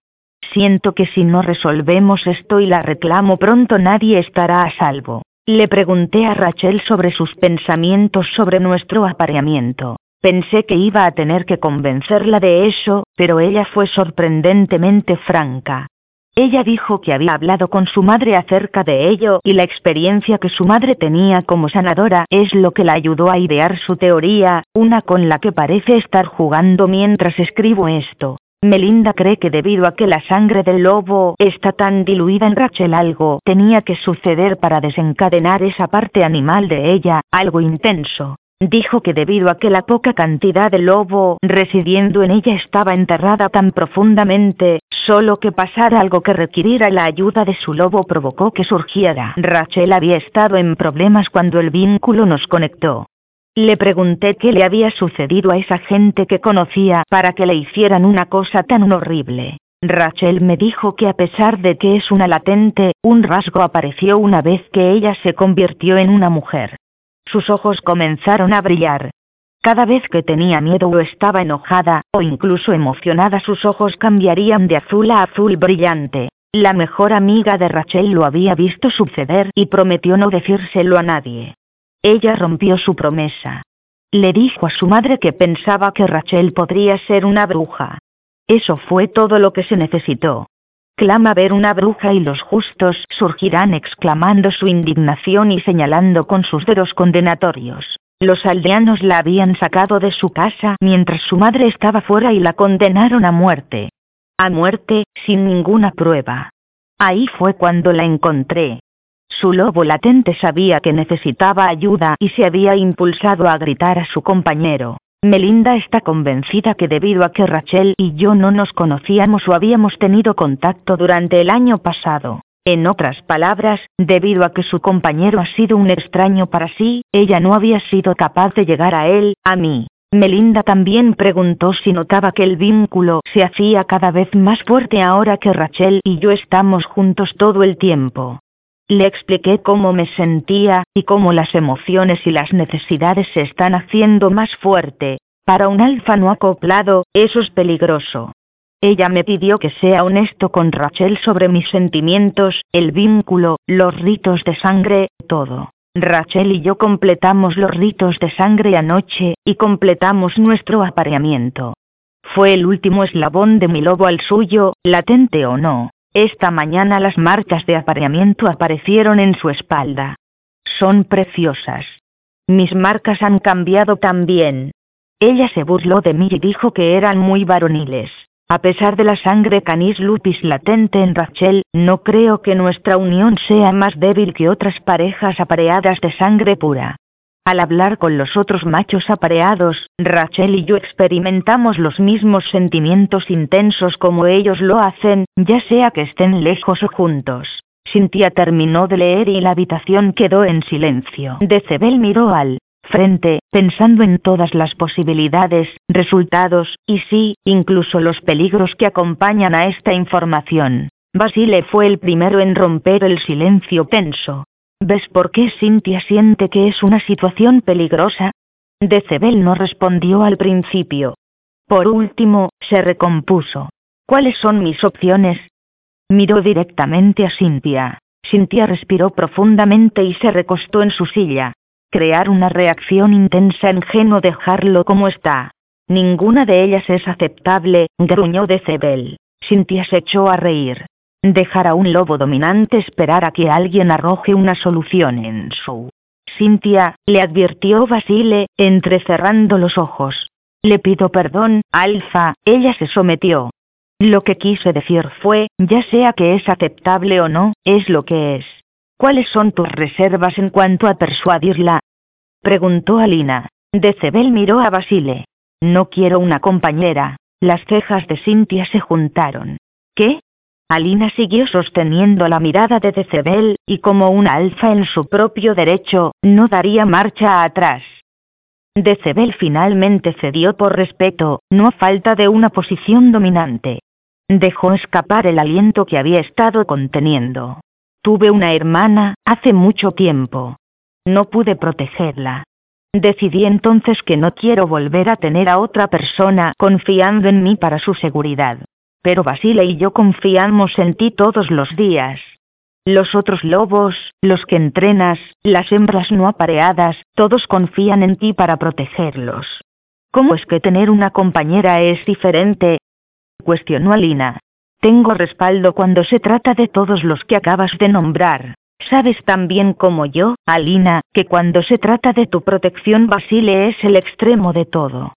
Speaker 1: Siento que si no resolvemos esto y la reclamo pronto nadie estará a salvo. Le pregunté a Rachel sobre sus pensamientos sobre nuestro apareamiento. Pensé que iba a tener que convencerla de eso, pero ella fue sorprendentemente franca. Ella dijo que había hablado con su madre acerca de ello y la experiencia que su madre tenía como sanadora es lo que la ayudó a idear su teoría, una con la que parece estar jugando mientras escribo esto. Melinda cree que debido a que la sangre del lobo está tan diluida en Rachel algo tenía que suceder para desencadenar esa parte animal de ella, algo intenso. Dijo que debido a que la poca cantidad de lobo residiendo en ella estaba enterrada tan profundamente, solo que pasara algo que requiriera la ayuda de su lobo provocó que surgiera. Rachel había estado en problemas cuando el vínculo nos conectó. Le pregunté qué le había sucedido a esa gente que conocía para que le hicieran una cosa tan horrible. Rachel me dijo que a pesar de que es una latente, un rasgo apareció una vez que ella se convirtió en una mujer. Sus ojos comenzaron a brillar. Cada vez que tenía miedo o estaba enojada, o incluso emocionada sus ojos cambiarían de azul a azul brillante. La mejor amiga de Rachel lo había visto suceder y prometió no decírselo a nadie. Ella rompió su promesa. Le dijo a su madre que pensaba que Rachel podría ser una bruja. Eso fue todo lo que se necesitó clama ver una bruja y los justos surgirán exclamando su indignación y señalando con sus dedos condenatorios. Los aldeanos la habían sacado de su casa mientras su madre estaba fuera y la condenaron a muerte. A muerte, sin ninguna prueba. Ahí fue cuando la encontré. Su lobo latente sabía que necesitaba ayuda y se había impulsado a gritar a su compañero. Melinda está convencida que debido a que Rachel y yo no nos conocíamos o habíamos tenido contacto durante el año pasado, en otras palabras, debido a que su compañero ha sido un extraño para sí, ella no había sido capaz de llegar a él, a mí. Melinda también preguntó si notaba que el vínculo se hacía cada vez más fuerte ahora que Rachel y yo estamos juntos todo el tiempo. Le expliqué cómo me sentía, y cómo las emociones y las necesidades se están haciendo más fuerte. Para un alfa no acoplado, eso es peligroso. Ella me pidió que sea honesto con Rachel sobre mis sentimientos, el vínculo, los ritos de sangre, todo. Rachel y yo completamos los ritos de sangre anoche, y completamos nuestro apareamiento. Fue el último eslabón de mi lobo al suyo, latente o no. Esta mañana las marcas de apareamiento aparecieron en su espalda. Son preciosas. Mis marcas han cambiado también. Ella se burló de mí y dijo que eran muy varoniles. A pesar de la sangre canis lupis latente en Rachel, no creo que nuestra unión sea más débil que otras parejas apareadas de sangre pura. Al hablar con los otros machos apareados, Rachel y yo experimentamos los mismos sentimientos intensos como ellos lo hacen, ya sea que estén lejos o juntos. Cynthia terminó de leer y la habitación quedó en silencio. Decebel miró al frente, pensando en todas las posibilidades, resultados, y sí, incluso los peligros que acompañan a esta información. Basile fue el primero en romper el silencio tenso. ¿Ves por qué Cynthia siente que es una situación peligrosa? Decebel no respondió al principio. Por último, se recompuso. ¿Cuáles son mis opciones? Miró directamente a Cynthia. Cynthia respiró profundamente y se recostó en su silla. Crear una reacción intensa en Geno dejarlo como está. Ninguna de ellas es aceptable, gruñó Decebel. Cynthia se echó a reír. Dejar a un lobo dominante esperar a que alguien arroje una solución en su. Cynthia, le advirtió Basile, entrecerrando los ojos. Le pido perdón, Alfa, ella se sometió. Lo que quise decir fue, ya sea que es aceptable o no, es lo que es. ¿Cuáles son tus reservas en cuanto a persuadirla? Preguntó Alina. Decebel miró a Basile. No quiero una compañera. Las cejas de Cynthia se juntaron. ¿Qué? Alina siguió sosteniendo la mirada de Decebel, y como una alfa en su propio derecho, no daría marcha atrás. Decebel finalmente cedió por respeto, no a falta de una posición dominante. Dejó escapar el aliento que había estado conteniendo. Tuve una hermana, hace mucho tiempo. No pude protegerla. Decidí entonces que no quiero volver a tener a otra persona confiando en mí para su seguridad. Pero Basile y yo confiamos en ti todos los días. Los otros lobos, los que entrenas, las hembras no apareadas, todos confían en ti para protegerlos. ¿Cómo es que tener una compañera es diferente? cuestionó Alina. Tengo respaldo cuando se trata de todos los que acabas de nombrar. Sabes tan bien como yo, Alina, que cuando se trata de tu protección Basile es el extremo de todo.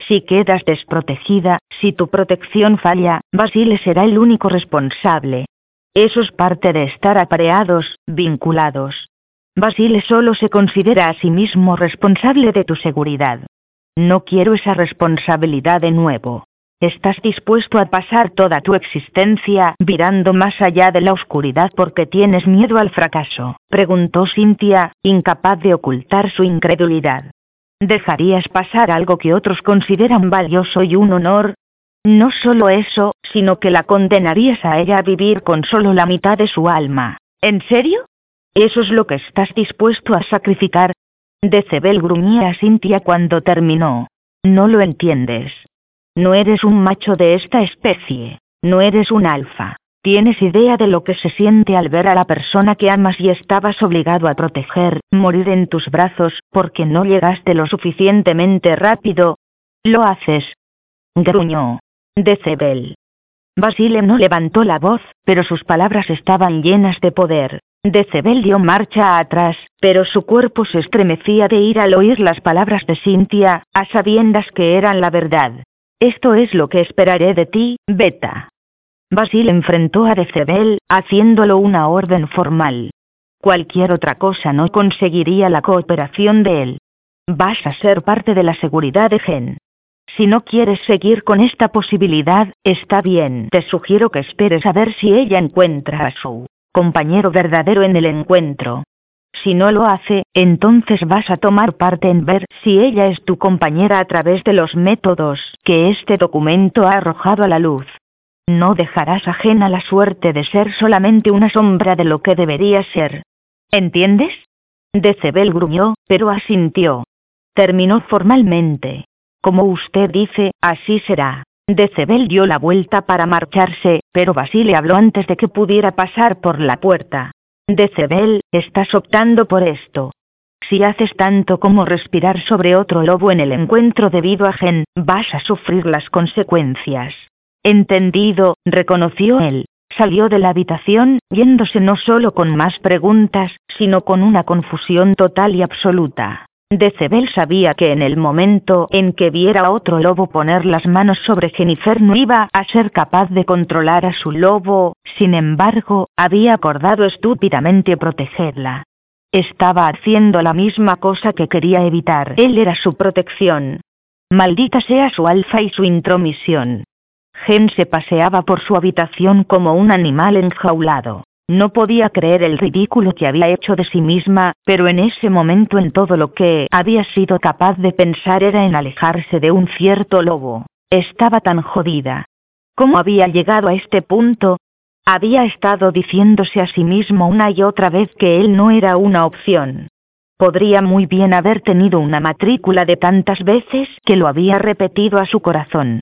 Speaker 1: Si quedas desprotegida, si tu protección falla, Basile será el único responsable. Eso es parte de estar apareados, vinculados. Basile solo se considera a sí mismo responsable de tu seguridad. No quiero esa responsabilidad de nuevo. ¿Estás dispuesto a pasar toda tu existencia virando más allá de la oscuridad porque tienes miedo al fracaso? preguntó Cynthia, incapaz de ocultar su incredulidad. ¿Dejarías pasar algo que otros consideran valioso y un honor? No solo eso, sino que la condenarías a ella a vivir con solo la mitad de su alma. ¿En serio? ¿Eso es lo que estás dispuesto a sacrificar? Decebel gruñía a Cynthia cuando terminó. No lo entiendes. No eres un macho de esta especie. No eres un alfa. Tienes idea de lo que se siente al ver a la persona que amas y estabas obligado a proteger, morir en tus brazos, porque no llegaste lo suficientemente rápido. Lo haces. Gruñó. Decebel. Basile no levantó la voz, pero sus palabras estaban llenas de poder. Decebel dio marcha atrás, pero su cuerpo se estremecía de ir al oír las palabras de Cynthia, a sabiendas que eran la verdad. Esto es lo que esperaré de ti, Beta. Basil enfrentó a Decebel, haciéndolo una orden formal. Cualquier otra cosa no conseguiría la cooperación de él. Vas a ser parte de la seguridad de Gen. Si no quieres seguir con esta posibilidad, está bien. Te sugiero que esperes a ver si ella encuentra a su compañero verdadero en el encuentro. Si no lo hace, entonces vas a tomar parte en ver si ella es tu compañera a través de los métodos que este documento ha arrojado a la luz. No dejarás ajena la suerte de ser solamente una sombra de lo que debería ser. ¿Entiendes? Decebel gruñó, pero asintió. Terminó formalmente. Como usted dice, así será. Decebel dio la vuelta para marcharse, pero Basile habló antes de que pudiera pasar por la puerta. Decebel, estás optando por esto. Si haces tanto como respirar sobre otro lobo en el encuentro debido a Gen, vas a sufrir las consecuencias. Entendido, reconoció él. Salió de la habitación, yéndose no solo con más preguntas, sino con una confusión total y absoluta. Decebel sabía que en el momento en que viera a otro lobo poner las manos sobre Jennifer no iba a ser capaz de controlar a su lobo, sin embargo, había acordado estúpidamente protegerla. Estaba haciendo la misma cosa que quería evitar. Él era su protección. Maldita sea su alfa y su intromisión. Gen se paseaba por su habitación como un animal enjaulado. No podía creer el ridículo que había hecho de sí misma, pero en ese momento en todo lo que había sido capaz de pensar era en alejarse de un cierto lobo. Estaba tan jodida. ¿Cómo había llegado a este punto? Había estado diciéndose a sí mismo una y otra vez que él no era una opción. Podría muy bien haber tenido una matrícula de tantas veces que lo había repetido a su corazón.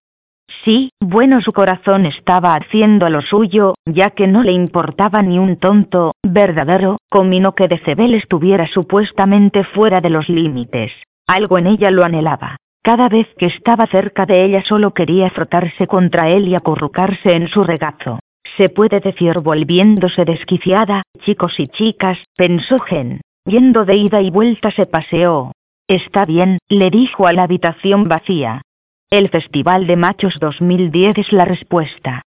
Speaker 1: Sí, bueno su corazón estaba haciendo lo suyo, ya que no le importaba ni un tonto, verdadero, comino que Decebel estuviera supuestamente fuera de los límites. Algo en ella lo anhelaba. Cada vez que estaba cerca de ella solo quería frotarse contra él y acurrucarse en su regazo. Se puede decir volviéndose desquiciada, chicos y chicas, pensó Gen. Yendo de ida y vuelta se paseó. Está bien, le dijo a la habitación vacía. El Festival de Machos 2010 es la respuesta.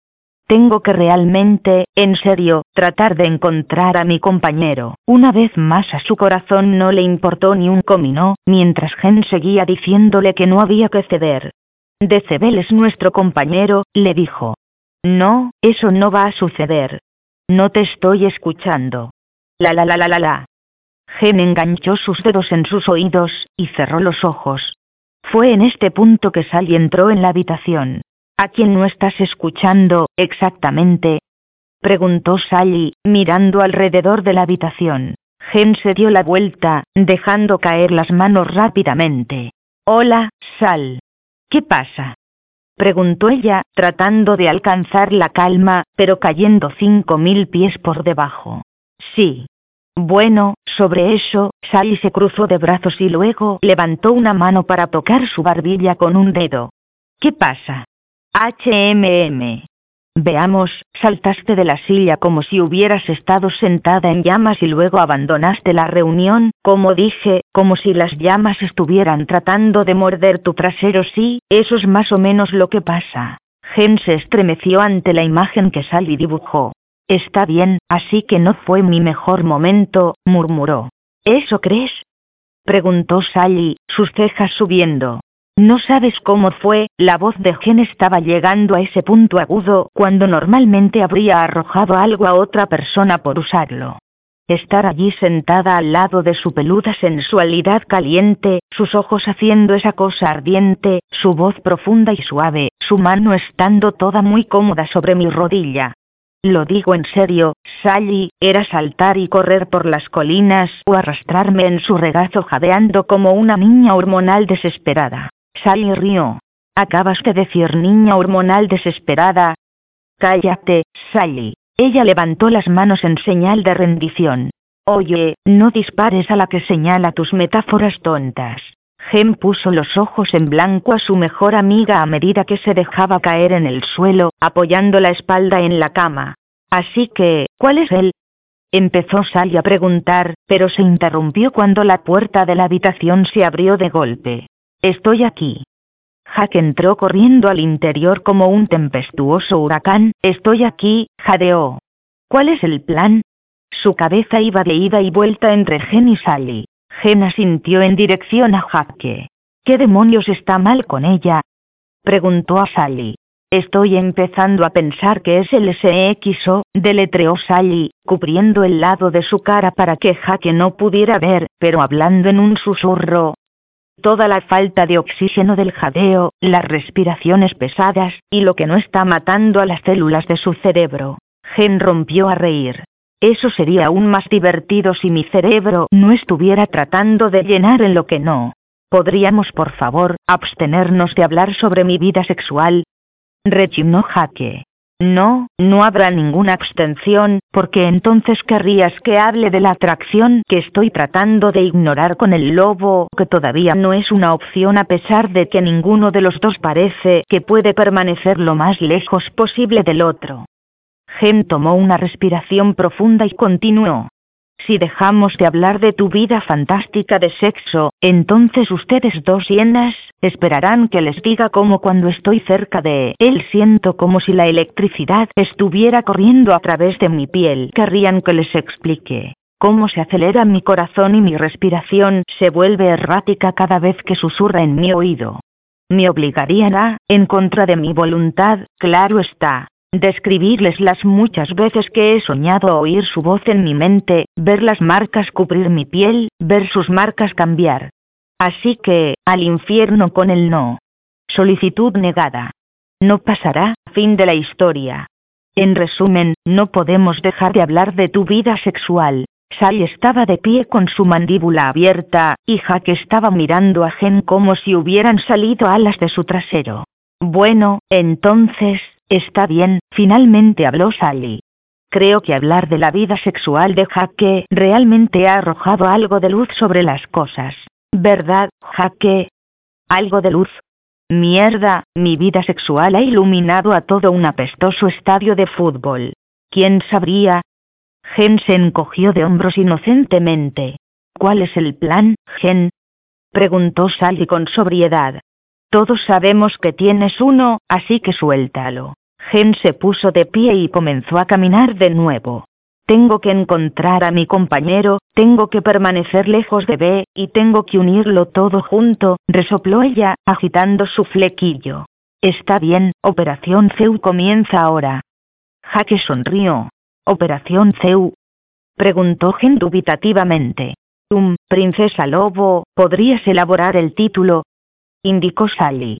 Speaker 1: Tengo que realmente, en serio, tratar de encontrar a mi compañero. Una vez más a su corazón no le importó ni un comino, mientras Gen seguía diciéndole que no había que ceder. Decebel es nuestro compañero, le dijo. No, eso no va a suceder. No te estoy escuchando. La la la la la la. Gen enganchó sus dedos en sus oídos, y cerró los ojos. Fue en este punto que Sally entró en la habitación. ¿A quién no estás escuchando, exactamente? preguntó Sally, mirando alrededor de la habitación. Gen se dio la vuelta, dejando caer las manos rápidamente. Hola, Sal. ¿Qué pasa? preguntó ella, tratando de alcanzar la calma, pero cayendo cinco mil pies por debajo. Sí. Bueno, sobre eso, Sally se cruzó de brazos y luego levantó una mano para tocar su barbilla con un dedo. ¿Qué pasa? HMM. Veamos, saltaste de la silla como si hubieras estado sentada en llamas y luego abandonaste la reunión, como dije, como si las llamas estuvieran tratando de morder tu trasero. Sí, eso es más o menos lo que pasa. Gen se estremeció ante la imagen que Sally dibujó. Está bien, así que no fue mi mejor momento, murmuró. ¿Eso crees? preguntó Sally, sus cejas subiendo. No sabes cómo fue, la voz de Gen estaba llegando a ese punto agudo cuando normalmente habría arrojado algo a otra persona por usarlo. Estar allí sentada al lado de su peluda sensualidad caliente, sus ojos haciendo esa cosa ardiente, su voz profunda y suave, su mano estando toda muy cómoda sobre mi rodilla. Lo digo en serio, Sally, era saltar y correr por las colinas o arrastrarme en su regazo jadeando como una niña hormonal desesperada. Sally rió. Acabas de decir niña hormonal desesperada. Cállate, Sally. Ella levantó las manos en señal de rendición. Oye, no dispares a la que señala tus metáforas tontas. Gem puso los ojos en blanco a su mejor amiga a medida que se dejaba caer en el suelo, apoyando la espalda en la cama. Así que, ¿cuál es él? Empezó Sally a preguntar, pero se interrumpió cuando la puerta de la habitación se abrió de golpe. Estoy aquí. Jack entró corriendo al interior como un tempestuoso huracán. Estoy aquí, jadeó. ¿Cuál es el plan? Su cabeza iba de ida y vuelta entre Gen y Sally. Gen asintió en dirección a Jack. ¿Qué demonios está mal con ella? preguntó a Sally. Estoy empezando a pensar que es el SXO, deletreó Sally, cubriendo el lado de su cara para que Jaque no pudiera ver, pero hablando en un susurro, toda la falta de oxígeno del jadeo, las respiraciones pesadas, y lo que no está matando a las células de su cerebro. Gen rompió a reír. Eso sería aún más divertido si mi cerebro no estuviera tratando de llenar en lo que no. ¿Podríamos, por favor, abstenernos de hablar sobre mi vida sexual? Rechinó Jaque. No, no habrá ninguna abstención, porque entonces querrías que hable de la atracción que estoy tratando de ignorar con el lobo, que todavía no es una opción a pesar de que ninguno de los dos parece que puede permanecer lo más lejos posible del otro. Gen tomó una respiración profunda y continuó. Si dejamos de hablar de tu vida fantástica de sexo, entonces ustedes dos hienas, esperarán que les diga cómo cuando estoy cerca de él siento como si la electricidad estuviera corriendo a través de mi piel. Querrían que les explique cómo se acelera mi corazón y mi respiración se vuelve errática cada vez que susurra en mi oído. Me obligarían a, en contra de mi voluntad, claro está, describirles las muchas veces que he soñado oír su voz en mi mente, ver las marcas cubrir mi piel, ver sus marcas cambiar. Así que, al infierno con el no. Solicitud negada. No pasará, fin de la historia. En resumen, no podemos dejar de hablar de tu vida sexual. Sally estaba de pie con su mandíbula abierta, y Jack estaba mirando a Gen como si hubieran salido alas de su trasero. Bueno, entonces, Está bien, finalmente habló Sally. Creo que hablar de la vida sexual de Jaque realmente ha arrojado algo de luz sobre las cosas. ¿Verdad, Jaque? ¿Algo de luz? Mierda, mi vida sexual ha iluminado a todo un apestoso estadio de fútbol. ¿Quién sabría? Gen se encogió de hombros inocentemente. ¿Cuál es el plan, Gen? preguntó Sally con sobriedad. Todos sabemos que tienes uno, así que suéltalo. Gen se puso de pie y comenzó a caminar de nuevo. tengo que encontrar a mi compañero, tengo que permanecer lejos de B, y tengo que unirlo todo junto, resopló ella, agitando su flequillo. Está bien, Operación CEU comienza ahora. Jaque sonrió. ¿Operación CEU? Preguntó Gen dubitativamente. Um, princesa Lobo, ¿podrías elaborar el título? Indicó Sally.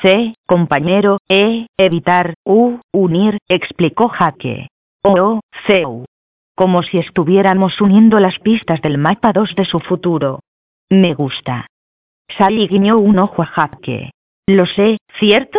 Speaker 1: C, compañero, E, evitar, U, unir, explicó Jaque. O, CEU como si estuviéramos uniendo las pistas del mapa 2 de su futuro. Me gusta. Sally guiñó un ojo a Jaque. Lo sé, ¿cierto?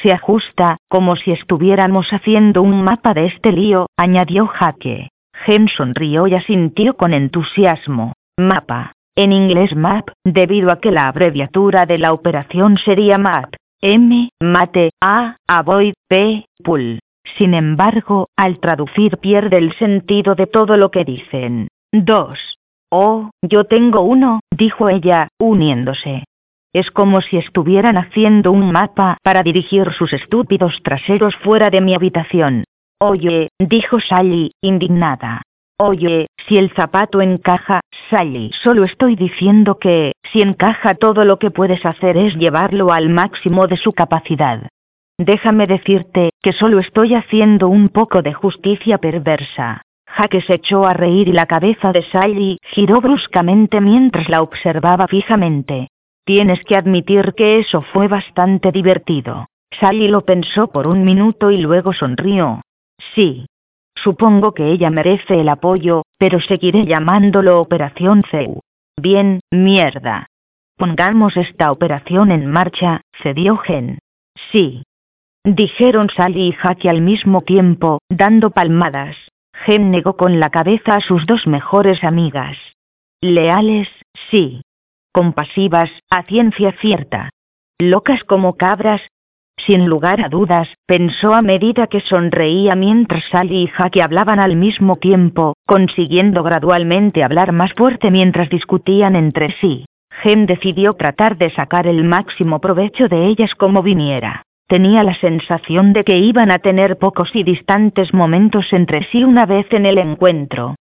Speaker 1: Se ajusta, como si estuviéramos haciendo un mapa de este lío, añadió Jaque. Gen sonrió y asintió con entusiasmo. Mapa. En inglés map, debido a que la abreviatura de la operación sería map. M, mate, A, avoid, P, pull. Sin embargo, al traducir pierde el sentido de todo lo que dicen. 2. Oh, yo tengo uno, dijo ella, uniéndose. Es como si estuvieran haciendo un mapa para dirigir sus estúpidos traseros fuera de mi habitación. Oye, dijo Sally, indignada. Oye, si el zapato encaja, Sally, solo estoy diciendo que, si encaja todo lo que puedes hacer es llevarlo al máximo de su capacidad. Déjame decirte, que solo estoy haciendo un poco de justicia perversa. Jaque se echó a reír y la cabeza de Sally giró bruscamente mientras la observaba fijamente. Tienes que admitir que eso fue bastante divertido. Sally lo pensó por un minuto y luego sonrió. Sí. Supongo que ella merece el apoyo, pero seguiré llamándolo Operación CEU. Bien, mierda. Pongamos esta operación en marcha, cedió Gen. Sí dijeron Sally y Jackie al mismo tiempo, dando palmadas. Gen negó con la cabeza a sus dos mejores amigas. Leales, sí. Compasivas, a ciencia cierta. Locas como cabras. Sin lugar a dudas, pensó a medida que sonreía mientras Sally y Jackie hablaban al mismo tiempo, consiguiendo gradualmente hablar más fuerte mientras discutían entre sí. Gen decidió tratar de sacar el máximo provecho de ellas como viniera. Tenía la sensación de que iban a tener pocos y distantes momentos entre sí una vez en el encuentro.